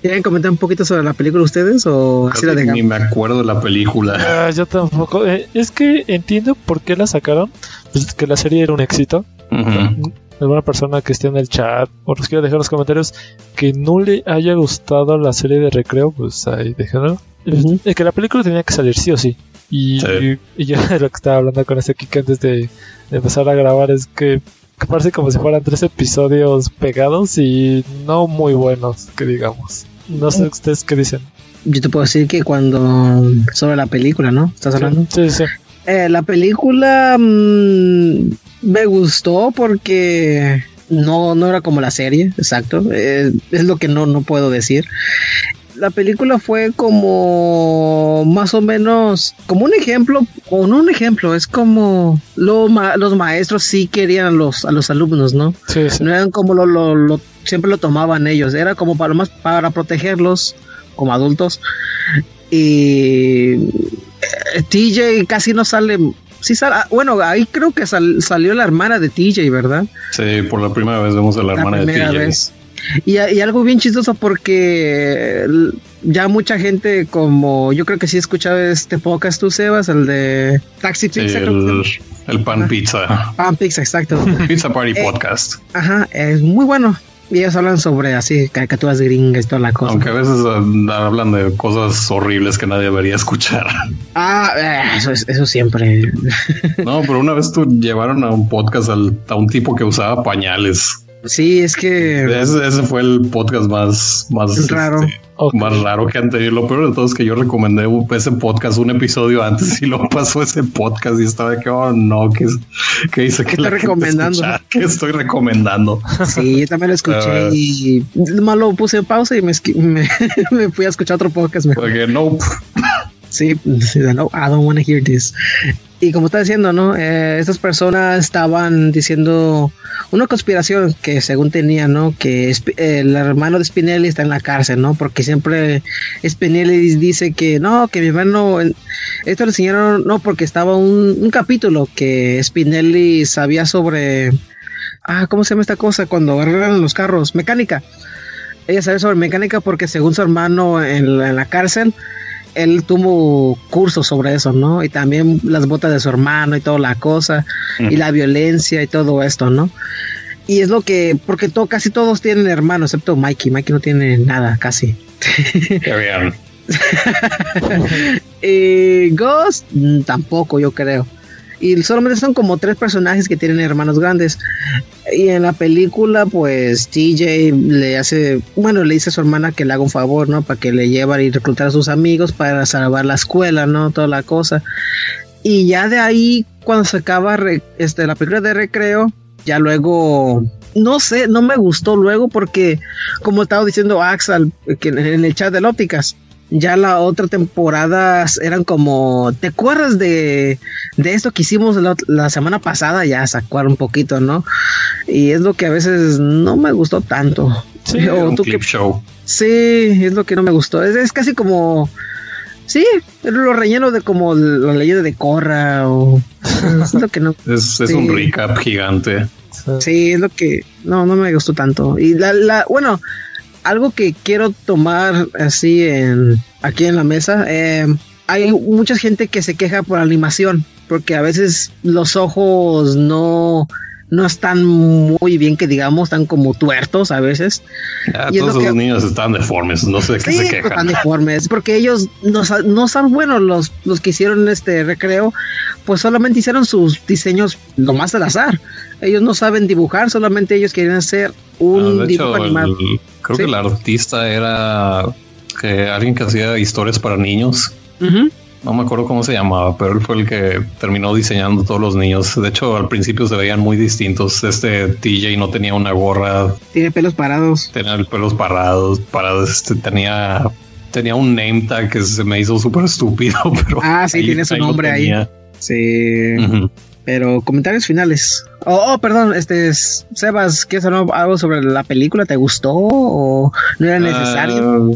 ¿Quieren comentar un poquito sobre la película ustedes o así la Ni me acuerdo de la película. [laughs] Ah, yo tampoco. Eh, es que entiendo por qué la sacaron. Pues que la serie era un éxito. Ujú. Alguna persona que esté en el chat o nos quiera dejar en los comentarios que no le haya gustado la serie de recreo, pues ahí déjenlo. Ujú. Es que la película tenía que salir sí o sí. Y, Sí. y yo de [laughs] lo que estaba hablando con este Kike antes de, de empezar a grabar es que, que parece como si fueran tres episodios pegados y no muy buenos, que digamos. No sé ustedes qué dicen. Yo te puedo decir que cuando sobre la película, ¿no? ¿Estás hablando? Sí, sí. Eh, la película mm, me gustó porque no, no era como la serie, exacto. Eh, es lo que no, no puedo decir. La película fue como más o menos como un ejemplo, o no un ejemplo, es como lo ma- los maestros sí querían a los, a los alumnos, ¿no? Sí, sí. No eran como lo, lo- lo- siempre lo tomaban ellos, era como para más para protegerlos como adultos. Y TJ casi no sale. Sí sale, ah, bueno, ahí creo que sal- salió la hermana de TJ, ¿verdad? Sí, por la primera vez vemos a la La hermana de TJ. vez. Y, y algo bien chistoso porque ya mucha gente como yo creo que sí he escuchado este podcast tú Sebas, el de Taxi Pizza, el pan pizza. Pan Pizza, exacto. [laughs] Pizza Party Eh, Podcast. Ajá, es muy bueno. Y ellos hablan sobre así caricaturas gringas y toda la cosa. Aunque a veces hablan de cosas horribles que nadie debería escuchar. Ah, eh, eso, es- eso siempre. [laughs] No, pero una vez tú llevaron a un podcast al- a un tipo que usaba pañales. Sí, es que Ese, ese fue el podcast más, más Raro. este, Más raro que han tenido. Lo peor de todo es que yo recomendé ese podcast un episodio antes y lo pasó ese podcast y estaba de que, oh no, que, que dice que ¿Qué la recomendando? que estoy recomendando. sí, yo también lo escuché Ah. y más lo puse en pausa y me, esqui- [laughs] me, me fui a escuchar otro podcast mejor. Porque nope. Sí, no, I don't want to hear this. Y como está diciendo, ¿no? Eh, estas personas estaban diciendo una conspiración que según tenían, ¿no? Que el hermano de Spinelli está en la cárcel, ¿no? Porque siempre Spinelli dice que no, que mi hermano, esto le enseñaron, no, porque estaba un, un capítulo que Spinelli sabía sobre, ah, ¿cómo se llama esta cosa? Cuando arreglan los carros, mecánica. Ella sabe sobre mecánica porque según su hermano en la cárcel, él tuvo cursos sobre eso, ¿no? Y también las botas de su hermano y toda la cosa, y la violencia y todo esto, ¿no? Y es lo que, porque to- casi todos tienen hermanos, excepto Mikey. Mikey no tiene nada, casi. Eh, [laughs] Ghost, mm, tampoco, yo creo. Y solamente son como tres personajes que tienen hermanos grandes. Y en la película, pues TJ le hace, bueno, le dice a su hermana que le haga un favor, ¿no? Para que le llevan y reclutar a sus amigos para salvar la escuela, ¿no? Toda la cosa. Y ya de ahí, cuando se acaba este, la película de recreo, ya luego, no sé, no me gustó luego porque, como estaba diciendo Axel, en el chat de ópticas, ya la otra temporada eran como, ¿te acuerdas de, de esto que hicimos la, la semana pasada? Ya sacar un poquito, ¿no? Y es lo que a veces no me gustó tanto. Sí, O un tú qué clip show. Sí, es lo que no me gustó. Es, es casi como. Sí, lo relleno de como la leyenda de Corra o. [laughs] Es lo que no. Es, es Sí. un recap gigante. Sí. Sí, es lo que. No, no me gustó tanto. Y la. la bueno, algo que quiero tomar así en aquí en la mesa. eh, hay mucha gente que se queja por animación. Porque a veces los ojos no. No están muy bien que digamos, están como tuertos a veces. Ya, todos esos niños están deformes, no sé de qué se quejan. Están deformes, porque ellos no, no saben, bueno, los, los que hicieron este recreo, pues solamente hicieron sus diseños nomás al azar. Ellos no saben dibujar, solamente ellos quieren hacer un Ah, dibujo hecho, animado. el- creo Sí. que el artista era que alguien que hacía historias para niños. Ujú. No me acuerdo cómo se llamaba, pero él fue el que terminó diseñando todos los niños. De hecho, al principio se veían muy distintos. Este TJ no tenía una gorra, Tiene pelos parados. tenía el pelos parados, parados, este, tenía tenía un name tag que se me hizo súper estúpido, [laughs] pero Ah, sí, tiene su nombre ahí. Sí. Pero comentarios finales. Oh, oh, perdón, este es- Sebas, ¿quieres hablar algo sobre la película? ¿Te gustó o no era necesario? Ah,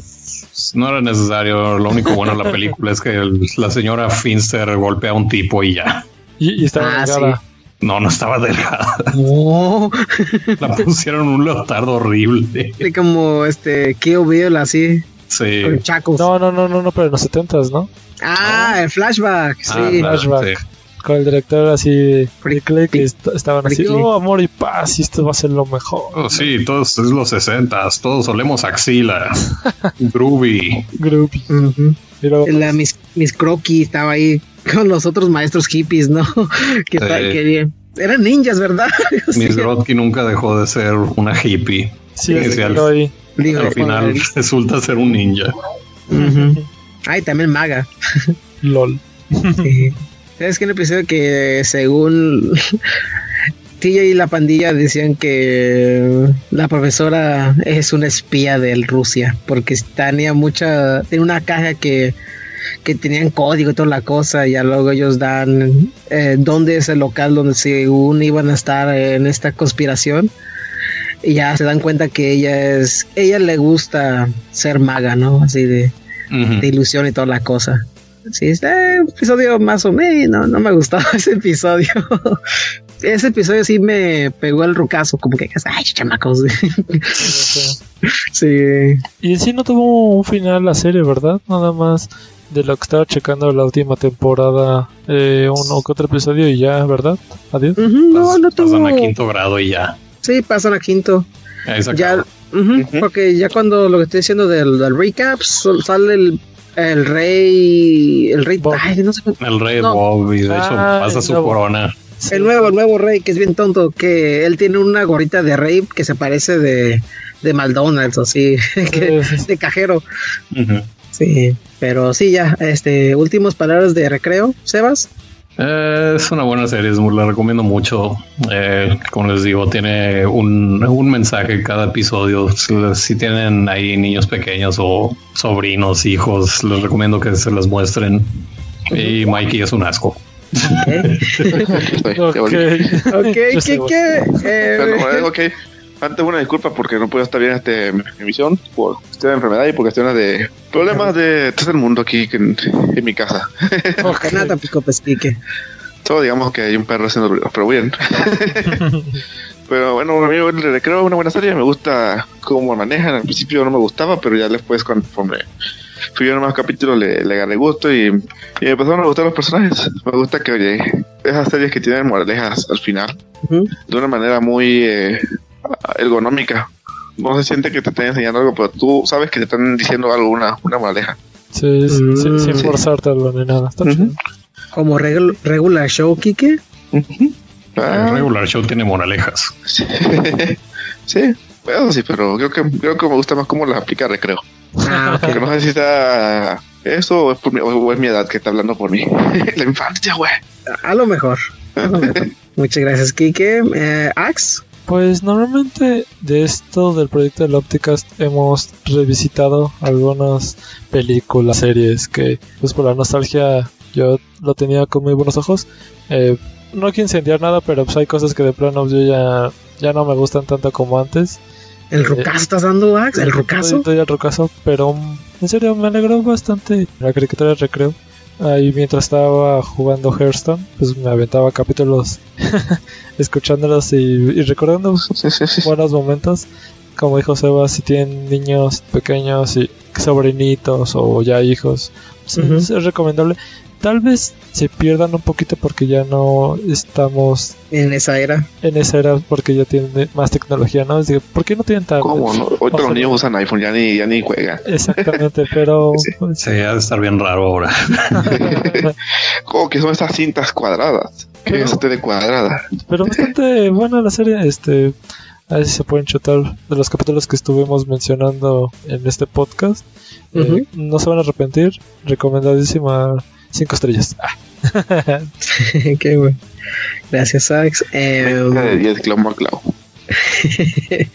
no era necesario. Lo único bueno de la película es que el- la señora Finster golpea a un tipo y ya. Y, y estaba Ah, delgada. No, no estaba delgada. No, [laughs] La pusieron un leotardo horrible. Sí, como este Kill Bill así, Sí. con chacos. No, no, no, no, no, pero en los 70 ¿no? ah, el flashback, sí. Ah, claro, flashback. sí. Con el director así, Frick, que est- estaban así, oh, amor y paz, y esto va a ser lo mejor. Oh, sí, todos es los 60 todos olemos axila. [laughs] Groovy. Groovy. Y luego, La Miss, Miss Crocky estaba ahí con los otros maestros hippies, ¿no? [laughs] que, Sí. que eran ninjas, ¿verdad? [laughs] Miss Rodky nunca dejó de ser una hippie. sí, al-. Digo, Al final resulta ser un ninja. Ay, también maga. LOL. Sí. ¿Sabes que en el episodio que según [laughs] TJ y la pandilla decían que la profesora es una espía de Rusia porque tenía mucha, tiene una caja que, que tenían código y toda la cosa y ya luego ellos dan eh, dónde es el local donde según iban a estar en esta conspiración y ya se dan cuenta que ella es, ella le gusta ser maga, ¿no? Así de, de ilusión y toda la cosa. Sí, este episodio más o menos, no me gustaba [laughs] ese episodio. ese episodio sí me pegó el rucazo, como que, ay, chamacos. [laughs] sí. Y en sí no tuvo un final la serie, ¿verdad? Nada más de lo que estaba checando la última temporada, eh, uno que otro episodio y ya, ¿verdad? Adiós. No, no tuvo. Pasan a quinto grado y ya. Sí, pasan a quinto. Ya, porque ya cuando lo que estoy diciendo del, del recap, sale el, el rey, el rey, Bob. ay, no sé El rey no. Bob y de hecho Ah, pasa el su nuevo. corona. el nuevo, el nuevo rey, que es bien tonto, que él tiene una gorrita de rey que se parece de, de McDonald's, así, [laughs] que- de cajero. Sí, pero sí, ya, este, últimas palabras de recreo, Sebas. Eh, es una buena serie, es muy- la recomiendo mucho. Eh, como les digo, tiene un, un mensaje en cada episodio. Si, si tienen ahí niños pequeños o sobrinos, hijos, les recomiendo que se les muestren. Y Mikey es un asco. Ok, [laughs] Ok. ok, ¿qué, sé, Antes una disculpa porque no puedo estar bien este mi emisión por cuestiones de enfermedad y por cuestiones de problemas de todo el mundo aquí que en, en mi casa. [laughs] Nada tampoco pesquique. Solo digamos que hay un perro haciendo ruido, pero bien. [laughs] pero bueno, a mí el recreo es una buena serie, me gusta cómo manejan. Al principio no me gustaba, pero ya después conforme fui viendo más capítulos le, le agarré gusto y, y me empezaron a gustar los personajes. Me gusta que oye, esas series que tienen moralejas al final de una manera muy eh, ergonómica. No se siente que te están enseñando algo, pero tú sabes que te están diciendo algo, una, una moraleja. Sí, sí, Mm, sin, sin sí. forzarte algo ni nada. Como regu- regular show, Kike. Ah, El regular show tiene moralejas. sí, [laughs] sí, bueno, sí, pero creo que, creo que me gusta más cómo las aplica Recreo. Ah, Porque no sé si está eso o es, por mi, o es mi edad que está hablando por mí. [laughs] La infancia, güey. a lo mejor. A lo mejor. [laughs] Muchas gracias, Kike. Eh, Ax. Pues normalmente de esto del proyecto del Opticast hemos revisitado algunas películas, series que pues por la nostalgia yo lo tenía con muy buenos ojos. Eh, no quiero incendiar nada, pero pues hay cosas que de plano yo ya, ya no me gustan tanto como antes. ¿El rucazo estás dando, Ax? ¿El rucazo? Estoy al rucazo, pero mm, en serio me alegró bastante la caricatura de recreo. Ahí mientras estaba jugando Hearthstone, pues me aventaba capítulos [laughs] escuchándolos y, y recordando Sí, sí, sí. buenos momentos. Como dijo Seba, si tienen niños pequeños y sobrinitos o ya hijos, pues, es recomendable. Tal vez se pierdan un poquito porque ya no estamos En esa era. en esa era porque ya tienen más tecnología, ¿no? Digo, ¿por qué no tienen tablet? ¿Cómo no? Hoy todos los niños usan iPhone, ya ni, ya ni juegan. Exactamente, [laughs] pero Sí. pues, Sí, ha de estar bien raro ahora. [laughs] ¿Cómo que son estas cintas cuadradas? ¿Qué Pero- es esa tele cuadrada? pero bastante buena la serie, este a ver si se pueden chutar de los capítulos que estuvimos mencionando en este podcast. Eh, no se van a arrepentir, recomendadísima cinco estrellas. Ah. [laughs] Qué bueno. Gracias, Sax. Em, Venga de 10 clavo a clavo. [laughs]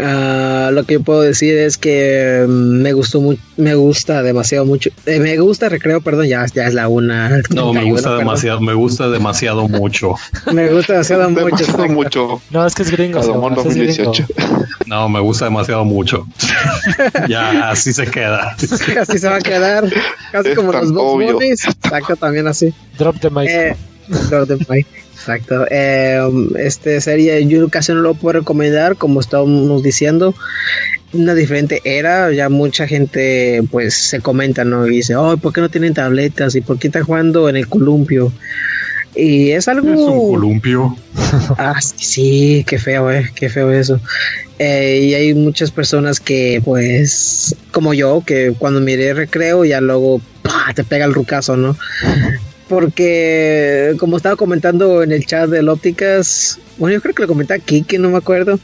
Ah, lo que puedo decir es que mm, me gustó mucho, me gusta demasiado mucho. eh, me gusta Recreo, perdón, ya, ya es la una. No, me 31, gusta perdón. demasiado, me gusta demasiado mucho. [laughs] Me gusta demasiado mucho. Demasiado exacto. mucho. No, es que es gringo. Salomón Sebas, es gringo. 2018. No, me gusta demasiado mucho. [laughs] ya, así se queda. Así se va a quedar, casi Es como los Box. Bunnies. Exacto, también así. Drop the mic. Eh, Drop the mic. Exacto. Eh, este serie yo casi no lo puedo recomendar, como estábamos diciendo. Una diferente era, ya mucha gente pues se comenta, ¿no? Y dice, oh, ¿por qué no tienen tabletas? ¿Y por qué están jugando en el columpio? Y es algo... Es un columpio. Ah, sí, qué feo, eh, qué feo eso. Eh, y hay muchas personas que, pues, como yo, que cuando miré recreo ya luego ¡pah! te pega el rucazo, ¿no? Porque, como estaba comentando en el chat del Ópticas, bueno, yo creo que lo comenté aquí, que no me acuerdo,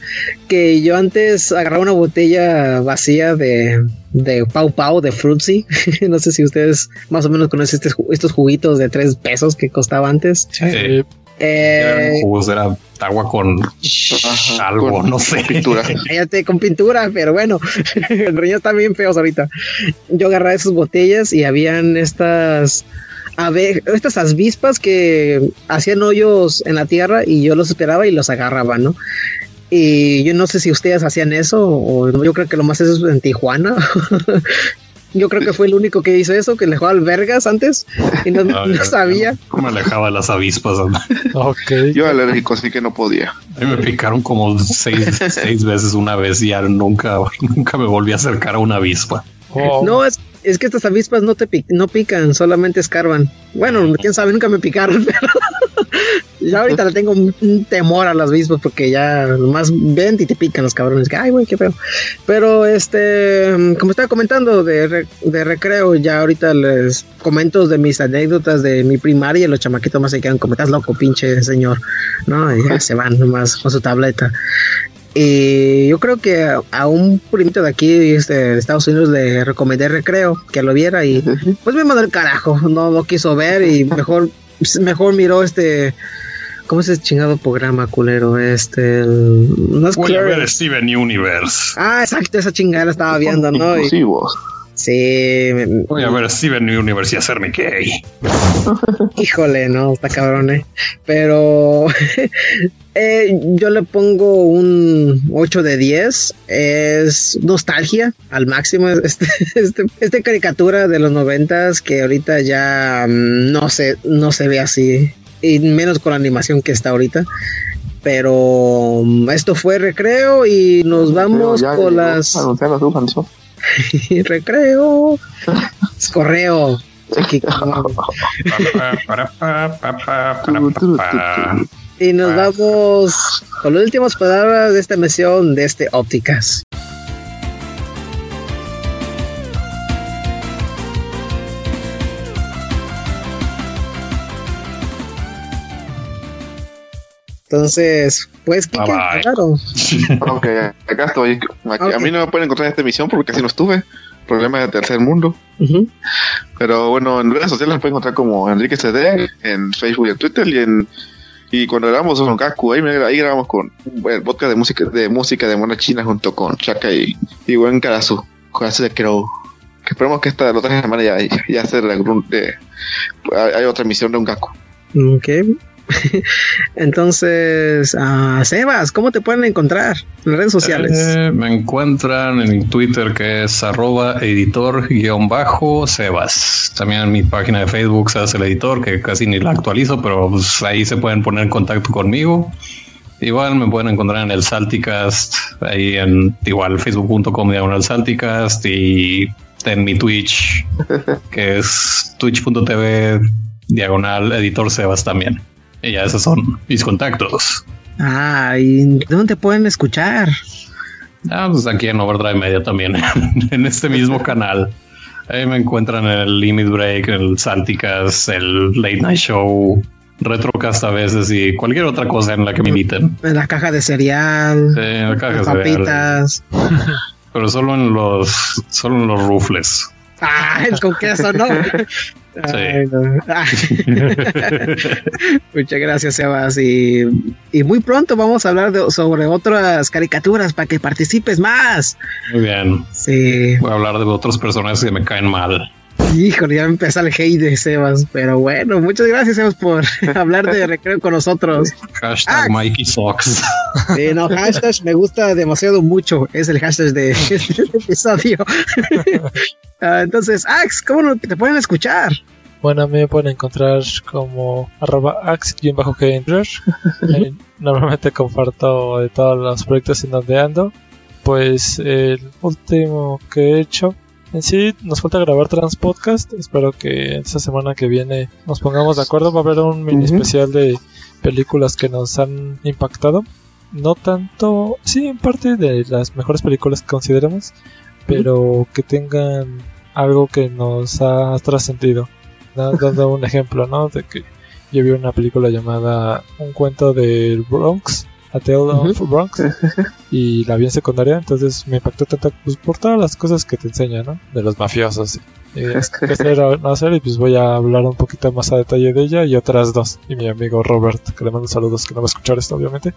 que yo antes agarraba una botella vacía de, de Pau Pau, de Fruitsy. [laughs] no sé si ustedes más o menos conocen estos, ju- estos juguitos de tres pesos que costaba antes. Eh, Eh, Eran jugos, era agua con Ajá, algo, con no sé. Pintura. [laughs] Cállate con pintura, pero bueno, [laughs] los niños están bien feos ahorita. Yo agarraba esas botellas y habían estas ave- estas avispas que hacían hoyos en la tierra y yo los esperaba y los agarraba, ¿no? Y yo no sé si ustedes hacían eso o yo creo que lo más eso es en Tijuana. [laughs] yo creo que fue el único que hizo eso, que le jugaba albergas antes y no, [laughs] No, no sabía. yo Me alejaba las avispas. A [laughs] ok. Yo alérgico, así que no podía. mí me picaron como seis, seis veces una vez y ya nunca, nunca me volví a acercar a una avispa. Oh, No, es, es que estas avispas no te pic- no pican, solamente escarban. Bueno, quién sabe, nunca me picaron, [laughs] pero ya ahorita le tengo un, un temor a las avispas porque ya nomás ven y te pican los cabrones. Que, Ay, güey, qué feo. Pero este, como estaba comentando de, re- de recreo, ya ahorita les comento de mis anécdotas de mi primaria. Los chamaquitos más se quedan como, estás loco, pinche señor. No, y ya se van nomás con su tableta. Y yo creo que a, a un primito de aquí este, de Estados Unidos le recomendé recreo que lo viera y pues me mandó el carajo, no lo quiso ver y mejor mejor miró este ¿cómo es ese chingado programa culero? Este el- no es Voy a Clear- ver Steven Universe. Ah, exacto, esa chingada la estaba viendo, ¿no? [laughs] Y- Inclusivos. Sí, Voy a ver Steven Universe y hacerme gay. Híjole, no, está cabrón, eh. Pero eh, yo le pongo un 8 de 10. Es nostalgia al máximo. Este, este, este caricatura de los noventas que ahorita ya mm, no se, no se ve así. Y menos con la animación que está ahorita. Pero mm, esto fue recreo y nos vamos con las [laughs] recreo. Es correo. Aquí, [laughs] Y nos vamos con las últimas palabras de esta emisión de este Ópticas. Entonces, pues, ¿qué bye. claro. [laughs] Ok, acá estoy. Aquí-. A mí no me pueden encontrar en esta emisión porque casi no estuve. Problema de tercer mundo. Pero bueno, en redes sociales me pueden encontrar como Enrique CD, en Facebook y en Twitter. Y en y cuando grabamos con Kaku, ahí, me- ahí grabamos con el podcast de música de música de mona china junto con Chaka y, y buen Karasu. Karasu de Crow. Que esperemos que esta la otra semana ya, ya sea la grun- de, hay hay otra emisión de un Kaku. Ok. [laughs] Entonces, ah, Sebas, ¿cómo te pueden encontrar en las redes sociales? Eh, me encuentran en mi Twitter que es arroba editor guion bajo Sebas. También en mi página de Facebook se hace el editor que casi ni la actualizo, pero pues, ahí se pueden poner en contacto conmigo. Igual me pueden encontrar en el Salticast, ahí en igual facebook.com diagonal Salticast y en mi Twitch, [laughs] que es twitch.tv diagonal editor Sebas también. Y ya esos son mis contactos. Ah, ¿y dónde pueden escuchar? Ah, pues aquí en Overdrive Media también, [laughs] en este mismo canal. Ahí me encuentran en el Limit Break, el Santicas, el Late Night Show, Retrocast a veces y cualquier otra cosa en la que me inviten. En la caja de cereal, Sí, en la caja de papitas. Pero solo en los, solo en los rufles. [laughs] Ah, el con queso, ¿no? [laughs] Ay, no. Ah. [laughs] Muchas gracias, Sebas. Y, y muy pronto vamos a hablar de- sobre otras caricaturas para que participes más. Muy bien. Sí, Voy a hablar de otros personajes que me caen mal. Híjole, ya me empieza el hate de Sebas. Pero bueno, muchas gracias, Sebas, por [laughs] hablar de recreo con nosotros. Hashtag Ah. Mikey Fox. Sí, no, hashtag me gusta demasiado mucho. Es el hashtag de [laughs] este episodio. [laughs] Ah, entonces, Ax, ¿cómo no te pueden escuchar? Bueno, a mí me pueden encontrar como arroba en Twitter. Ahí Normalmente comparto de todos los proyectos en donde ando. Pues el último que he hecho en sí nos falta grabar Trans Podcast. Espero que esta semana que viene nos pongamos de acuerdo. Va a haber un mini especial de películas que nos han impactado. No tanto, sí, en parte de las mejores películas que consideremos, pero que tengan algo que nos ha trascendido. Da- Dando un ejemplo, ¿no? De que yo vi una película llamada Un cuento del Bronx, A Tale of Bronx, [laughs] y la vi en secundaria, entonces me impactó tanto pues, por todas las cosas que te enseña, ¿no? De los mafiosos. Y de qué hacer o no hacer, y pues voy a hablar un poquito más a detalle de ella y otras dos. Y mi amigo Robert, que le mando saludos, que no va a escuchar esto, obviamente,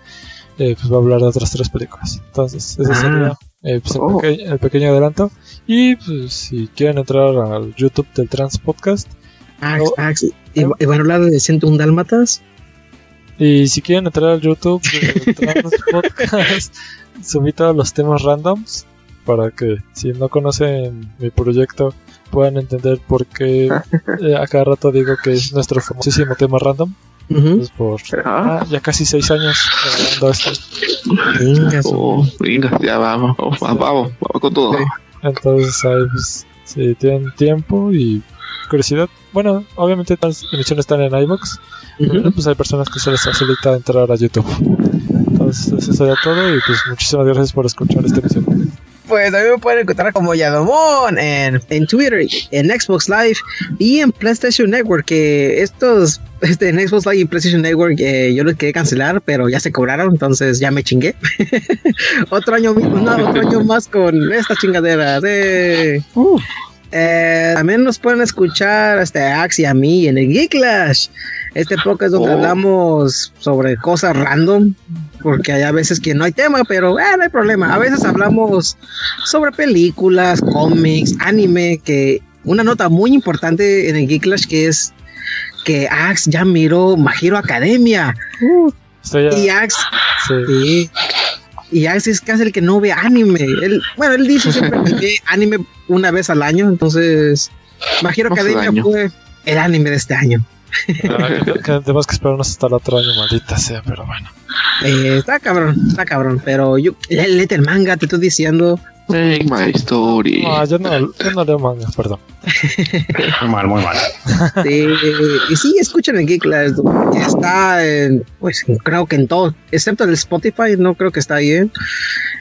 eh, pues va a hablar de otras tres películas. Entonces, ese Ah. sería eh, pues, el, Oh. peque- el pequeño adelanto. Y pues, si quieren entrar al YouTube del Trans Podcast, Ax, No. Ax, ¿y, y van a hablar de 101 Dálmatas? Y si quieren entrar al YouTube [laughs] de Trans Podcast, subí todos los temas randoms para que si no conocen mi proyecto puedan entender por qué [laughs] eh, a cada rato digo que es nuestro famosísimo tema random. Es por Ah. ah, ya casi seis años grabando esto. Venga, Oh, venga, ya vamos, vamos, vamos, vamos con todo. Sí. Entonces, ahí, pues, si tienen tiempo y curiosidad, bueno, obviamente todas las emisiones están en iBox, pero Ujú. pues hay personas que se les facilita entrar a YouTube. Entonces, eso sería todo y pues muchísimas gracias por escuchar esta emisión. Pues a mí me pueden encontrar como Yadomon en, en Twitter, en Xbox Live y en PlayStation Network. Que estos, [laughs] este, en Xbox Live y PlayStation Network, eh, yo los quería cancelar, pero ya se cobraron, entonces ya me chingué. [laughs] otro año, no, otro año más con esta chingadera. De, Eh, también nos pueden escuchar este, a Ax y a mí en el Geeklash. Este podcast donde Oh. hablamos sobre cosas random. Porque hay a veces que no hay tema, pero eh, no hay problema. A veces hablamos sobre películas, cómics, anime. Que una nota muy importante en el Geeklash que es que Ax ya miró Mahiro Academia. Estoy ya- Y Ax sí. Sí. Y Ax es casi el que no ve anime. Él, bueno, él dice siempre que [laughs] ve anime una vez al año. Entonces, Magiro Academia fue el anime de este año. Tenemos que esperarnos hasta el otro año, maldita sea, pero bueno. Eh, está cabrón, está cabrón. Pero yo, léete el manga, te estoy diciendo. Make my story. No, yo no, yo no leo manga, perdón. [laughs] Muy mal, muy mal. Sí, y sí, escuchen el Geek Class. Está en, pues creo que en todo, excepto en el Spotify, no creo que está ahí. ¿eh?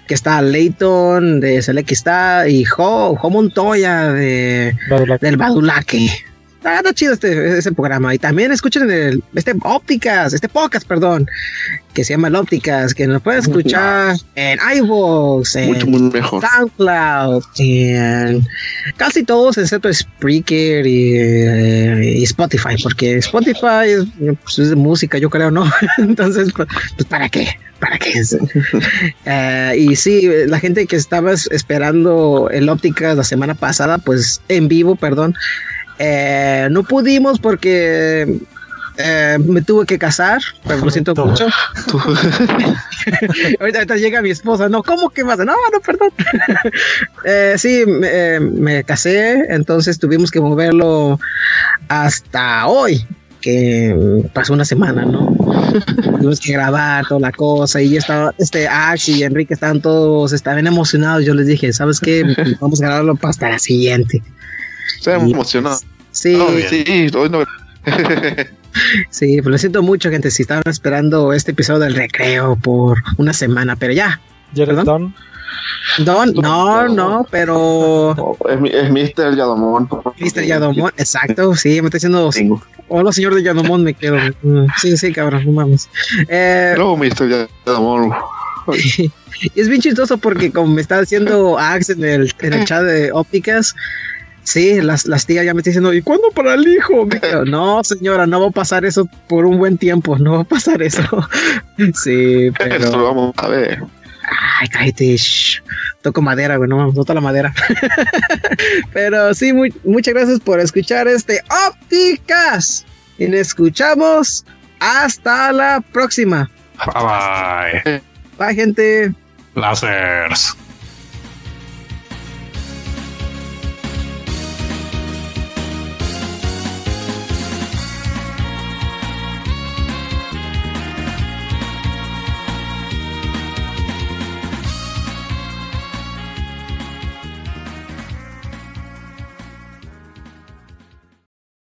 Que está Layton de Select está y Jo, Jo Montoya de Badulac. del Badulaque. Está, está chido este, ese programa. Y también escuchen el, este Ópticas, este podcast, perdón, que se llama el Ópticas, que nos pueden escuchar en iVoox, en Mucho, muy mejor. SoundCloud, en casi todos, excepto Spreaker y, eh, y Spotify, porque Spotify es, pues, es de música, yo creo, ¿no? [laughs] Entonces, pues, pues, ¿para qué? ¿Para qué? [laughs] Eh, y sí, la gente que estaba es- esperando el Ópticas la semana pasada, pues en vivo, perdón, eh, no pudimos porque eh, me tuve que casar, pero lo siento mucho. [laughs] ahorita, ahorita llega mi esposa, no, ¿cómo que más? No, no, perdón. [laughs] Eh, sí, me, eh, me casé, entonces tuvimos que moverlo hasta hoy. que pasó una semana, ¿no? [laughs] Tuvimos que grabar toda la cosa y ya estaba, este Ash y Enrique estaban todos, estaban emocionados. Yo les dije, ¿sabes qué? Vamos a grabarlo para hasta la siguiente. Estoy emocionado. Sí, No, sí, hoy no- [laughs] sí, pues lo siento mucho, gente, si estaban esperando este episodio del recreo por una semana, pero ya. ¿Jared ¿Perdón? Don? Don, no, no, pero es, mi- es Mr. Yadomón. Mr. Yadomón, exacto, sí, me está diciendo, [laughs] Tengo. hola señor de Yadomón, me quedo. [laughs] Sí, sí, cabrón, no mames. Eh, No, Mr. Yadomón. y es bien chistoso porque como me está diciendo Ax en el, en el chat de ópticas, sí, las, las tías ya me están diciendo, ¿y cuándo para el hijo? [laughs] No, señora, no va a pasar eso por un buen tiempo, no va a pasar eso. [laughs] sí, Eso lo pero... vamos a ver. Ay, cállate, shh. toco madera, güey, no, nota la madera. [laughs] pero sí, muy- muchas gracias por escuchar este ópticas. Y nos escuchamos hasta la próxima. Bye bye. Bye, gente. Lásers.